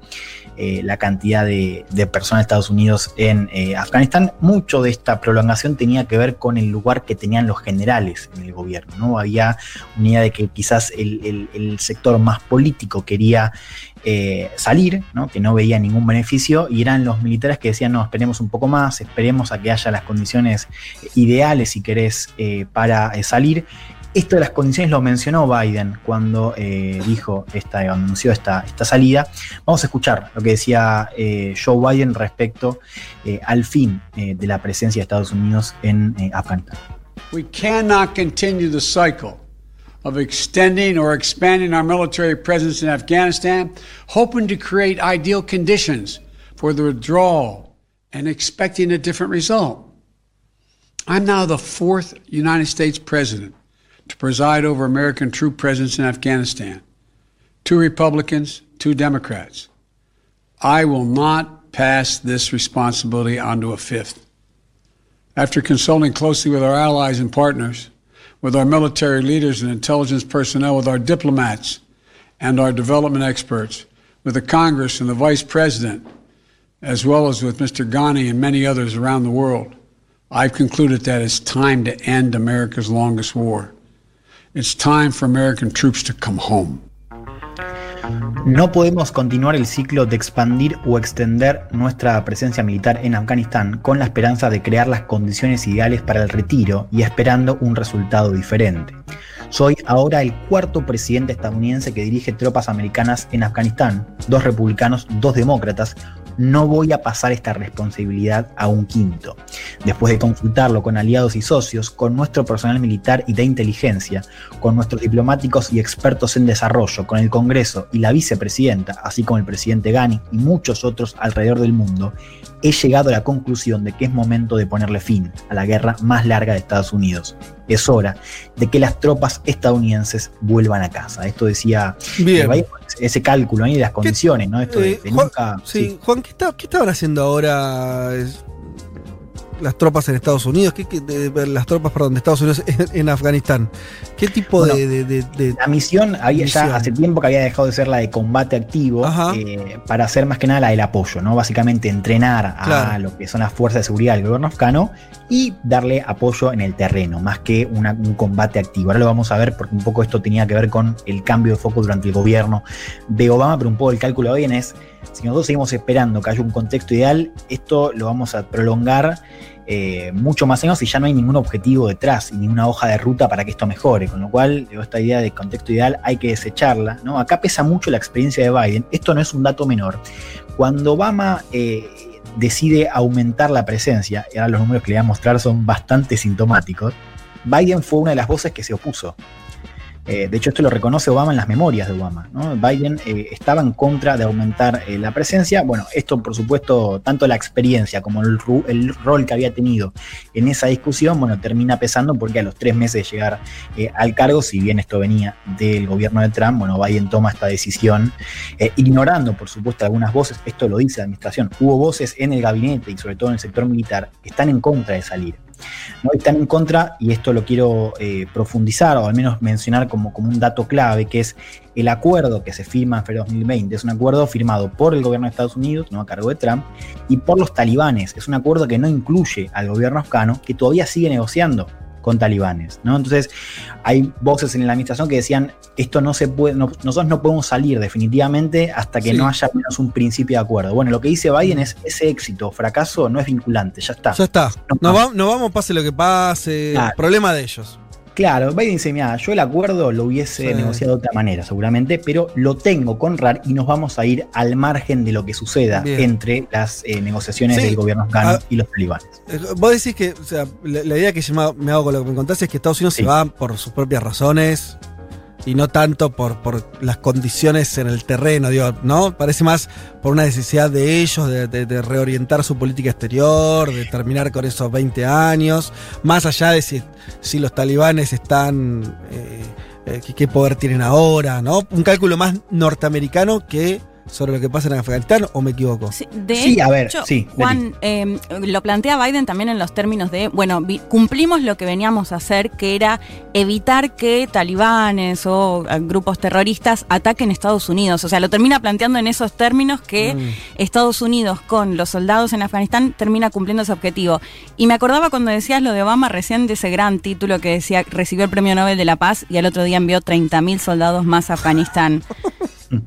eh, la cantidad de, de personas de Estados Unidos en Afganistán. Mucho de esta prolongación tenía que ver con el lugar que tenían los generales en el gobierno. ¿no? Había una de que quizás el, sector más político quería eh, salir, que no veía ningún beneficio, y eran los militares que decían, no, esperemos un poco más, esperemos a que haya las condiciones ideales, si querés, eh, para eh, salir. Esto de las condiciones lo mencionó Biden cuando dijo esta, anunció esta, esta salida. Vamos a escuchar lo que decía Joe Biden respecto al fin de la presencia de Estados Unidos en Afganistán. We cannot continue the cycle of extending or expanding our military presence in Afghanistan, hoping to create ideal conditions for the withdrawal and expecting a different result. I'm now the fourth United States president to preside over American troop presence in Afghanistan. Two Republicans, two Democrats. I will not pass this responsibility on to a fifth. After consulting closely with our allies and partners, with our military leaders and intelligence personnel, with our diplomats, and our development experts, with the Congress and the Vice President, as well as with Mr. Ghani and many others around the world, I've concluded that it's time to end America's longest war. It's time for American troops to come home. No podemos continuar el ciclo de expandir o extender nuestra presencia militar en Afganistán con la esperanza de crear las condiciones ideales para el retiro y esperando un resultado diferente. Soy ahora el cuarto presidente estadounidense que dirige tropas americanas en Afganistán, dos republicanos, dos demócratas, no voy a pasar esta responsabilidad a un quinto. Después de consultarlo con aliados y socios, con nuestro personal militar y de inteligencia, con nuestros diplomáticos y expertos en desarrollo, con el Congreso y la vicepresidenta, así como el presidente Ghani y muchos otros alrededor del mundo, he llegado a la conclusión de que es momento de ponerle fin a la guerra más larga de Estados Unidos. Es hora de que las tropas estadounidenses vuelvan a casa. Esto decía Bien. eh, ese cálculo ahí de las condiciones, ¿no? Esto de, Eh, de Juan, nunca- sí, Juan, ¿qué, está- qué estaban haciendo ahora las tropas en Estados Unidos? ¿Qué, qué- de- de- las tropas, perdón, de Estados Unidos en, en Afganistán. ¿Qué tipo Bueno, de, de- de- de- La misión había Misión. ya hace tiempo que había dejado de ser la de combate activo eh, para hacer más que nada la del apoyo, ¿no? Básicamente entrenar a lo que son las fuerzas de seguridad del gobierno afgano y darle apoyo en el terreno, más que una- un combate activo. Ahora lo vamos a ver porque un poco esto tenía que ver con el cambio de foco durante el gobierno de Obama, pero un poco el cálculo hoy en es, si nosotros seguimos esperando que haya un contexto ideal, esto lo vamos a prolongar eh, mucho más años y ya no hay ningún objetivo detrás y ninguna hoja de ruta para que esto mejore. Con lo cual, esta idea de contexto ideal hay que desecharla. ¿no? Acá pesa mucho la experiencia de Biden. Esto no es un dato menor. Cuando Obama eh, decide aumentar la presencia, y ahora los números que le voy a mostrar son bastante sintomáticos, Biden fue una de las voces que se opuso. Eh, de hecho, esto lo reconoce Obama en las memorias de Obama. ¿no? Biden eh, estaba en contra de aumentar eh, la presencia. Bueno, esto, por supuesto, tanto la experiencia como el, el rol que había tenido en esa discusión, bueno, termina pesando porque a los tres meses de llegar al cargo, si bien esto venía del gobierno de Trump, bueno, Biden toma esta decisión, ignorando, por supuesto, algunas voces. Esto lo dice la administración. Hubo voces en el gabinete y sobre todo en el sector militar que están en contra de salir. ¿No? Están en contra, y esto lo quiero eh, profundizar o al menos mencionar como, como un dato clave, que es el acuerdo que se firma en febrero de 2020. Es un acuerdo firmado por el gobierno de Estados Unidos, no a cargo de Trump, y por los talibanes. Es un acuerdo que no incluye al gobierno afgano, que todavía sigue negociando con talibanes. ¿no? Entonces, hay voces en la administración que decían, esto no se puede, no- nosotros no podemos salir definitivamente hasta que Sí. no haya menos un principio de acuerdo. Bueno, lo que dice Biden es, ese éxito fracaso no es vinculante, ya está. Ya está. Nos, va- nos vamos, pase lo que pase. Claro. Problema de ellos. Claro, Biden dice, mira, yo el acuerdo lo hubiese Sí. negociado de otra manera, seguramente, pero lo tengo con RAR y nos vamos a ir al margen de lo que suceda Bien. entre las eh, negociaciones Sí. del gobierno afgano Ah. y los talibanes. Eh, Vos decís que, o sea, la, la idea que yo me, me hago con lo que me contaste es que Estados Unidos se va por sus propias razones y no tanto por, por las condiciones en el terreno, digo, ¿no? Parece más por una necesidad de ellos de, de- de reorientar su política exterior, de terminar con esos 20 años, más allá de si, si los talibanes están, eh, eh, qué- poder tienen ahora, ¿no? Un cálculo más norteamericano que sobre lo que pasa en Afganistán, ¿o me equivoco? De Sí, a ver, hecho, sí, Juan, eh, lo plantea Biden también en los términos de, bueno, vi- cumplimos lo que veníamos a hacer, que era evitar que talibanes o eh, grupos terroristas ataquen Estados Unidos. O sea, lo termina planteando en esos términos que Mm. Estados Unidos con los soldados en Afganistán termina cumpliendo ese objetivo. Y me acordaba cuando decías lo de Obama recién de ese gran título que decía recibió el Premio Nobel de la Paz y al otro día envió 30.000 soldados más a Afganistán.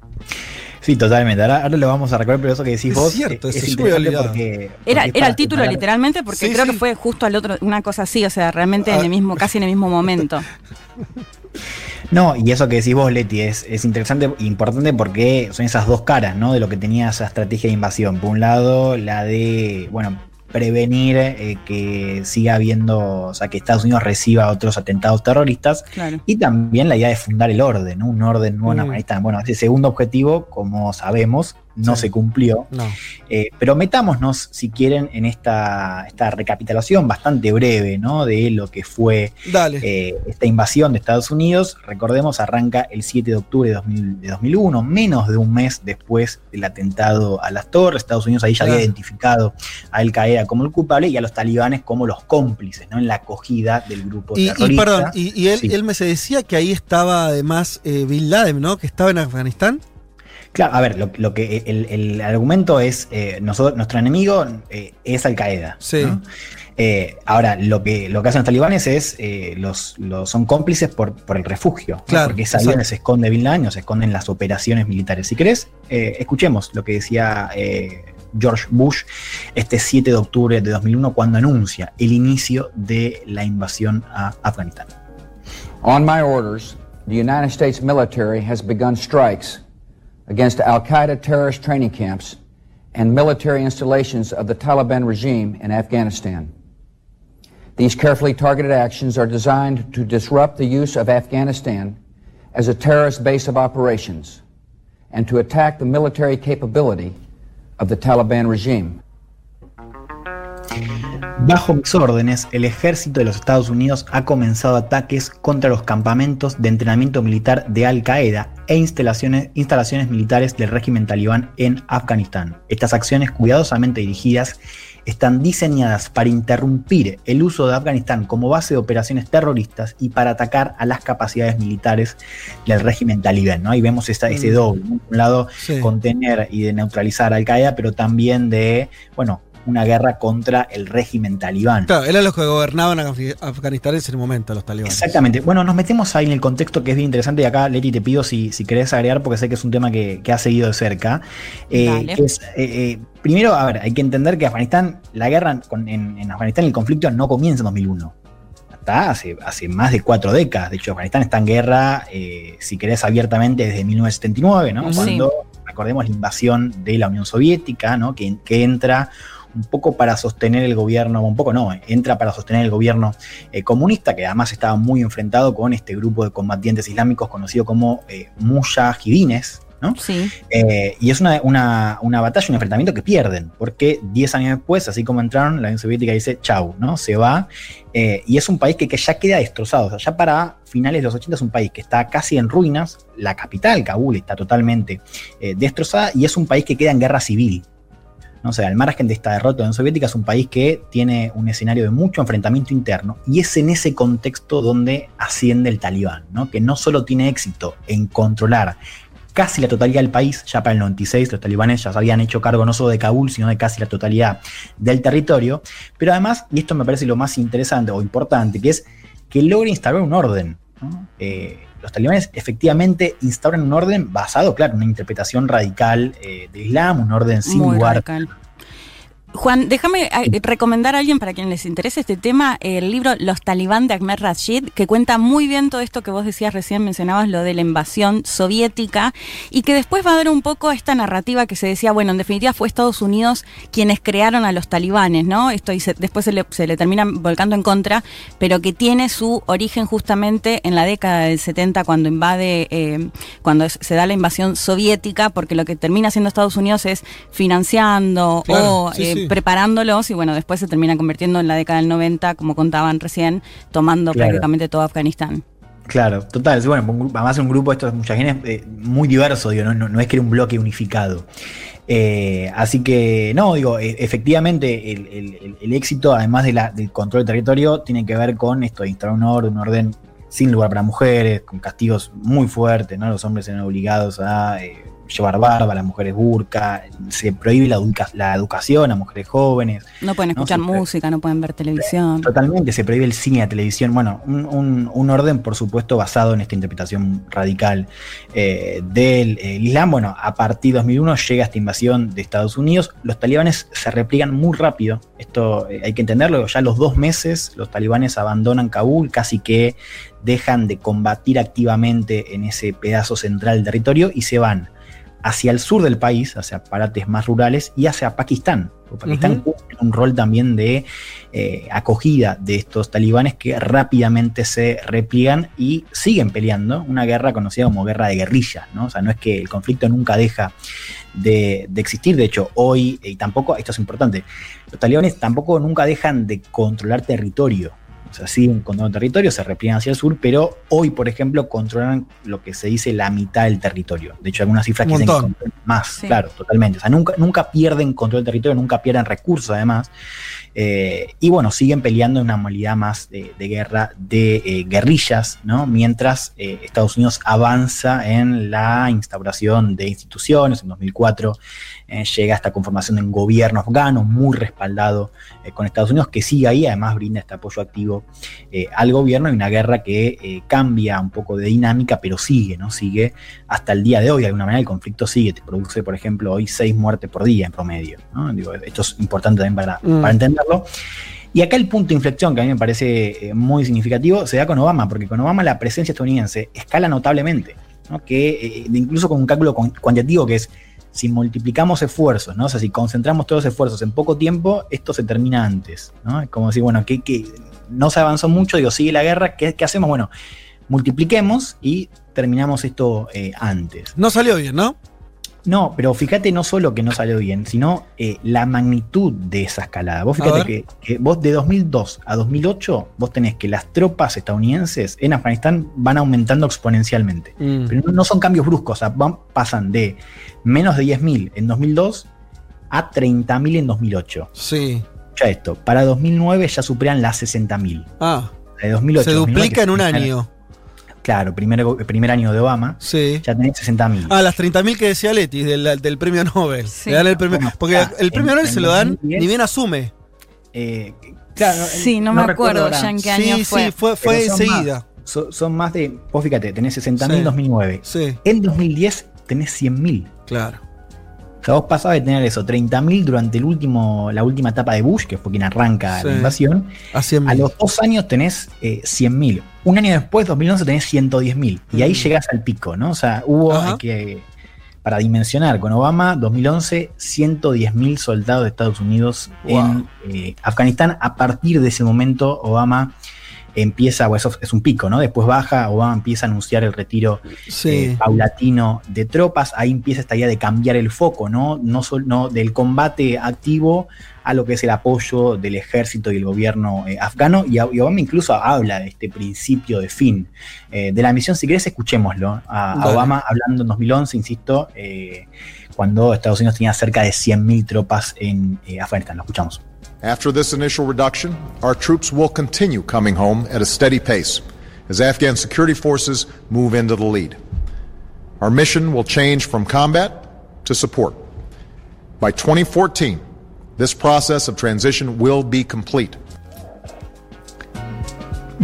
Sí, totalmente. Ahora, ahora lo vamos a recordar, pero eso que decís Es vos cierto, es olvidado. porque, Era, porque es era el título separar- literalmente porque Sí, creo sí. que fue justo al otro, una cosa así, o sea, realmente en Ah. el mismo, casi en el mismo momento. No, y eso que decís vos, Leti, es, es interesante e importante porque son esas dos caras, ¿no? De lo que tenía esa estrategia de invasión. Por un lado, la de, bueno, prevenir eh, que siga habiendo, o sea, que Estados Unidos reciba otros atentados terroristas. Claro. Y también la idea de fundar el orden, ¿no? Un orden nuevo Mm. Bueno, ese segundo objetivo, como sabemos, no Sí. se cumplió. No. Eh, pero metámonos, si quieren, en esta, esta recapitulación bastante breve ¿no? de lo que fue eh, esta invasión de Estados Unidos. Recordemos, arranca el 7 de octubre de, 2000 de 2001, menos de un mes después del atentado a las torres. Estados Unidos ahí ya había identificado a Al Qaeda como el culpable y a los talibanes como los cómplices ¿no? en la acogida del grupo Y, y, perdón, y, y él, Sí. él me se decía que ahí estaba además eh, Bin Laden, ¿no? Que estaba en Afganistán. Claro, a ver, lo, lo que el, el argumento es, eh, nosotros, nuestro enemigo eh, es Al Qaeda. Sí. ¿no? Eh, ahora, lo que, lo que hacen los talibanes es, eh, los, los- son cómplices por, por el refugio, ¿no? Claro, porque es ahí donde se esconde Bin Laden o se esconden las operaciones militares. Si querés, eh, escuchemos lo que decía eh, George Bush este 7 de octubre de 2001 cuando anuncia el inicio de la invasión a Afganistán. On my orders, the United States military has begun strikes against Al Qaeda terrorist training camps and military installations of the Taliban regime in Afghanistan. These carefully targeted actions are designed to disrupt the use of Afghanistan as a terrorist base of operations and to attack the military capability of the Taliban regime. Bajo mis órdenes, el ejército de los Estados Unidos ha comenzado ataques contra los campamentos de entrenamiento militar de Al Qaeda e instalaciones, instalaciones militares del régimen talibán en Afganistán. Estas acciones cuidadosamente dirigidas están diseñadas para interrumpir el uso de Afganistán como base de operaciones terroristas y para atacar a las capacidades militares del régimen talibán. ¿no? Ahí vemos esta, ese Mm. doble, ¿no? por un lado Sí. contener y de neutralizar a Al Qaeda, pero también de, bueno, una guerra contra el régimen talibán. Claro, eran los que gobernaban Afg- Afganistán en ese momento, los talibanes. Exactamente. Bueno, nos metemos ahí en el contexto que es bien interesante y acá, Leti, te pido si, si querés agregar porque sé que es un tema que, que has seguido de cerca. Eh, Dale. que es, eh, eh, primero, a ver, hay que entender que Afganistán, la guerra con- en, en Afganistán, el conflicto no comienza en 2001. Está hace, hace más de cuatro décadas. De hecho, Afganistán está en guerra, eh, si querés, abiertamente desde 1979, ¿no? Sí. Cuando, recordemos, la invasión de la Unión Soviética, ¿no? Que, que entra un poco para sostener el gobierno, un poco no, entra para sostener el gobierno eh, comunista, que además estaba muy enfrentado con este grupo de combatientes islámicos conocido como eh, mujahidines, ¿no? Sí. Eh, y es una, una- una batalla, un enfrentamiento que pierden, porque 10 años después, así como entraron, la Unión Soviética dice chau, ¿no? Se va. eh, y es un país que, que ya queda destrozado. O sea, ya para finales de los 80 es un país que está casi en ruinas. La capital, Kabul, está totalmente eh, destrozada y es un país que queda en guerra civil. ¿No? Sea, al margen de esta derrota de la Unión Soviética, es un país que tiene un escenario de mucho enfrentamiento interno y es en ese contexto donde asciende el talibán, ¿no? que no solo tiene éxito en controlar casi la totalidad del país, ya para el 96 los talibanes ya se habían hecho cargo no solo de Kabul, sino de casi la totalidad del territorio, pero además, y esto me parece lo más interesante o importante, que es que logra instaurar un orden. Eh, los talibanes efectivamente instauran un orden basado, claro, en una interpretación radical eh, del Islam, un orden sin Muy lugar radical. Juan, déjame eh, recomendar a alguien para quien les interese este tema, el libro Los Talibán de Ahmed Rashid, que cuenta muy bien todo esto que vos decías recién, mencionabas lo de la invasión soviética, y que después va a dar un poco esta narrativa que se decía, bueno, en definitiva fue Estados Unidos quienes crearon a los talibanes, ¿no? Esto y se- después se le, se le termina volcando en contra, pero que tiene su origen justamente en la década del 70 cuando invade, eh, cuando se da la invasión soviética, porque lo que termina haciendo Estados Unidos es financiando Claro, o sí, eh, sí. Preparándolos y bueno, después se termina convirtiendo en la década del 90, como contaban recién, tomando Claro. prácticamente todo Afganistán. Claro, total. Bueno, además un grupo de estos muchachines eh, muy diverso, digo, no, no, no es que era un bloque unificado. Eh, así que, no, digo, e- efectivamente el, el- el- el éxito, además de la- del control del territorio, tiene que ver con esto de instaurar un orden, un orden sin lugar para mujeres, con castigos muy fuertes, ¿no? Los hombres eran obligados a eh, llevar barba, las mujeres burka, se prohíbe la, educa- la educación a mujeres jóvenes. No pueden escuchar música, no pueden ver televisión. Totalmente, se prohíbe el cine, la televisión. Bueno, un, un- un orden, por supuesto, basado en esta interpretación radical eh, del eh, Islam. Bueno, a partir de 2001 llega esta invasión de Estados Unidos. Los talibanes se repliegan muy rápido. Esto eh, hay que entenderlo. Ya a los dos meses, los talibanes abandonan Kabul, casi que dejan de combatir activamente en ese pedazo central del territorio y se van hacia el sur del país, hacia parates más rurales y hacia Pakistán. Pakistán Ujú. cumple un rol también de eh, acogida de estos talibanes que rápidamente se repliegan y siguen peleando una guerra conocida como guerra de guerrillas, ¿no? O sea, no es que el conflicto nunca deja de, de existir. De hecho, hoy, y tampoco, esto es importante, los talibanes tampoco nunca dejan de controlar territorio. O sea, siguen controlando territorio, se repliegan hacia el sur, pero hoy, por ejemplo, controlan lo que se dice la mitad del territorio. De hecho, algunas cifras dicen que más, Sí. claro, totalmente. O sea, nunca, nunca pierden control del territorio, nunca pierden recursos, además. Eh, y bueno, siguen peleando en una modalidad más de, de guerra de eh, guerrillas, ¿no? Mientras eh, Estados Unidos avanza en la instauración de instituciones. En 2004 eh, llega esta conformación de un gobierno afgano muy respaldado eh, con Estados Unidos, que sigue ahí, además brinda este apoyo activo eh, al gobierno y una guerra que cambia un poco de dinámica, pero sigue, ¿no? Sigue hasta el día de hoy, de alguna manera el conflicto sigue, te produce, por ejemplo, hoy seis muertes por día en promedio, ¿no? Digo, esto es importante también para, Mm. para entenderlo. Y acá el punto de inflexión que a mí me parece muy significativo se da con Obama, porque con Obama la presencia estadounidense escala notablemente, ¿no? que eh, incluso con un cálculo cuan- cuantitativo que es si multiplicamos esfuerzos, ¿no? O sea, si concentramos todos los esfuerzos en poco tiempo, esto se termina antes, ¿no? Es como decir, bueno, que, que no se avanzó mucho, digo, sigue la guerra, ¿qué, qué hacemos? Bueno, multipliquemos y terminamos esto eh, antes. No salió bien, ¿no? No, pero fíjate no solo que no salió bien, sino eh, la magnitud de esa escalada. Vos fíjate que vos de 2002 a 2008, vos tenés que las tropas estadounidenses en Afganistán van aumentando exponencialmente. Mm. Pero no, no son cambios bruscos, o sea, van- pasan de menos de 10.000 en 2002 a 30.000 en 2008. Sí. Ya esto, para 2009 ya superan las 60.000. Ah. De 2008 Se a 2009, duplica en un año. Claro, primer, primer año de Obama. Sí. Ya tenés 60.000. Ah, las 30.000 que decía Leti del, del premio Nobel. Le dan el premio, Bueno, porque ah, el premio en- Nobel en se lo dan 2010. ni bien asume. Eh, claro, Sí, no, me acuerdo ya en qué año Sí, fue. sí, fue, fue enseguida. más. Son, son más de. Vos fíjate, tenés 60.000 Sí. en 2009. Sí. En 2010 tenés 100.000. Claro. O sea, vos pasabas de tener eso, 30.000 durante el último, la última etapa de Bush, que fue quien arranca Sí. la invasión. A 100.000. A los dos años tenés eh, 100.000. Un año después, 2011, tenés 110.000. Y ahí Mm. llegás al pico, ¿no? O sea, hubo Ajá. que. Para dimensionar, con Obama, 2011, 110.000 soldados de Estados Unidos en eh, Afganistán. A partir de ese momento, Obama empieza, o eso es un pico, ¿no? Después baja, Obama empieza a anunciar el retiro Sí. eh, paulatino de tropas. Ahí empieza esta idea de cambiar el foco, ¿no? No, sol- no del combate activo a lo que es el apoyo del ejército y el gobierno eh, afgano. Y, Obama incluso habla de este principio de fin eh, de la misión. Si querés, escuchémoslo. A, a. Obama hablando en 2011, insisto, cuando Estados Unidos tenía cerca de 100.000 tropas en Afganistán. Lo escuchamos. After this initial reduction, our troops will continue coming home at a steady pace as Afghan security forces move into the lead. Our mission will change from combat to support. By 2014, this process of transition will be complete.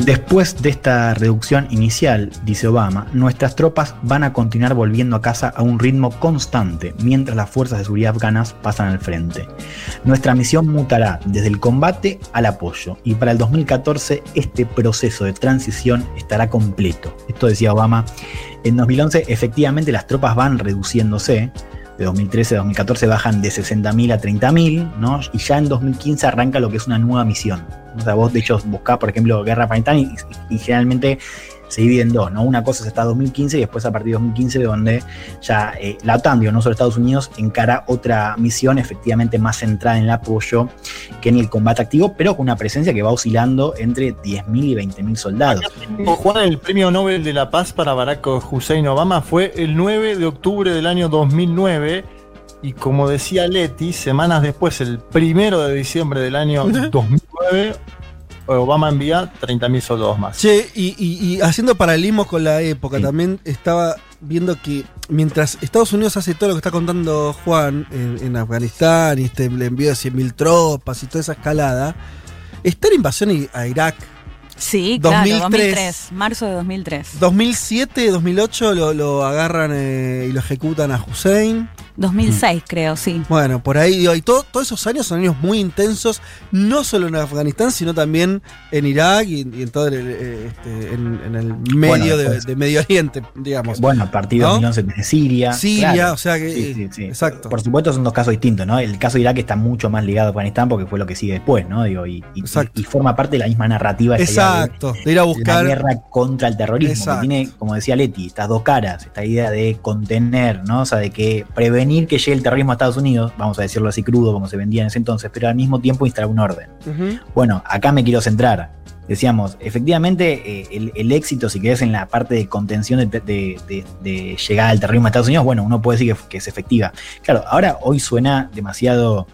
Después de esta reducción inicial, dice Obama, nuestras tropas van a continuar volviendo a casa a un ritmo constante mientras las fuerzas de seguridad afganas pasan al frente. Nuestra misión mutará desde el combate al apoyo y para el 2014 este proceso de transición estará completo. Esto decía Obama. En 2011 efectivamente las tropas van reduciéndose. De 2013 a 2014 bajan de 60.000 a 30.000, ¿no? Y ya en 2015 arranca lo que es una nueva misión. O sea, vos de hecho buscás, por ejemplo, Guerra Afganistán y, y generalmente se divide en dos, ¿no? Una cosa es hasta 2015 y después a partir de 2015 donde ya eh, la OTAN, digo, no solo Estados Unidos, encara otra misión efectivamente más centrada en el apoyo que en el combate activo, pero con una presencia que va oscilando entre 10.000 y 20.000 soldados. Juan, el premio Nobel de la Paz para Barack Hussein Obama fue el 9 de octubre del año 2009 y como decía Leti, semanas después, el 1 de diciembre del año 2009, Obama envía 30.000 soldados más. Che, y, y- y haciendo paralelismo con la época, también estaba viendo que mientras Estados Unidos hace todo lo que está contando Juan en, en Afganistán y este el envío de 100.000 tropas y toda esa escalada, está la invasión a Irak. Sí, 2003. claro, 2003, marzo de 2003. 2007, 2008 lo, lo agarran eh, y lo ejecutan a Hussein. 2006 creo, sí. Bueno, por ahí, digo, y todo- todos esos años son años muy intensos, no solo en Afganistán, sino también en Irak y, y en todo el, eh, este, en, en el medio Bueno, de, después. de Medio Oriente, digamos. Bueno, a partir de ¿No? 2011 tenés Siria. Siria, claro. o sea que- Sí, sí, sí. exacto. Por supuesto son dos casos distintos, ¿no? El caso de Irak está mucho más ligado a Afganistán porque fue lo que sigue después, ¿no? Digo, y, y- y forma parte de la misma narrativa. esa idea de- Exacto, de ir a buscar. La guerra contra el terrorismo, Exacto. que tiene, como decía Leti, estas dos caras, esta idea de contener, ¿no? O sea, de que prevenir prevenir que llegue el terrorismo a Estados Unidos, vamos a decirlo así crudo como se vendía en ese entonces, pero al mismo tiempo instalar un orden. Bueno, acá me quiero centrar. Decíamos, efectivamente, eh, el, el éxito, si querés, en la parte de contención de, de- de- de llegada al terrorismo a Estados Unidos, bueno, uno puede decir que, que es efectiva. Claro, ahora hoy suena demasiado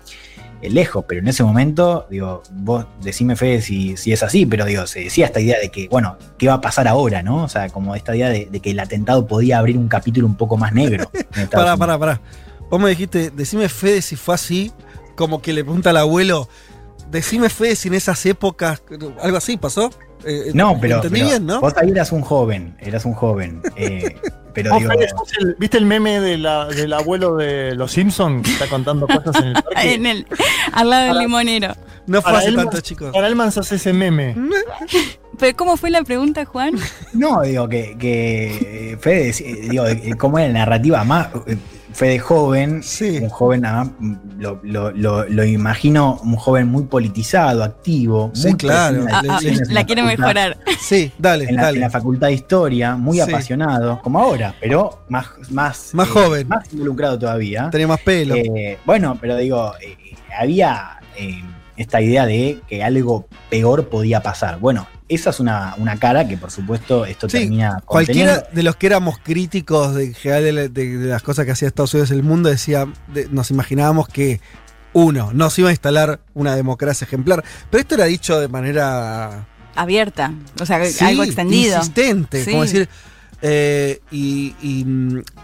eh, lejos, pero en ese momento, digo, vos decime, Fede, si, si es así, pero digo, se decía esta idea de que, bueno, ¿qué va a pasar ahora, no? O sea, como esta idea de, de que el atentado podía abrir un capítulo un poco más negro. Pará, pará, pará. Vos me dijiste, decime Fede si fue así, como que le pregunta al abuelo, decime Fede si en esas épocas, algo así pasó. Eh, No, pero, Entendí pero bien, ¿no? vos ahí eras un joven, eras un joven. eh, pero digo, Fede, sos el- ¿Viste el meme de la- del abuelo de los Simpsons que está contando cosas en el parque? En el, al lado del limonero. No Para Elman- Para Elman sos ese meme. Pero ¿cómo fue la pregunta, Juan? No, digo que, que eh, Fede, eh, digo, eh, como era la narrativa más. Fede joven, un joven mm, lo, lo- lo- lo imagino un joven muy politizado, activo. Sí, muy claro. Ah, ah, la quiere facultad. mejorar. Sí, dale, en la, dale. en la facultad de historia, muy Sí. apasionado, como ahora, pero más, más, Más eh, joven. más involucrado todavía. Tenía más pelo. Eh, bueno, pero digo, eh, había eh, esta idea de que algo peor podía pasar. Bueno, esa es una, una cara que por supuesto esto Sí, termina Cualquiera conteniendo. de los que éramos críticos de, de, la- de- de las cosas que hacía Estados Unidos en el mundo decía, de- nos imaginábamos que uno, nos iba a instalar una democracia ejemplar. Pero esto era dicho de manera Abierta. O sea, Sí, algo extendido. Insistente, Sí. como decir. eh, y, y,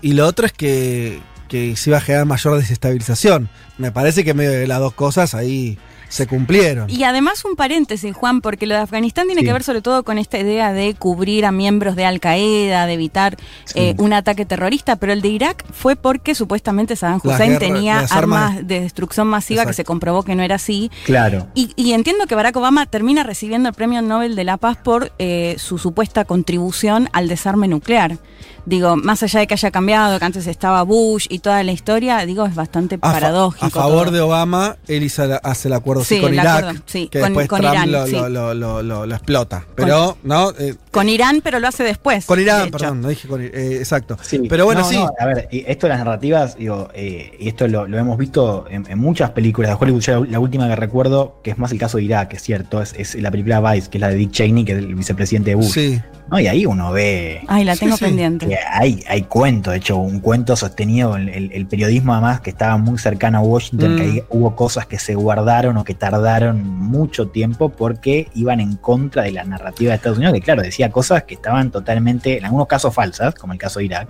y lo otro es que, que se iba a generar mayor desestabilización. Me parece que medio de las dos cosas ahí se cumplieron. Y además un paréntesis, Juan, porque lo de Afganistán tiene Sí. que ver sobre todo con esta idea de cubrir a miembros de Al Qaeda, de evitar eh, un ataque terrorista, pero el de Irak fue porque supuestamente Saddam Hussein tenía armas armas- de destrucción masiva que se comprobó que no era así. Claro. Y, y entiendo que Barack Obama termina recibiendo el Premio Nobel de la Paz por eh, su supuesta contribución al desarme nuclear. Digo, más allá de que haya cambiado, que antes estaba Bush y toda la historia, digo, es bastante A, fa- paradójico. a favor todo. de Obama, él hizo la- hace el acuerdo sí, Sí, con el Irak, acuerdo, sí, que con- después con Trump Irán, lo, sí. lo- lo- lo- lo- lo explota. Pero, ¿no? Eh, Con Irán, pero lo hace después. con Irán, perdón, no dije con Irán. eh, exacto. Pero bueno, No, sí. no, a ver, y esto de las narrativas, digo, eh, y esto lo, lo hemos visto en, en muchas películas de Hollywood. Yo la, la última que recuerdo, que es más el caso de Irak, es cierto, es, es la película Vice, que es la de Dick Cheney, que es el vicepresidente de Bush. Sí. ¿no? Y ahí uno ve. Ay, la tengo sí. pendiente. Hay, hay cuento, de hecho, un cuento sostenido, el, el- el periodismo además que estaba muy cercano a Washington, Mm. que ahí hubo cosas que se guardaron o que tardaron mucho tiempo porque iban en contra de la narrativa de Estados Unidos, que claro, decía cosas que estaban totalmente, en algunos casos falsas, como el caso de Irak,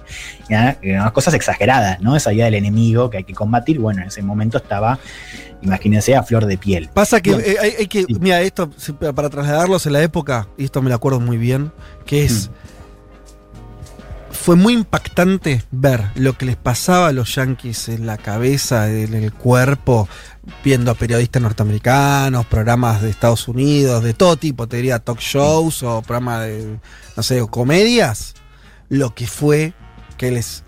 y en algunas cosas exageradas, ¿no? Esa idea del enemigo que hay que combatir, bueno, en ese momento estaba, imagínense, a flor de piel. Pasa que eh, hay, hay que, mira, esto para trasladarlos en la época, y esto me lo acuerdo muy bien, que es, fue muy impactante ver lo que les pasaba a los yankees en la cabeza, en el cuerpo, viendo a periodistas norteamericanos, programas de Estados Unidos, de todo tipo, te diría talk shows o programas de, no sé, o comedias, lo que fue que les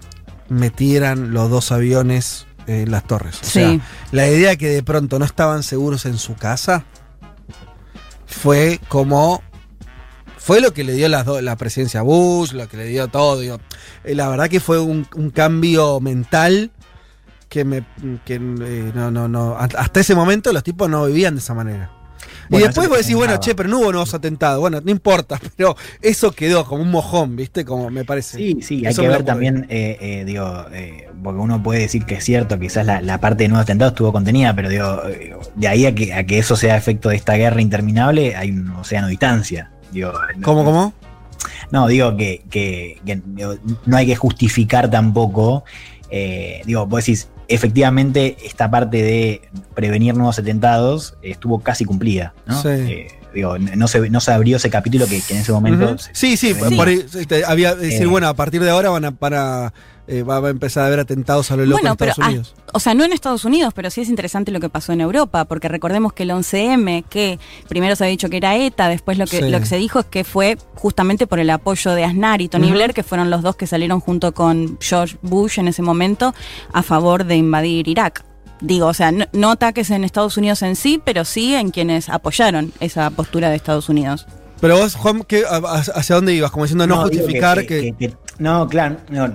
metieran los dos aviones en las torres. O sea, Sí. la idea que de pronto no estaban seguros en su casa fue como fue lo que le dio las do- la presidencia a Bush, lo que le dio todo. digo. Eh, la verdad que fue un, un cambio mental que me que, eh, no, no, no. Hasta ese momento los tipos no vivían de esa manera. Bueno, y después vos decís, bueno, che, pero no hubo nuevos atentados. Bueno, no importa, pero eso quedó como un mojón, ¿viste? Como me parece. Sí, sí, hay Eso que ver también, eh, eh, digo, eh, porque uno puede decir que es cierto, quizás la, la parte de nuevos atentados estuvo contenida, pero digo, de ahí a que, a que eso sea efecto de esta guerra interminable, hay un océano de distancia. Digo, no- ¿Cómo, cómo? No, digo que, que- que, digo, no hay que justificar tampoco. eh, digo, vos decís, efectivamente, esta parte de prevenir nuevos atentados estuvo casi cumplida. ¿no? Sí. Eh, digo, no se, no se abrió ese capítulo que, que en ese momento. Se- Sí, sí, se por ahí, este, había decir, Eh. bueno, a partir de ahora van a, para, eh, va a empezar a haber atentados a lo loco Bueno, en pero, Estados ah, Unidos. o sea, no en Estados Unidos, pero sí es interesante lo que pasó en Europa, porque recordemos que el 11M, que primero se había dicho que era ETA, después lo que, Sí. lo que se dijo es que fue justamente por el apoyo de Aznar y Tony. Blair, que fueron los dos que salieron junto con George Bush en ese momento a favor de invadir Irak. Digo, o sea, no, no ataques en Estados Unidos en sí, pero sí en quienes apoyaron esa postura de Estados Unidos. Pero vos, Juan, ¿qué- a- a- ¿hacia dónde ibas? Como diciendo no, justificar que, que- que- No, claro, no,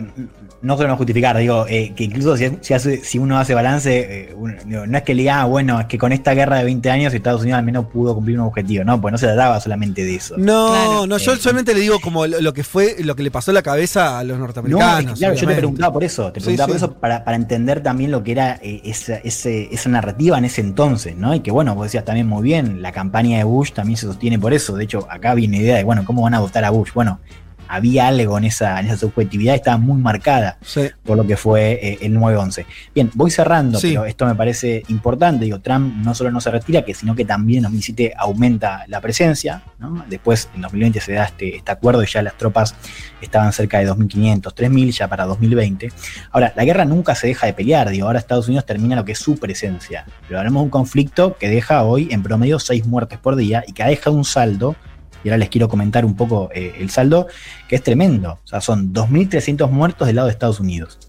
no solo no justificar, digo, eh, que incluso si, si hace- si uno hace balance, eh, uno- digo, no es que le diga, ah, bueno, es que con esta guerra de 20 años Estados Unidos al menos pudo cumplir un objetivo, no, pues no se trataba solamente de eso. No, no, yo Eh, solamente le digo como lo, lo que fue, lo que le pasó a la cabeza a los No, norteamericanos. es que, claro, yo te preguntaba por eso, te preguntaba sí. por eso para, para entender también lo que era eh, esa, ese- esa narrativa en ese entonces, ¿no? Y que bueno, vos decías también muy bien, la campaña de Bush también se sostiene por eso. De hecho, acá viene la idea de, bueno, ¿cómo van a votar a Bush? Bueno, había algo en esa, en esa subjetividad, estaba muy marcada por lo que fue eh, el 9-11. Bien, voy cerrando, Sí. pero esto me parece importante. Digo, Trump no solo no se retira, que sino que también en 2017 aumenta la presencia. ¿no? Después, en 2020 se da este, este acuerdo y ya las tropas estaban cerca de 2.500, 3.000 ya para 2020. Ahora, la guerra nunca se deja de pelear. Digo, ahora Estados Unidos termina lo que es su presencia. Pero hablamos de un conflicto que deja hoy en promedio 6 muertes por día y que ha dejado un saldo. Y ahora les quiero comentar un poco eh, el saldo, que es tremendo. O sea, son 2.300 muertos del lado de Estados Unidos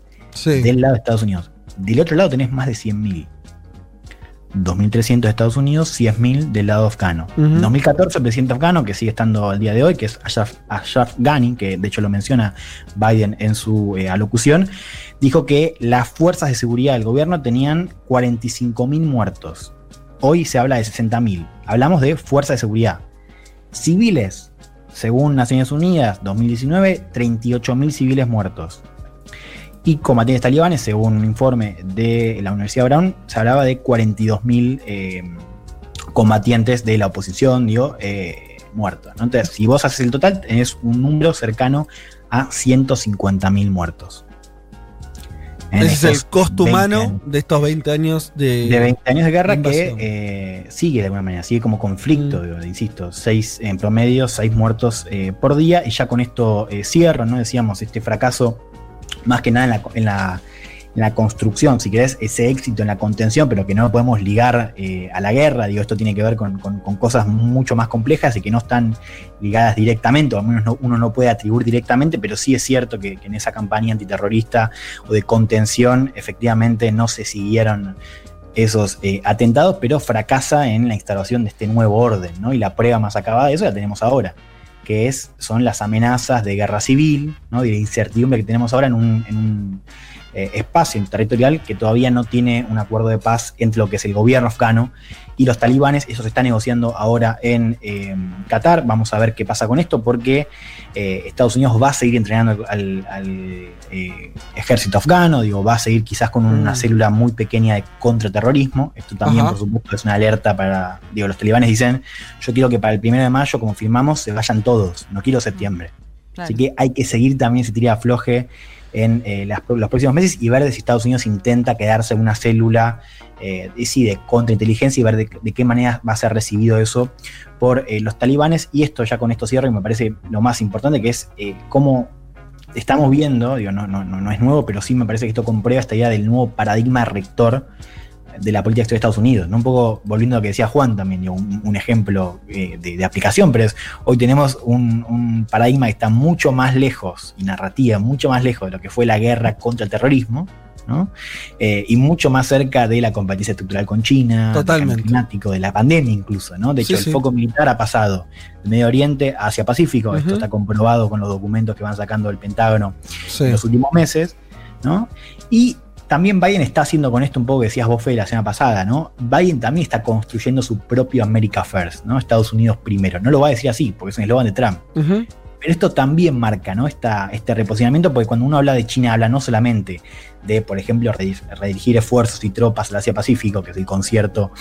del lado de Estados Unidos. Del otro lado tenés más de 100.000. 2.300 de Estados Unidos, 10.000 del lado afgano. Ujú. En 2014, el presidente afgano, que sigue estando al día de hoy, que es Ashraf, Ashraf Ghani, que de hecho lo menciona Biden en su eh, alocución, dijo que las fuerzas de seguridad del gobierno tenían 45.000 muertos. Hoy se habla de 60.000. Hablamos de fuerzas de seguridad. Civiles, según Naciones Unidas, 2019, 38.000 civiles muertos. Y combatientes talibanes, según un informe de la Universidad Brown, se hablaba de 42.000 eh, combatientes de la oposición, digo, eh, muertos. Entonces, si vos haces el total, tenés un número cercano a 150.000 muertos. Ese es el costo 20 humano años. de estos 20 años de, de 20 años de guerra que eh, sigue de alguna manera, sigue como conflicto, digo, insisto, seis en promedio, seis muertos eh, por día, y ya con esto eh, cierro, ¿no? Decíamos, este fracaso, más que nada en la, en la, en la construcción, si querés, ese éxito en la contención, pero que no podemos ligar eh, a la guerra, digo, esto tiene que ver con, cosas mucho más complejas y que no están ligadas directamente, o al menos no- uno no puede atribuir directamente, pero sí es cierto que, en esa campaña antiterrorista o de contención, efectivamente no se siguieron esos eh, atentados, pero fracasa en la instalación de este nuevo orden, ¿no? Y la prueba más acabada de eso la tenemos ahora, que es, son las amenazas de guerra civil, ¿no? Y de incertidumbre que tenemos ahora en un, eh, espacio territorial que todavía no tiene un acuerdo de paz entre lo que es el gobierno afgano y los talibanes. Eso se está negociando ahora en eh, Qatar. Vamos a ver qué pasa con esto, porque eh, Estados Unidos va a seguir entrenando al, al, eh, ejército afgano, digo, va a seguir quizás con una Mm. célula muy pequeña de contraterrorismo. Esto también, Ajá. por supuesto, es una alerta para, digo, los talibanes dicen, yo quiero que para el primero de mayo, como firmamos, se vayan todos, no quiero septiembre. Claro. Así que hay que seguir también ese tira afloje en eh, los próximos meses y ver si Estados Unidos intenta quedarse una célula eh, sí, de contrainteligencia y ver de, de qué manera va a ser recibido eso por eh, los talibanes. Y esto ya con esto cierro y me parece lo más importante, que es eh, cómo estamos viendo, digo, no, no, no, no es nuevo, pero sí me parece que esto comprueba esta idea del nuevo paradigma rector de la política exterior de Estados Unidos. ¿no? Un poco volviendo a lo que decía Juan también, digo, un, un ejemplo eh, de, de aplicación, pero es hoy tenemos un, un paradigma que está mucho más lejos, y narrativa, mucho más lejos de lo que fue la guerra contra el terrorismo, ¿no? Eh, y mucho más cerca de la competencia estructural con China, Totalmente. del cambio climático, de la pandemia incluso, ¿no? De hecho, sí. el foco militar ha pasado del Medio Oriente hacia Pacífico, esto está comprobado con los documentos que van sacando del Pentágono Sí. en los últimos meses, ¿no? Y también Biden está haciendo con esto un poco que decías vos, la semana pasada, ¿no? Biden también está construyendo su propio America First, ¿no? Estados Unidos primero. No lo va a decir así, porque es un eslogan de Trump. Pero esto también marca ¿no? Esta, este reposicionamiento, porque cuando uno habla de China, habla no solamente de, por ejemplo, redir- redirigir esfuerzos y tropas al Asia-Pacífico, que es el concierto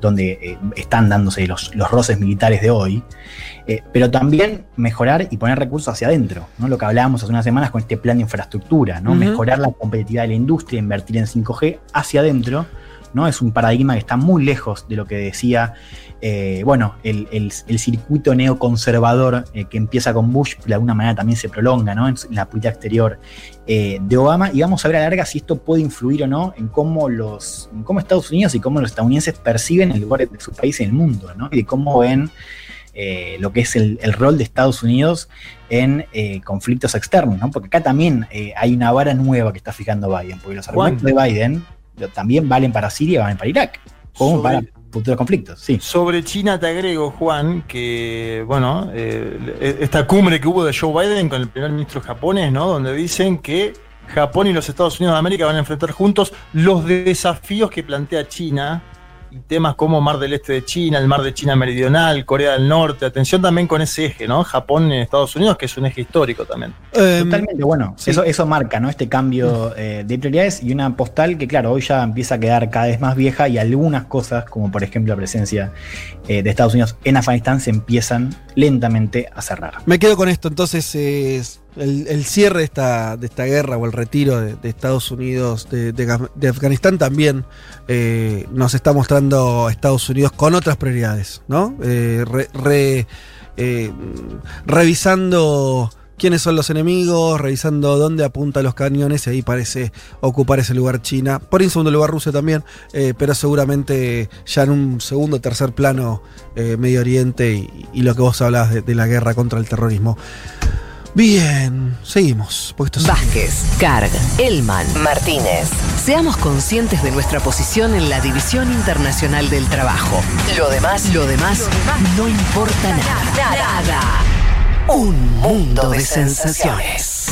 donde eh, están dándose los, los roces militares de hoy, eh, pero también mejorar y poner recursos hacia adentro, ¿no? lo que hablábamos hace unas semanas con este plan de infraestructura, ¿no? Mejorar la competitividad de la industria, invertir en 5G hacia adentro. ¿no? Es un paradigma que está muy lejos de lo que decía eh, bueno, el, el- el circuito neoconservador eh, que empieza con Bush, de alguna manera también se prolonga ¿no? en la política exterior eh, de Obama. Y vamos a ver a la larga si esto puede influir o no en cómo, los, en cómo Estados Unidos y cómo los estadounidenses perciben el lugar de su país en el mundo, ¿no? y de cómo ven eh, lo que es el, el rol de Estados Unidos en eh, conflictos externos, ¿no? porque acá también eh, hay una vara nueva que está fijando Biden, porque los argumentos de Biden también valen para Siria y valen para Irak, como para conflictos. Sí. Sobre China te agrego, Juan, que, bueno, eh, esta cumbre que hubo de Joe Biden con el primer ministro japonés, ¿no? Donde dicen que Japón y los Estados Unidos de América van a enfrentar juntos los desafíos que plantea China temas como Mar del Este de China, el Mar de China Meridional, Corea del Norte. Atención también con ese eje, ¿no? Japón y Estados Unidos, que es un eje histórico también. Totalmente, bueno, eso, eso marca, ¿no? Este cambio eh, de prioridades y una postal que, claro, hoy ya empieza a quedar cada vez más vieja y algunas cosas, como por ejemplo la presencia eh, de Estados Unidos en Afganistán, se empiezan lentamente a cerrar. Me quedo con esto, entonces es el, cierre de esta, de esta guerra o el retiro de, Estados Unidos de, de Afganistán también eh, nos está mostrando Estados Unidos con otras prioridades, ¿no? Eh, eh, revisando quiénes son los enemigos, revisando dónde apunta los cañones y ahí parece ocupar ese lugar China. Por ahí en segundo lugar Rusia también, pero seguramente ya en un segundo o tercer plano Medio Oriente y, lo que vos hablabas de la guerra contra el terrorismo. Bien, seguimos. porque esto es- Vázquez, Carg, Elman, Martínez. Seamos conscientes de nuestra posición en la División Internacional del Trabajo. Lo demás, lo demás, no importa nada. Nada. Un mundo de sensaciones.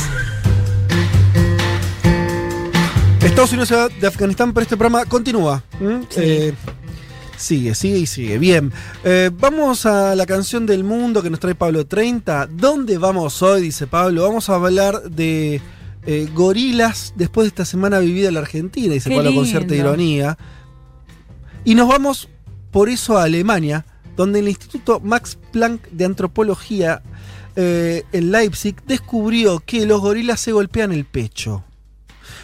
Estados Unidos de Afganistán, pero este programa continúa. ¿m? Eh, sigue, sigue y sigue. Bien. Eh, vamos a la canción del mundo que nos trae Pablo 30. ¿Dónde vamos hoy? Dice Pablo. Vamos a hablar de eh, gorilas después de esta semana vivida en la Argentina, dice Qué Pablo con cierta ironía. Y nos vamos por eso a Alemania, donde el Instituto Max Planck de Antropología eh, en Leipzig descubrió que los gorilas se golpean el pecho.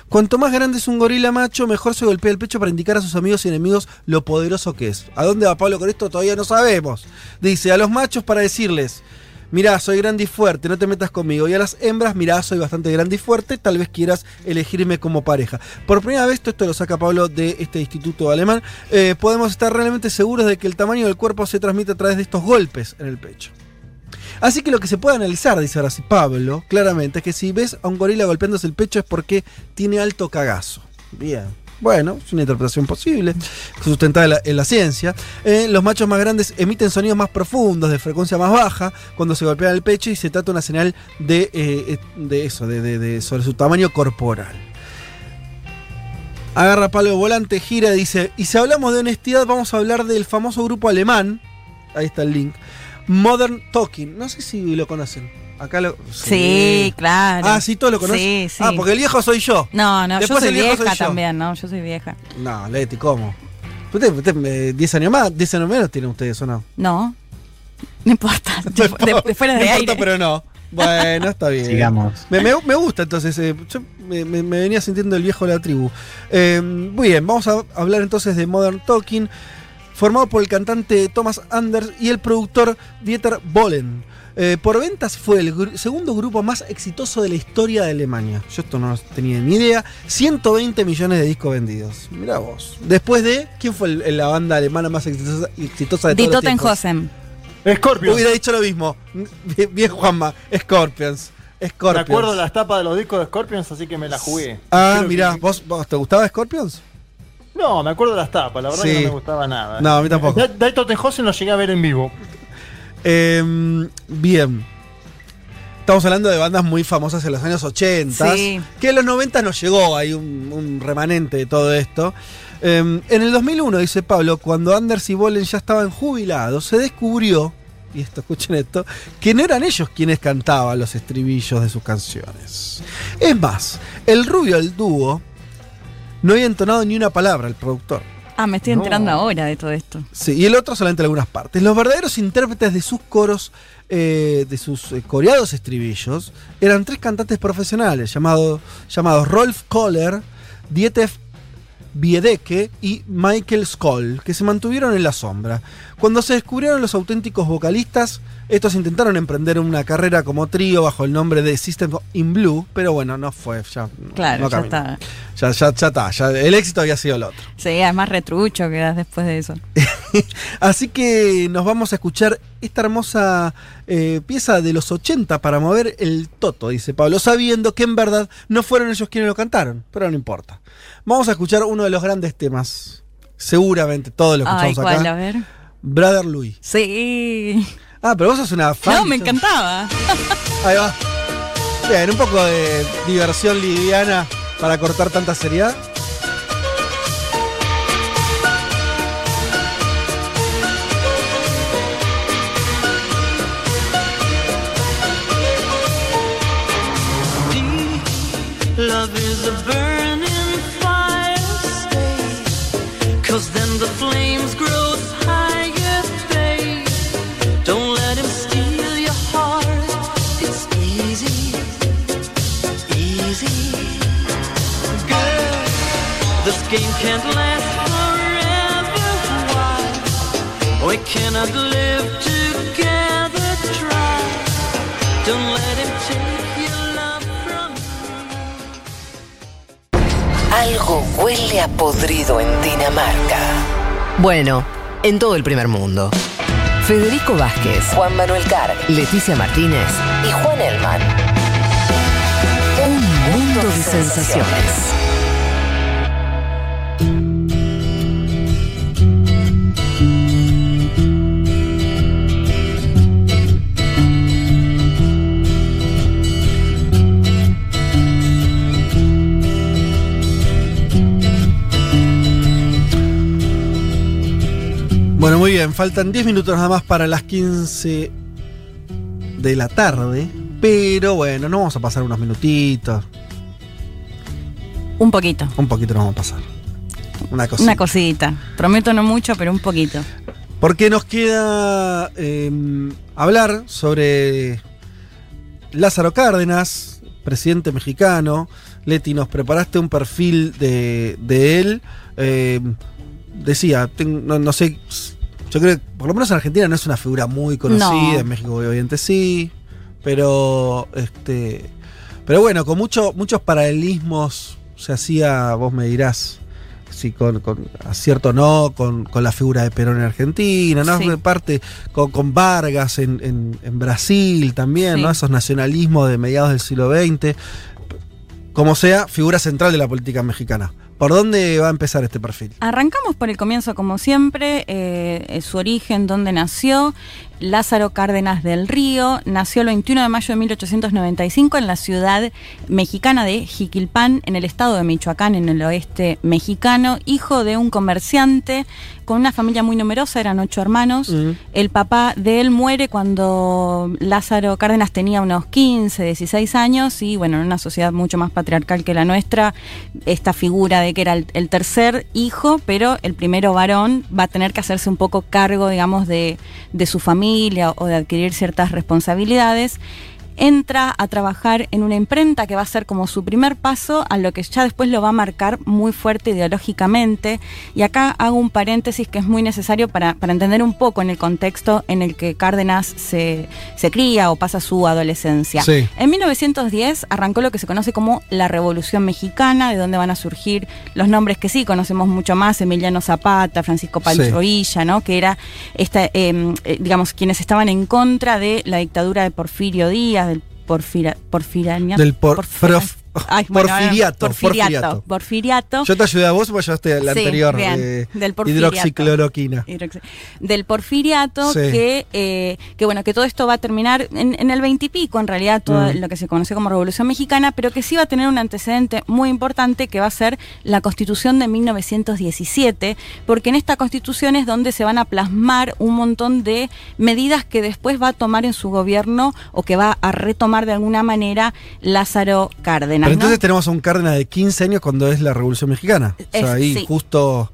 Cuanto más grande es un gorila macho, mejor se golpea el pecho para indicar a sus amigos y enemigos lo poderoso que es. ¿A dónde va Pablo con esto? Todavía no sabemos. Dice, a los machos para decirles, mirá, soy grande y fuerte, no te metas conmigo. Y a las hembras, mirá, soy bastante grande y fuerte, tal vez quieras elegirme como pareja. Por primera vez, esto lo saca Pablo de este instituto alemán, eh, podemos estar realmente seguros de que el tamaño del cuerpo se transmite a través de estos golpes en el pecho. Así que lo que se puede analizar, dice ahora sí Pablo, claramente, es que si ves a un gorila golpeándose el pecho es porque tiene alto cagazo. Bien. Bueno, es una interpretación posible, sustentada en la, en la ciencia. Eh, los machos más grandes emiten sonidos más profundos, de frecuencia más baja, cuando se golpean el pecho y se trata una señal de, eh, de eso, de, de- de- sobre su tamaño corporal. Agarra palo volante, gira y dice, y si hablamos de honestidad vamos a hablar del famoso grupo alemán, ahí está el link, Modern Talking. No sé si lo conocen. Acá lo. Sí, claro. Ah, sí, todos lo conocen. Sí, sí. Ah, porque el viejo soy yo. No, no, Después yo soy el viejo vieja soy yo. también, ¿no? Yo soy vieja. No, Leti, ¿cómo? Usted, usted, eh, 10 años más, 10 años menos tienen ustedes, ¿o no? No. No importa. De, de- fuera de no aire. importa, pero no. Bueno, está bien. Sigamos. Me, me- me gusta entonces. eh, yo me, me- me venía sintiendo el viejo de la tribu. Eh, muy bien, vamos a hablar entonces de Modern Talking, formado por el cantante Thomas Anders y el productor Dieter Bohlen. Eh, por ventas fue el gru- segundo grupo más exitoso de la historia de Alemania. Yo esto no tenía ni idea. 120 millones de discos vendidos. Mirá vos. Después de. ¿Quién fue el- la banda alemana más exitosa, exitosa de Die todos los tiempos? Totenhausen. Scorpions. Hubiera dicho lo mismo. Bien, bien, Juanma. Scorpions. Me Scorpions. acuerdo las tapas de los discos de Scorpions, así que me las jugué. Ah, Creo mirá, que- ¿vos, vos te gustaba Scorpions? No, me acuerdo de las tapas, la verdad Sí. que no me gustaba nada. No, a mí tampoco. Da- Dai Tottenhausen lo llegué a ver en vivo. Em, bien. Estamos hablando de bandas muy famosas en los años 80. Sí. Que en los 90 nos llegó ahí un, un remanente de todo esto. Em, en el 2001, dice Pablo, cuando Anders y Bolen ya estaban jubilados, se descubrió, y esto escuchen esto, que no eran ellos quienes cantaban los estribillos de sus canciones. Es más, el rubio del dúo no había entonado ni una palabra, el productor. Ah, me estoy No. enterando ahora de todo esto. Sí, y el otro solamente algunas partes. Los verdaderos intérpretes de sus coros, eh, de sus eh, coreados estribillos, eran tres cantantes profesionales llamado- llamados Rolf Kohler, Dieter Biedeke y Michael Skoll, que se mantuvieron en la sombra. Cuando se descubrieron los auténticos vocalistas, estos intentaron emprender una carrera como trío bajo el nombre de System in Blue, pero bueno, no fue, ya, Claro, no ya está. Ya, ya, ya está, ya el éxito había sido el otro. Sí, además retrucho quedas después de eso. Así que nos vamos a escuchar esta hermosa eh, pieza de los 80 para mover el toto, dice Pablo, sabiendo que en verdad no fueron ellos quienes lo cantaron, pero no importa. Vamos a escuchar uno de los grandes temas seguramente todos lo Ay, escuchamos ¿cuál? acá. A ver. Brother Louis. Sí. Ah, pero vos sos una fan. No, me encantaba. Ahí va. Bien, un poco de diversión liviana para cortar tanta seriedad. Love is a burning fire, stay. Cause then the game can't last forever. Why? We cannot live together. Try. Don't let him take your love from Algo huele a podrido en Dinamarca. Bueno, en todo el primer mundo. Federico Vázquez, Juan Manuel Carg, Leticia Martínez y Juan Elman. Un mundo de sensaciones. Bueno, muy bien, faltan 10 minutos nada más para las 15 de la tarde. Pero bueno, no vamos a pasar unos minutitos. Un poquito. Un poquito nos vamos a pasar. Una cosita. Una cosita. Prometo no mucho, pero un poquito. Porque nos queda eh, hablar sobre Lázaro Cárdenas, presidente mexicano. Leti, nos preparaste un perfil de, de él. Eh, decía, ten- no, no sé, yo creo que por lo menos en Argentina no es una figura muy conocida, No. en México obviamente sí, pero este, pero bueno, con mucho, muchos paralelismos se hacía, vos me dirás, si con, con acierto o no, con, con la figura de Perón en Argentina, ¿no? Sí. Parte con, con Vargas en, en- en Brasil también, Sí. ¿no? Esos nacionalismos de mediados del siglo XX. Como sea, figura central de la política mexicana. ¿Por dónde va a empezar este perfil? Arrancamos por el comienzo, como siempre, eh, su origen, dónde nació. Lázaro Cárdenas del Río nació el 21 de mayo de 1895 en la ciudad mexicana de Jiquilpan, en el estado de Michoacán, en el oeste mexicano, hijo de un comerciante con una familia muy numerosa, eran ocho hermanos. El papá de él muere cuando Lázaro Cárdenas tenía unos 15, 16 años y bueno, en una sociedad mucho más patriarcal que la nuestra, esta figura de que era el, el tercer hijo, pero el primero varón va a tener que hacerse un poco cargo, digamos, de, de su familia o de adquirir ciertas responsabilidades. Entra a trabajar en una imprenta que va a ser como su primer paso a lo que ya después lo va a marcar muy fuerte ideológicamente. Y acá hago un paréntesis que es muy necesario para, para entender un poco en el contexto en el que Cárdenas se, se cría o pasa su adolescencia. Sí. En 1910 arrancó lo que se conoce como la Revolución Mexicana, de donde van a surgir los nombres que sí conocemos mucho más, Emiliano Zapata, Francisco Pancho Sí. Villa, ¿no? que era esta, eh, eh, digamos, quienes estaban en contra de la dictadura de Porfirio Díaz, del porfira, porfirania- Del por- porfira- prof- Ay, bueno, porfiriato, porfiriato. porfiriato. Porfiriato. Yo te ayudé a vos, vos ayudaste al Sí, anterior bien, del porfiriato. hidroxicloroquina. Hidroxi- del porfiriato Sí. que, eh, que bueno que todo esto va a terminar en, en el 20 y pico en realidad todo Mm. lo que se conoció como revolución mexicana pero que sí va a tener un antecedente muy importante que va a ser la constitución de 1917 porque en esta constitución es donde se van a plasmar un montón de medidas que después va a tomar en su gobierno o que va a retomar de alguna manera Lázaro Cárdenas Pero ¿no? entonces tenemos a un Cárdenas de 15 años cuando es la Revolución Mexicana. O sea, ahí sí. justo.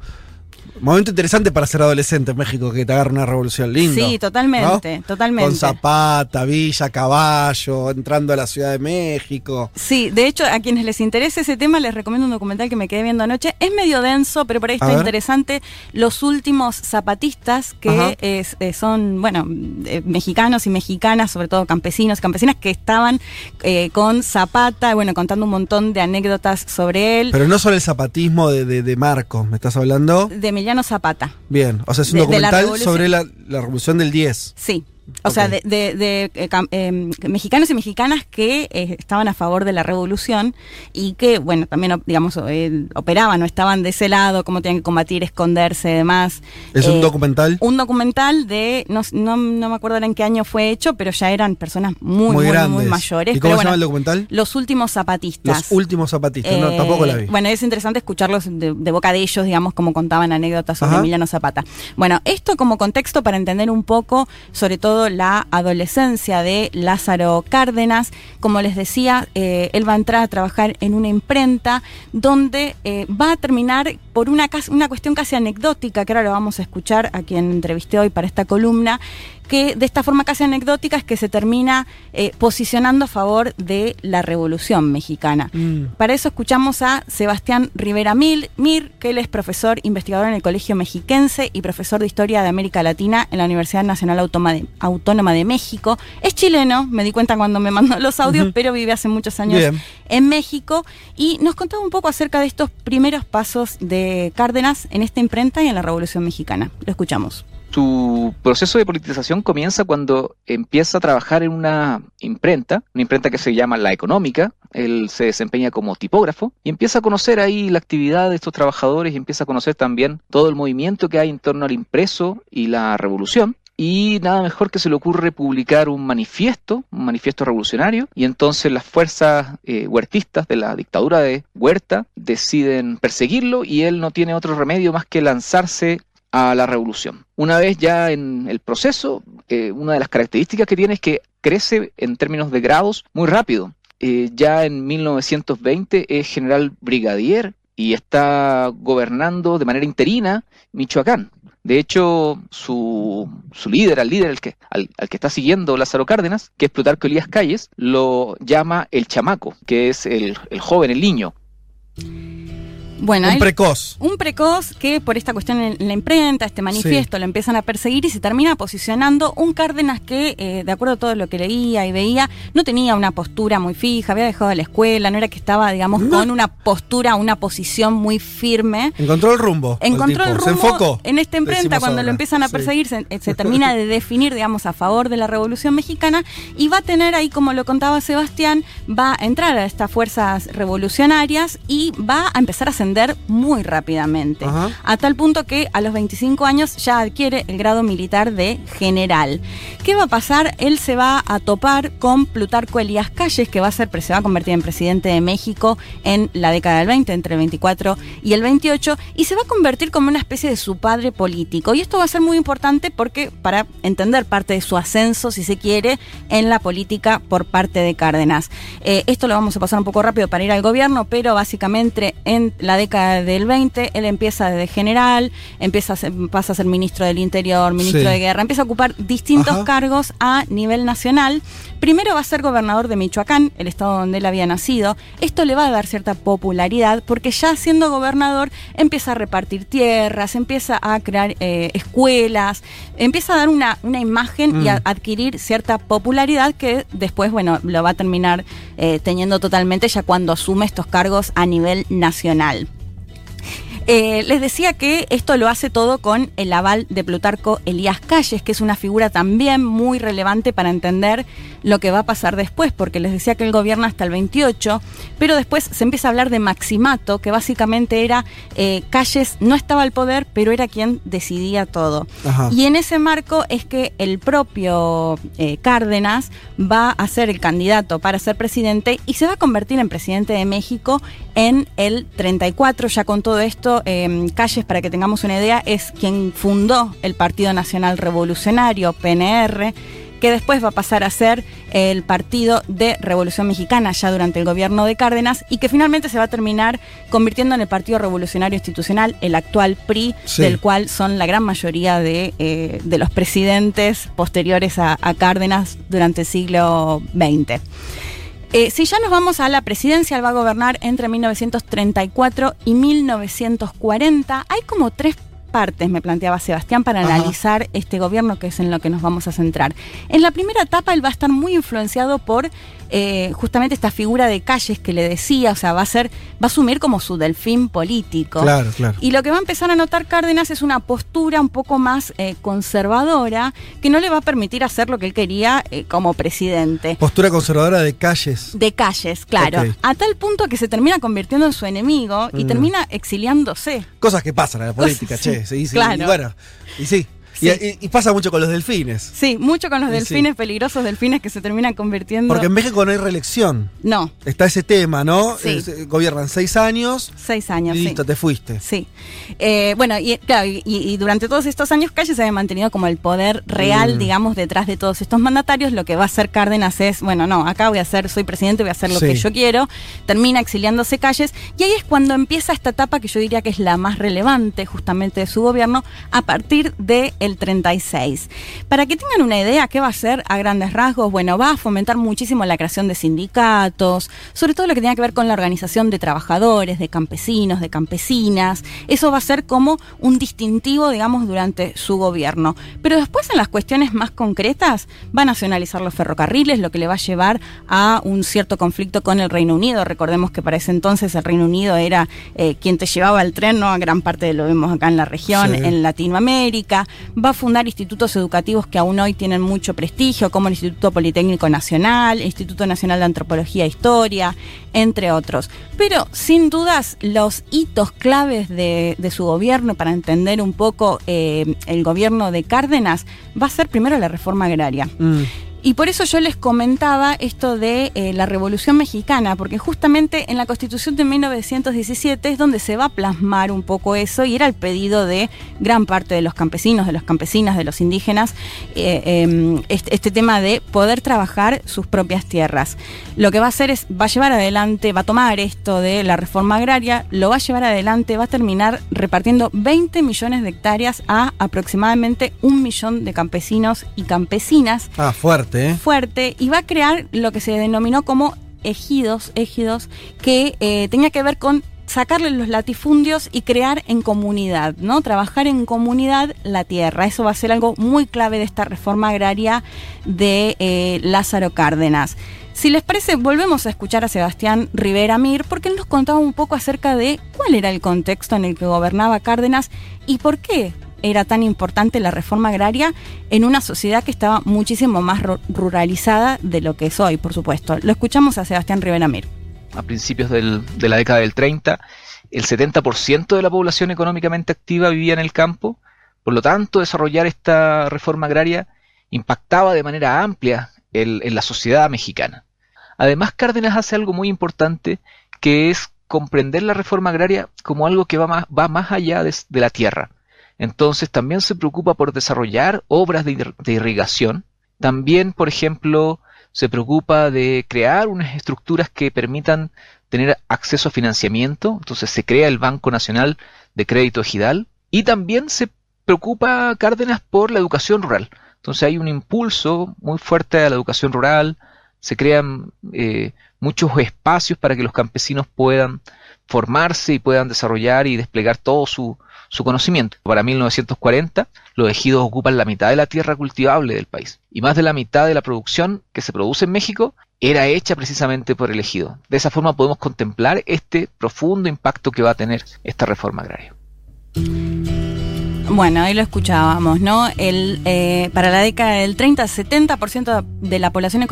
Momento interesante para ser adolescente en México, que te agarra una revolución linda. Sí, totalmente, totalmente. Con Zapata, Villa, Caballo, entrando a la Ciudad de México. Sí, de hecho, a quienes les interese ese tema, les recomiendo un documental que me quedé viendo anoche. Es medio denso, pero por ahí está interesante. Los últimos zapatistas, que es- eh, son, bueno, eh, mexicanos y mexicanas, sobre todo campesinos y campesinas, que estaban eh, con Zapata, bueno, contando un montón de anécdotas sobre él. Pero no solo el zapatismo de, de, de Marcos, ¿me estás hablando? de Emiliano Zapata. Bien, o sea, es un De- de la documental sobre la, la revolución del 10. Sí. O sea, de, de- de, eh, eh, mexicanos y mexicanas que eh, estaban a favor de la revolución y que, bueno, también, digamos, operaban o estaban de ese lado, cómo tenían que combatir, esconderse y demás. Es un documental. Un documental de, no, no, no me acuerdo en qué año fue hecho, pero ya eran personas muy, muy, muy, mayores. ¿Y pero cómo se bueno, llama el documental? Los últimos zapatistas. Los últimos zapatistas. no, tampoco la vi. Bueno, es interesante escucharlos de, de boca de ellos, digamos, como contaban anécdotas sobre Ajá. Emiliano Zapata. Bueno, esto como contexto para entender un poco, sobre todo la adolescencia de Lázaro Cárdenas. Como les decía, eh, él va a entrar a trabajar en una imprenta donde eh, va a terminar por una, una cuestión casi anecdótica, que ahora lo vamos a escuchar a quien entrevisté hoy para esta columna, que de esta forma casi anecdótica es que se termina eh, posicionando a favor de la revolución mexicana. Para eso escuchamos a Sebastián Rivera Mil, Mir, que él es profesor investigador en el Colegio Mexiquense y profesor de Historia de América Latina en la Universidad Nacional Autónoma de México. Es chileno, me di cuenta cuando me mandó los audios, pero vive hace muchos años Bien. en México y nos contaba un poco acerca de estos primeros pasos de Cárdenas en esta imprenta y en la Revolución Mexicana. Lo escuchamos. Su proceso de politización comienza cuando empieza a trabajar en una imprenta, una imprenta que se llama La Económica. Él se desempeña como tipógrafo y empieza a conocer ahí la actividad de estos trabajadores y empieza a conocer también todo el movimiento que hay en torno al impreso y la revolución. Y nada mejor que se le ocurre publicar un manifiesto, un manifiesto revolucionario, y entonces las fuerzas eh, huertistas de la dictadura de Huerta deciden perseguirlo y él no tiene otro remedio más que lanzarse a la revolución. Una vez ya en el proceso, eh, una de las características que tiene es que crece en términos de grados muy rápido. Eh, ya en 1920 es general brigadier y está gobernando de manera interina Michoacán. De hecho, su, su líder, al líder al que, está siguiendo Lázaro Cárdenas, que es Plutarco Elías Calles, lo llama el chamaco, que es el, el joven, el niño. Bueno, Un precoz. Un precoz que por esta cuestión en, la imprenta, este manifiesto, lo empiezan a perseguir y se termina posicionando un Cárdenas que, eh, de acuerdo a todo lo que leía y veía, no tenía una postura muy fija, había dejado la escuela, no era que estaba, digamos, con una postura, una posición muy firme. Encontró el rumbo. Encontró el rumbo Se enfocó. en esta imprenta cuando ahora. lo empiezan a Sí. perseguir, se, eh, se termina de definir, digamos, a favor de la Revolución Mexicana y va a tener ahí, como lo contaba Sebastián, va a entrar a estas fuerzas revolucionarias y va a empezar a ascender muy rápidamente. Ajá. A tal punto que a los 25 años ya adquiere el grado militar de general. ¿Qué va a pasar? Él se va a topar con Plutarco Elías Calles, que va a ser, se va a convertir en presidente de México en la década del 20, entre el 24 y el 28, y se va a convertir como una especie de su padre político. Y esto va a ser muy importante porque para entender parte de su ascenso, si se quiere, en la política por parte de Cárdenas. Eh, esto lo vamos a pasar un poco rápido para ir al gobierno, pero básicamente en la década del 20 él empieza desde general, empieza a ser- pasa a ser ministro del Interior, ministro Sí. de Guerra, empieza a ocupar distintos Ajá. cargos a nivel nacional. Primero va a ser gobernador de Michoacán, el estado donde él había nacido. Esto le va a dar cierta popularidad porque ya siendo gobernador empieza a repartir tierras, empieza a crear eh, escuelas, empieza a dar una, una imagen y a Mm. adquirir cierta popularidad que después, bueno, lo va a terminar eh, teniendo totalmente ya cuando asume estos cargos a nivel nacional. Eh, les decía que esto lo hace todo con el aval de Plutarco Elías Calles, que es una figura también muy relevante para entender lo que va a pasar después, porque les decía que él gobierna hasta el 28, pero después se empieza a hablar de Maximato, que básicamente era eh, Calles no estaba al poder, pero era quien decidía todo. Ajá. Y en ese marco es que el propio eh, Cárdenas va a ser el candidato para ser presidente y se va a convertir en presidente de México en el 34. Ya con todo esto, eh, Calles, para que tengamos una idea, es quien fundó el Partido Nacional Revolucionario, PNR que después va a pasar a ser el Partido de Revolución Mexicana ya durante el gobierno de Cárdenas y que finalmente se va a terminar convirtiendo en el Partido Revolucionario Institucional, el actual PRI, Sí. del cual son la gran mayoría de, eh, de los presidentes posteriores a, a Cárdenas durante el siglo XX. Eh, si ya nos vamos a la presidencia, él va a gobernar entre 1934 y 1940. Hay como tres partes, me planteaba Sebastián, para Ajá. analizar este gobierno, que es en lo que nos vamos a centrar. En la primera etapa él va a estar muy influenciado por eh, justamente esta figura de calles que le decía, o sea, va a ser, va a asumir como su delfín político. Claro, claro. Y lo que va a empezar a notar Cárdenas es una postura un poco más eh, conservadora que no le va a permitir hacer lo que él quería eh, como presidente. Postura conservadora de calles. De calles, claro. A tal punto que se termina convirtiendo en su enemigo y Mm. termina exiliándose. Cosas que pasan en la política, Sí, che. Sí, sí, claro. Y bueno, y sí. Sí. Y, y- y pasa mucho con los delfines. Sí, mucho con los Sí, delfines, peligrosos delfines que se terminan convirtiendo. Porque en México no hay reelección. No, Está ese tema, ¿no? Sí. Es- eh, gobiernan seis años seis y años. sí. listo, te fuiste. Sí. Eh, bueno, y, claro, y, y durante todos estos años Calle se había mantenido como el poder real, Mm. digamos, detrás de todos estos mandatarios. Lo que va a hacer Cárdenas es, bueno, no, acá voy a ser, soy presidente, voy a hacer lo que yo quiero. Termina exiliándose Calles. Y ahí es cuando empieza esta etapa que yo diría que es la más relevante justamente de su gobierno a partir del 36. Para que tengan una idea, ¿qué va a hacer a grandes rasgos? Bueno, va a fomentar muchísimo la creación de sindicatos, sobre todo lo que tenga que ver con la organización de trabajadores, de campesinos, de campesinas. Eso va a ser como un distintivo, digamos, durante su gobierno. Pero después en las cuestiones más concretas va a nacionalizar los ferrocarriles, lo que le va a llevar a un cierto conflicto con el Reino Unido. Recordemos que para ese entonces el Reino Unido era eh, quien te llevaba el tren, ¿no? Gran parte de lo vemos acá en la región, Sí. en Latinoamérica. Va a fundar institutos educativos que aún hoy tienen mucho prestigio, como el Instituto Politécnico Nacional, el Instituto Nacional de Antropología e Historia, entre otros. Pero sin dudas los hitos claves de, su gobierno para entender un poco eh, el gobierno de Cárdenas va a ser primero la reforma agraria. Y por eso yo les comentaba esto de eh, la Revolución Mexicana, porque justamente en la Constitución de 1917 es donde se va a plasmar un poco eso y era el pedido de gran parte de los campesinos, de las campesinas, de los indígenas, eh, este, este tema de poder trabajar sus propias tierras. Lo que va a hacer es, va a llevar adelante, va a tomar esto de la reforma agraria, lo va a llevar adelante, va a terminar repartiendo 20 millones de hectáreas a aproximadamente un millón de campesinos y campesinas Ah, fuerte, fuerte y va a crear lo que se denominó como ejidos, ejidos, que eh, tenía que ver con sacarle los latifundios y crear en comunidad, ¿no? Trabajar en comunidad la tierra. Eso va a ser algo muy clave de esta reforma agraria de eh, Lázaro Cárdenas. Si les parece, volvemos a escuchar a Sebastián Rivera Mir, porque él nos contaba un poco acerca de cuál era el contexto en el que gobernaba Cárdenas y por qué era tan importante la reforma agraria en una sociedad que estaba muchísimo más ru- ruralizada de lo que es hoy, por supuesto. Lo escuchamos a Sebastián Rivera Mir. a principios de la década del 30, el 70% de la población económicamente activa vivía en el campo, por lo tanto desarrollar esta reforma agraria impactaba de manera amplia el- en la sociedad mexicana. Además, Cárdenas hace algo muy importante, que es comprender la reforma agraria como algo que va más, va más allá de la tierra. Entonces también se preocupa por desarrollar obras de, ir- de irrigación. También, por ejemplo, se preocupa de crear unas estructuras que permitan tener acceso a financiamiento. Entonces se crea el Banco Nacional de Crédito Ejidal. Y también se preocupa Cárdenas por la educación rural. Entonces hay un impulso muy fuerte a la educación rural. Se crean eh, muchos espacios para que los campesinos puedan formarse y puedan desarrollar y desplegar todo su, su conocimiento. Para 1940, los ejidos ocupan la mitad de la tierra cultivable del país y más de la mitad de la producción que se produce en México era hecha precisamente por el ejido. De esa forma podemos contemplar este profundo impacto que va a tener esta reforma agraria. Bueno, ahí lo escuchábamos, ¿no? El, eh, para la década del 30, 70% de la población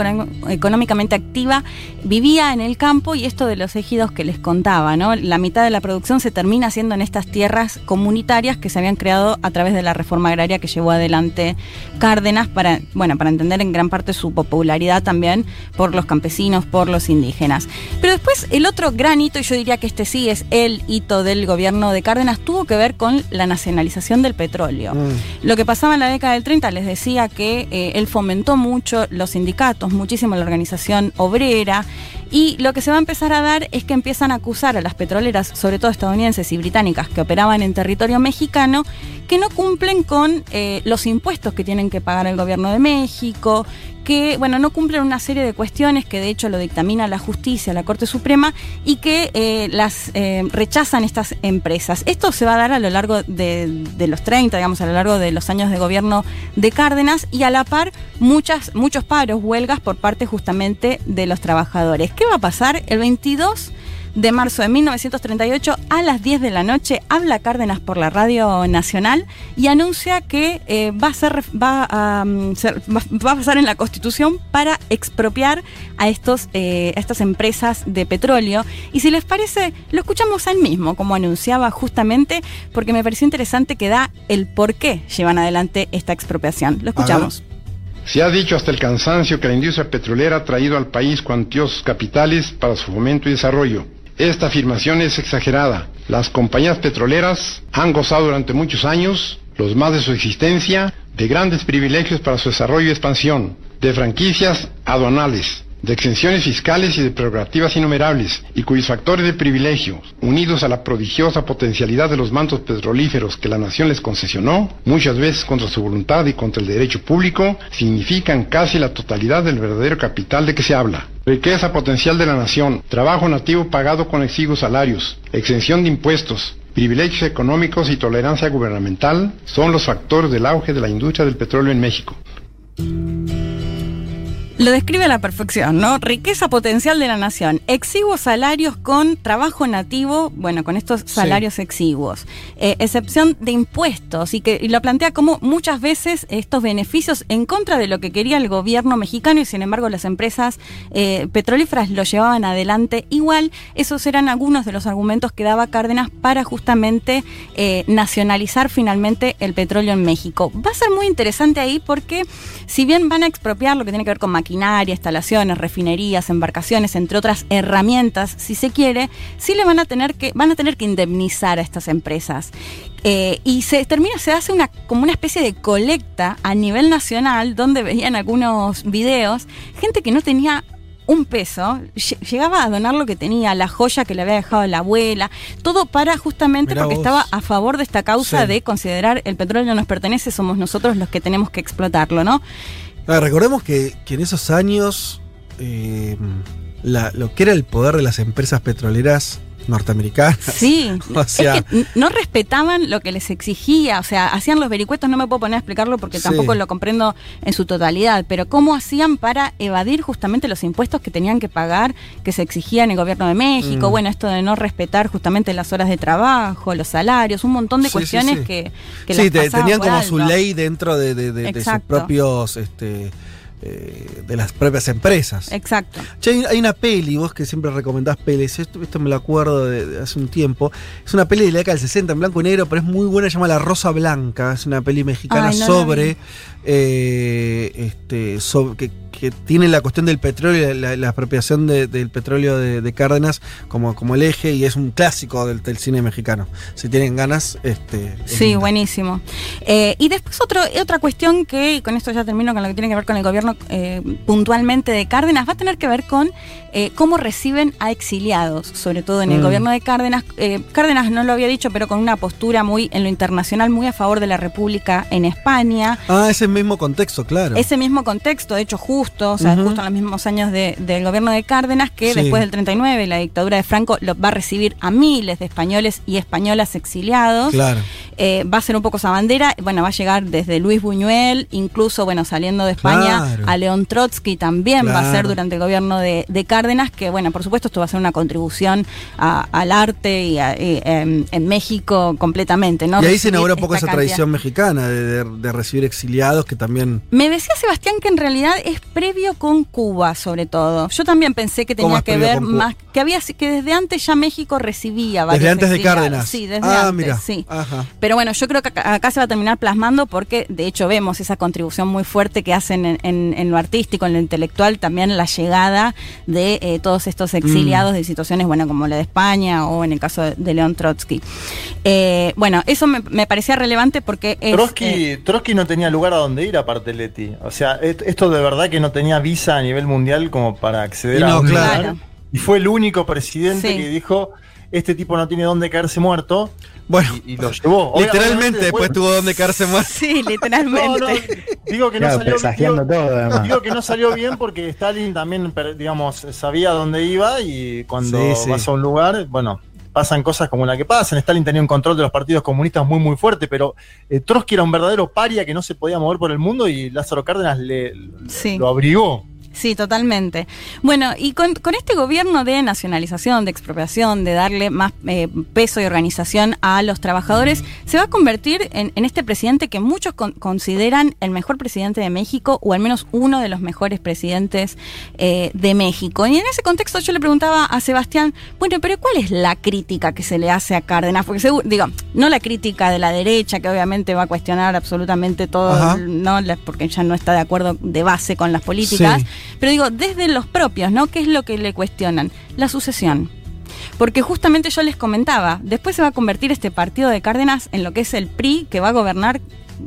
económicamente activa vivía en el campo y esto de los ejidos que les contaba, ¿no? La mitad de la producción se termina haciendo en estas tierras comunitarias que se habían creado a través de la reforma agraria que llevó adelante Cárdenas para, bueno, para entender en gran parte su popularidad también por los campesinos, por los indígenas. Pero después el otro gran hito, y yo diría que este sí es el hito del gobierno de Cárdenas, tuvo que ver con la nacionalización del petróleo. Lo que pasaba en la década del 30, les decía que eh, él fomentó mucho los sindicatos, muchísimo la organización obrera, y lo que se va a empezar a dar es que empiezan a acusar a las petroleras, sobre todo estadounidenses y británicas, que operaban en territorio mexicano, que no cumplen con eh, los impuestos que tienen que pagar el gobierno de México, que, bueno, no cumplen una serie de cuestiones que de hecho lo dictamina la justicia, la Corte Suprema, y que eh, las eh, rechazan estas empresas. Esto se va a dar a lo largo de, de los 30, digamos, a lo largo de los años de gobierno de Cárdenas, y a la par muchas, muchos paros, huelgas por parte justamente de los trabajadores. ¿Qué va a pasar? El 22 de marzo de 1938 a las 10 de la noche habla Cárdenas por la Radio Nacional y anuncia que eh, va, a ser, va, a, ser- va- va a pasar en la Constitución para expropiar a, estos, eh, a estas empresas de petróleo. Y si les parece, lo escuchamos a él mismo, como anunciaba justamente, porque me pareció interesante que da el por qué llevan adelante esta expropiación. Lo escuchamos. Se ha dicho hasta el cansancio que la industria petrolera ha traído al país cuantiosos capitales para su fomento y desarrollo. Esta afirmación es exagerada. Las compañías petroleras han gozado durante muchos años, los más de su existencia, de grandes privilegios para su desarrollo y expansión, de franquicias aduanales, de exenciones fiscales y de prerrogativas innumerables, y cuyos factores de privilegio, unidos a la prodigiosa potencialidad de los mantos petrolíferos que la nación les concesionó, muchas veces contra su voluntad y contra el derecho público, significan casi la totalidad del verdadero capital de que se habla. Riqueza potencial de la nación, trabajo nativo pagado con exiguos salarios, exención de impuestos, privilegios económicos y tolerancia gubernamental son los factores del auge de la industria del petróleo en México. Lo describe a la perfección, ¿no? Riqueza potencial de la nación, exiguos salarios con trabajo nativo, bueno, con estos salarios exiguos, eh, excepción de impuestos y que y lo plantea como muchas veces estos beneficios en contra de lo que quería el gobierno mexicano y sin embargo las empresas eh, petrolíferas lo llevaban adelante igual. Esos eran algunos de los argumentos que daba Cárdenas para justamente eh, nacionalizar finalmente el petróleo en México. Va a ser muy interesante ahí porque si bien van a expropiar lo que tiene que ver con maquinaria, instalaciones, refinerías, embarcaciones, entre otras herramientas, si se quiere, sí le van a tener que, van a tener que indemnizar a estas empresas. Eh, y se termina, se hace una, como una especie de colecta a nivel nacional, donde veían algunos videos, gente que no tenía un peso, lle- llegaba a donar lo que tenía, la joya que le había dejado la abuela, todo para justamente Mirá porque vos. estaba a favor de esta causa Sí. de considerar el petróleo nos pertenece, somos nosotros los que tenemos que explotarlo, ¿no? Ah, recordemos que, que en esos años eh, la- lo que era el poder de las empresas petroleras norteamericanas. Sí, O sea, es que n- no respetaban lo que les exigía, o sea, hacían los vericuetos, no me puedo poner a explicarlo porque Sí. tampoco lo comprendo en su totalidad, pero cómo hacían para evadir justamente los impuestos que tenían que pagar, que se exigían en el gobierno de México, Mm. bueno, esto de no respetar justamente las horas de trabajo, los salarios, un montón de Sí, cuestiones sí. que, que sí, las te- pasaban tenían como su ley dentro de, de- de- de sus propios, este, eh, de las propias empresas. Exacto. Che, hay, una peli, vos que siempre recomendás pelis, esto, esto me lo acuerdo de, de hace un tiempo. Es una peli de la década del 60 en blanco y negro, pero es muy buena, se llama La Rosa Blanca. Es una peli mexicana Ay, no la sobre. Eh, este, sobre que, que tiene la cuestión del petróleo, la, la apropiación de- del petróleo de, de Cárdenas como, como el eje, y es un clásico del, del cine mexicano. Si tienen ganas, este. es Sí, linda. buenísimo. Eh, y después otro, otra cuestión que, y con esto ya termino con lo que tiene que ver con el gobierno eh, puntualmente de Cárdenas, va a tener que ver con cómo reciben a exiliados, sobre todo en el Mm. gobierno de Cárdenas. Cárdenas no lo había dicho, pero con una postura muy en lo internacional, muy a favor de la República en España. Ah, ese mismo contexto, claro. Ese mismo contexto, de hecho, justo, o sea, justo en los mismos años de- del gobierno de Cárdenas, que Sí. después del 39, la dictadura de Franco lo va a recibir a miles de españoles y españolas exiliados. Claro. Eh, va a ser un poco esa bandera. Bueno, va a llegar desde Luis Buñuel, incluso, bueno, saliendo de España, Claro. a León Trotsky también va a ser durante el gobierno de, de Cárdenas, que, bueno, por supuesto, esto va a ser una contribución a- al arte y, a- y, em, en México completamente, ¿no? y ahí se inaugura un poco esa cantidad. tradición mexicana de, de- de recibir exiliados que también. Me decía Sebastián que en realidad es previo con Cuba, sobre todo. Yo también pensé que ¿Cómo tenía que ver más, que había que desde antes ya México recibía varios Desde antes de exiliados. Cárdenas. Sí, desde ah, antes, mira. sí. Ajá. Pero bueno, yo creo que acá, acá se va a terminar plasmando porque de hecho vemos esa contribución muy fuerte que hacen en, en- en lo artístico, en lo intelectual, también la llegada de eh, todos estos exiliados de situaciones, bueno, como la de España o en el caso de, de León Trotsky. Eh, bueno, eso me, me parecía relevante porque es... Trotsky, eh, Trotsky no tenía lugar a donde ir aparte Leti. O sea, esto de verdad que no tenía visa a nivel mundial como para acceder Y a un claro. lugar. Y fue el único presidente Sí. que dijo, este tipo no tiene dónde caerse muerto. Bueno, y, y lo llevó. literalmente después tuvo donde caerse muerto. Sí, literalmente. No, no, digo que no salió digo- todo, además. Digo que no salió bien porque Stalin también, digamos, sabía dónde iba y cuando Sí, sí. vas a un lugar, bueno, pasan cosas como la que pasan. Stalin tenía un control de los partidos comunistas muy, muy fuerte, pero eh, Trotsky era un verdadero paria que no se podía mover por el mundo y Lázaro Cárdenas le, Sí. lo abrigó. Sí, totalmente. Bueno, y con, con este gobierno de nacionalización, de expropiación, de darle más eh, peso y organización a los trabajadores, se va a convertir en, en este presidente que muchos con- consideran el mejor presidente de México, o al menos uno de los mejores presidentes eh, de México. Y en ese contexto yo le preguntaba a Sebastián, bueno, pero ¿cuál es la crítica que se le hace a Cárdenas? Porque seguro, digo, no la crítica de la derecha, que obviamente va a cuestionar absolutamente todo, Ajá. no porque ya no está de acuerdo de base con las políticas. Sí. Pero digo, desde los propios, ¿no? ¿Qué es lo que le cuestionan? La sucesión. Porque justamente yo les comentaba, después se va a convertir este partido de Cárdenas en lo que es el PRI, que va a gobernar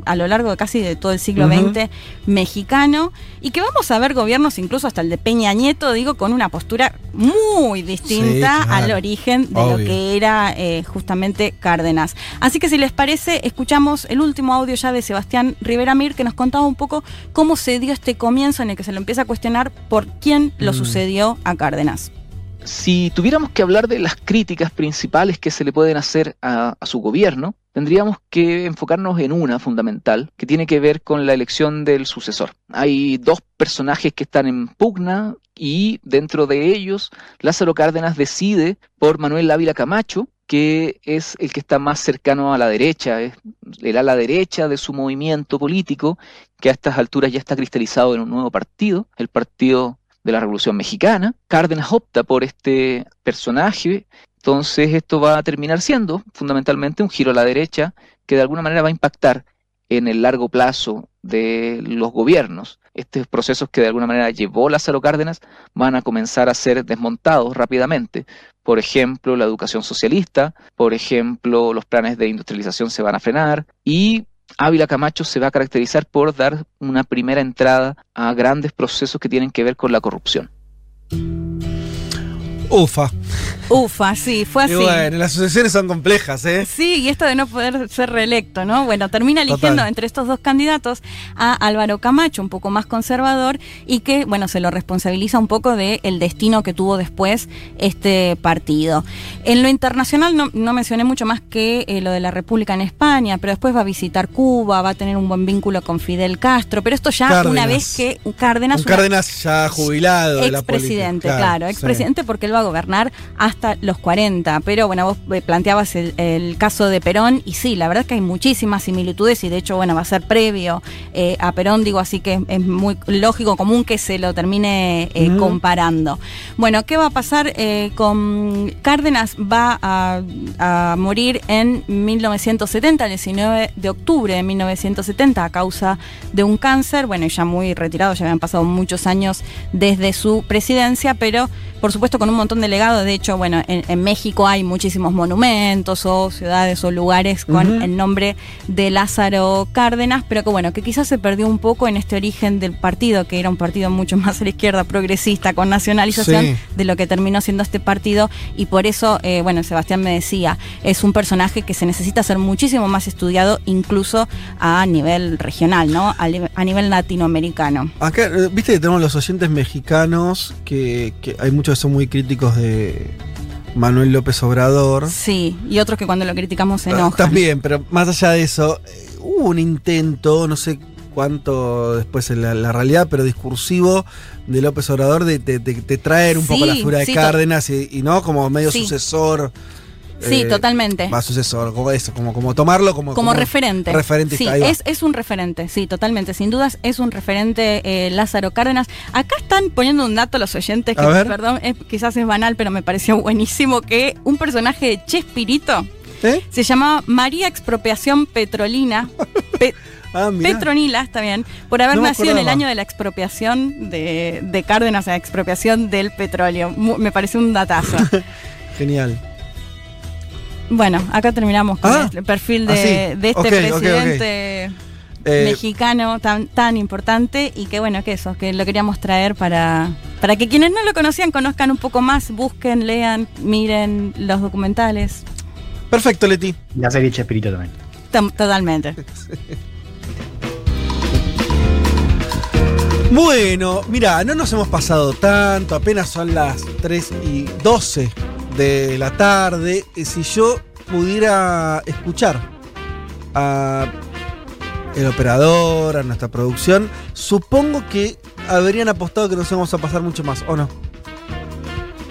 a lo largo de casi de todo el siglo. XX mexicano y que vamos a ver gobiernos incluso hasta el de Peña Nieto, digo, con una postura muy distinta Sí, claro. al origen de lo que era eh, justamente Cárdenas. Así que si les parece, escuchamos el último audio ya de Sebastián Rivera Mir que nos contaba un poco cómo se dio este comienzo en el que se lo empieza a cuestionar por quién lo Mm. sucedió a Cárdenas. Si tuviéramos que hablar de las críticas principales que se le pueden hacer a, su gobierno, tendríamos que enfocarnos en una fundamental, que tiene que ver con la elección del sucesor. Hay dos personajes que están en pugna y dentro de ellos Lázaro Cárdenas decide por Manuel Ávila Camacho, que es el que está más cercano a la derecha, es el ala derecha de su movimiento político, que a estas alturas ya está cristalizado en un nuevo partido, el Partido de la Revolución Mexicana. Cárdenas opta por este personaje, entonces esto va a terminar siendo fundamentalmente un giro a la derecha que de alguna manera va a impactar en el largo plazo de los gobiernos. Estos procesos que de alguna manera llevó Lázaro Cárdenas van a comenzar a ser desmontados rápidamente. Por ejemplo, la educación socialista, por ejemplo, los planes de industrialización se van a frenar y Ávila Camacho se va a caracterizar por dar una primera entrada a grandes procesos que tienen que ver con la corrupción. Ufa. Ufa, sí, fue así. Y bueno, las sucesiones son complejas, ¿eh? Sí, y esto de no poder ser reelecto, ¿no? Bueno, termina eligiendo Total. entre estos dos candidatos a Álvaro Camacho, un poco más conservador, y que, bueno, se lo responsabiliza un poco del el destino que tuvo después este partido. En lo internacional no, no mencioné mucho más que eh, lo de la República en España, pero después va a visitar Cuba, va a tener un buen vínculo con Fidel Castro, pero esto ya Cárdenas. una vez que Cárdenas... Un Cárdenas ya jubilado de. Expresidente, claro, sí. expresidente porque él a gobernar hasta los 40. Pero bueno, vos eh, planteabas el, el caso de Perón y sí, la verdad es que hay muchísimas similitudes y de hecho, bueno, va a ser previo eh, a Perón, digo, así que es muy lógico, común que se lo termine eh, comparando. Bueno, ¿qué va a pasar eh, con Cárdenas? Va a, a morir en 1970, el 19 de octubre de 1970, a causa de un cáncer. Bueno, ya muy retirado, ya habían pasado muchos años desde su presidencia, pero por supuesto con un montón de legados. De hecho, bueno, en, en México hay muchísimos monumentos o ciudades o lugares con el nombre de Lázaro Cárdenas, pero que bueno, que quizás se perdió un poco en este origen del partido, que era un partido mucho más a la izquierda, progresista, con nacionalización, Sí. de lo que terminó siendo este partido. Y por eso, eh, bueno, Sebastián me decía, es un personaje que se necesita ser muchísimo más estudiado, incluso a nivel regional, ¿no? A nivel latinoamericano. Acá, eh, viste que tenemos los oyentes mexicanos que, que hay muchos que son muy críticos de Manuel López Obrador. Sí, y otros que cuando lo criticamos se Ah, enojan. También, pero más allá de eso, eh, hubo un intento, no sé cuánto después en la, la realidad, pero discursivo de López Obrador de, de- de- de traer un poco la figura de sí, Cárdenas y, y no como medio sucesor. Sí, eh, totalmente. Va sucesor, como eso, como, como tomarlo como, Como referente. Referente, Sí, es, es un referente, sí, totalmente. Sin dudas es un referente eh, Lázaro Cárdenas. Acá están poniendo un dato los oyentes, que A perdón, es- quizás es banal, pero me pareció buenísimo, que un personaje de Chespirito ¿Eh? se llamaba María Expropiación Petrolina. Pe- Ah. Petronila, está bien, por haber No nacido en el año de la expropiación de, de Cárdenas, la expropiación del petróleo. Me pareció un datazo. Genial. Bueno, acá terminamos con Ah, el perfil de, ah, sí. de este presidente Eh, mexicano tan, tan importante y que bueno, que eso, que lo queríamos traer para, Para que quienes no lo conocían conozcan un poco más, busquen, lean, miren los documentales. Perfecto, Leti. La serie Chespirito también. Tom- Totalmente. Bueno, mira, no nos hemos pasado tanto, apenas son las 3 y 12 de la tarde. Eh, Si yo pudiera escuchar a el operador, a nuestra producción, supongo que habrían apostado que nos íbamos a pasar mucho más, ¿o no?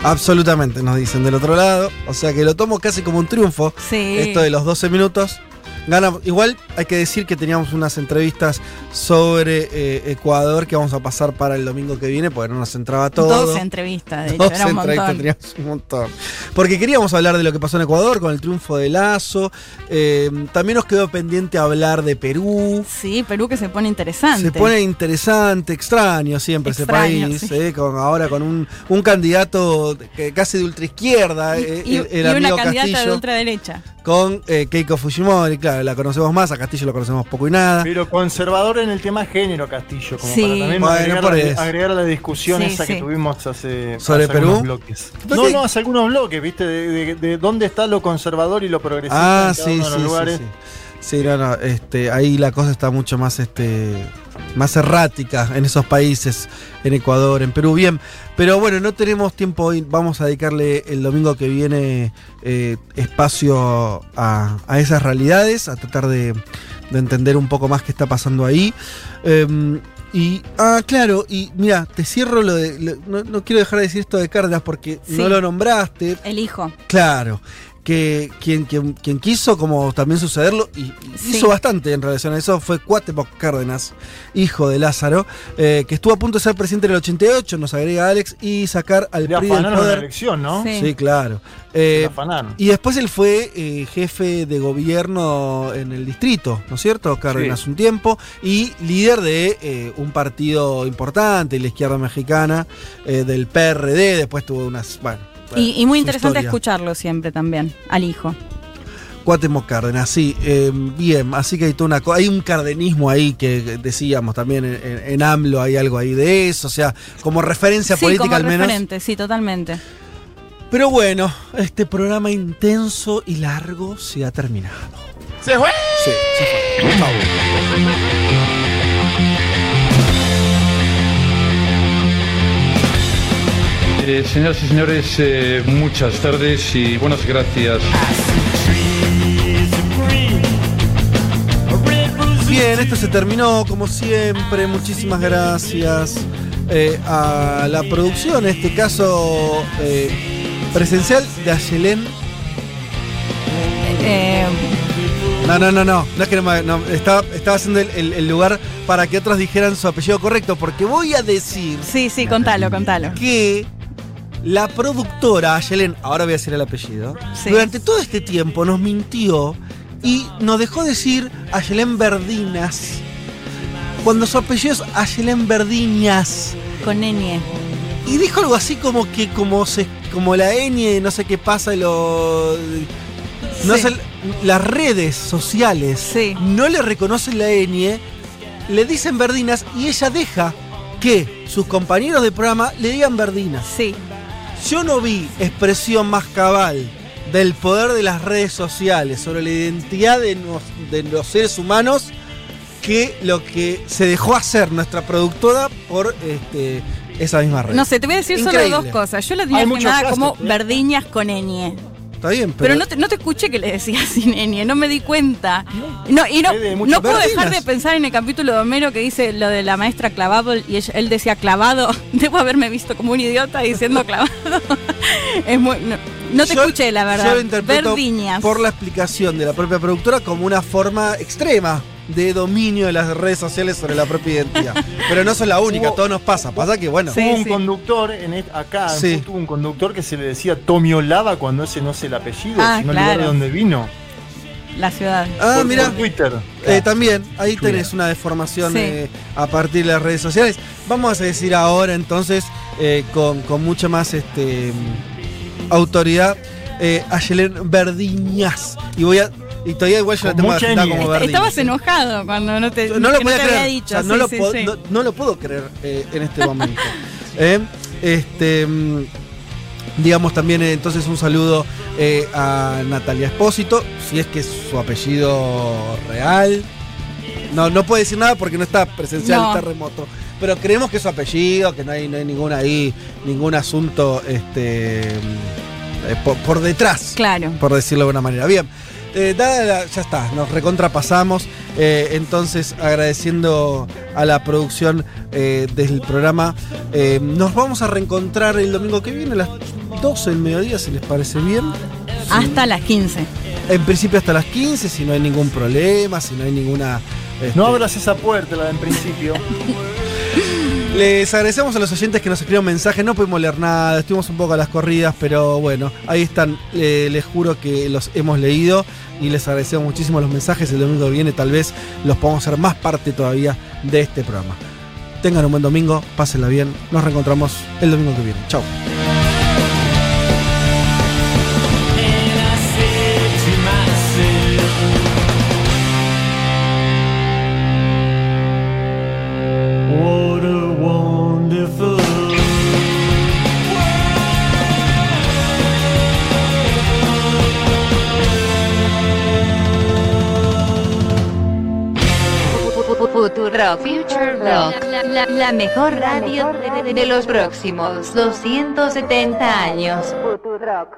Absolutamente, nos dicen del otro lado. O sea que lo tomo casi como un triunfo. Sí. Esto de los 12 minutos. Ganamos. Igual hay que decir que teníamos unas entrevistas sobre eh, Ecuador que vamos a pasar para el domingo que viene, porque no nos entraba todo. 12 entrevistas, de hecho, 12 era un entrevistas, montón. teníamos un montón. Porque queríamos hablar de lo que pasó en Ecuador con el triunfo de Lazo. Eh, también nos quedó pendiente hablar de Perú. Sí, Perú que se pone interesante. Se pone interesante, extraño siempre Extraño, ese país, sí. eh, con, ahora con un, un candidato que casi de ultraizquierda, eh, y, el, el y una amigo candidata de Castillo, ultraderecha. con Keiko Fujimori, claro, la conocemos más, a Castillo lo conocemos poco y nada. Pero conservador en el tema género, Castillo, como Sí. para también Bueno, agregar, por la, eso. agregar la discusión Sí, esa sí. que tuvimos hace, ¿Sobre hace Perú? algunos bloques. ¿Por No, no, hace algunos bloques, ¿viste? De, de- de dónde está lo conservador y lo progresista Ah, en cada sí, uno de los sí, lugares. sí, sí. Sí, no, no, este, ahí la cosa está mucho más, este, más errática en esos países, en Ecuador, en Perú, bien. Pero bueno, no tenemos tiempo hoy, vamos a dedicarle el domingo que viene eh, espacio a, a esas realidades, a tratar de, de entender un poco más qué está pasando ahí. Em, y, ah, claro, y mira, te cierro lo de, lo- no, no quiero dejar de decir esto de Cárdenas porque Sí. no lo nombraste, El hijo. Claro, que quien, quien, quien quiso como también sucederlo, y, Sí. hizo bastante en relación a eso, fue Cuauhtémoc Cárdenas, hijo de Lázaro, eh, que estuvo a punto de ser presidente en el 88, nos agrega Alex, y sacar al Le PRI del poder. elección, ¿no? Sí, Sí. claro. Eh, y después él fue eh, jefe de gobierno en el distrito, ¿no es cierto? Cárdenas Sí. un tiempo, y líder de eh, un partido importante, la izquierda mexicana, eh, del PRD, después tuvo unas... Bueno, Y, y muy interesante historia. escucharlo siempre también, al hijo. Cuauhtémoc Cárdenas, sí, eh, bien, así que hay toda una hay un cardenismo ahí que decíamos también en, en- en AMLO hay algo ahí de eso, o sea, como referencia Sí, política como al menos. referente, sí, totalmente. Pero bueno, este programa intenso y largo se ha terminado. Se fue. Sí, se fue. Eh, señoras y señores, eh, muchas tardes y buenas gracias. Bien, esto se terminó como siempre. Muchísimas gracias eh, a la producción, en este caso eh, presencial de Ayelén No, no, no, no. No es que no, me- no, estaba, estaba haciendo el, el- el lugar para que otros dijeran su apellido correcto, porque voy a decir sí, sí, contalo, contalo. que la productora Ayelen, ahora voy a decir el apellido, Sí. durante todo este tiempo nos mintió y nos dejó decir Ayelen Verdinas. Cuando su apellido es Ayelen Verdiñas. Con Enie. Y dijo algo así como que como se como la ñ, no sé qué pasa, lo no Sí. sé, las redes sociales no le reconocen la ñ, le dicen verdinas y ella deja que sus compañeros de programa le digan verdinas. Sí. Yo no vi expresión más cabal del poder de las redes sociales sobre la identidad de, nos- de los seres humanos que lo que se dejó hacer nuestra productora por este, esa misma red. No sé, te voy a decir Increíble. solo dos cosas. Yo tenía muchos nada como verdiñas con Enie. Está bien, pero, Pero, no, te, no te escuché que le decías sin Enie, no me di cuenta. No, y no, no puedo dejar de pensar en el capítulo de Homero que dice lo de la maestra clavado y él decía clavado. Debo haberme visto como un idiota diciendo clavado. es muy, no, no te Yo- escuché, la verdad. Yo lo interpreto Verdiñas. por la explicación de la propia productora como una forma extrema de dominio de las redes sociales sobre la propia identidad. Pero no son la única, todo nos pasa. Pasa que, bueno. Hubo un conductor en et- acá, en Sí. Hubo un conductor que se le decía Tomiolava cuando ese no es el apellido, Ah, sino el lugar claro. de donde vino. La ciudad. Ah, mira. Twitter. Eh, también, ahí Twitter. tenés una deformación Sí. eh, a partir de las redes sociales. Vamos a decir ahora entonces, eh, con, con mucha más este, autoridad, eh, Ayelen Verdiñas. Y voy a. Y todavía igual yo la tengo ñ. como Verdiñas. Estabas enojado cuando no te, no lo podía te había creer. dicho. O sea, no, lo sí, sí. no- no lo puedo creer eh, en este momento. Eh, Este. mm, Digamos también eh, entonces un saludo eh, a Natalia Espósito, si es que es su apellido real. No, no puede decir nada porque no está presencial No. el terremoto. Pero creemos que es su apellido, que no hay, no hay ningún ahí, ningún asunto este, mm, eh, por, por detrás. Claro. Por decirlo de una manera. Bien. Eh, dada la- ya está, nos recontrapasamos. eh, entonces, agradeciendo a la producción eh, del programa, eh, nos vamos a reencontrar el domingo que viene a las 12 del mediodía, si les parece bien. Hasta las 15. En principio hasta las 15, si no hay ningún problema, si no hay ninguna... este, No abras esa puerta, la de en principio. Les agradecemos a los oyentes que nos escribieron mensajes, no pudimos leer nada, estuvimos un poco a las corridas, pero bueno, ahí están, Eh, les juro que los hemos leído y les agradecemos muchísimo los mensajes, el domingo que viene tal vez los podamos hacer más parte todavía de este programa. Tengan un buen domingo, pásenla bien, nos reencontramos el domingo que viene. Chao. Futurock Future Rock, la, mejor radio de, de- de los próximos 270 años. Futurock.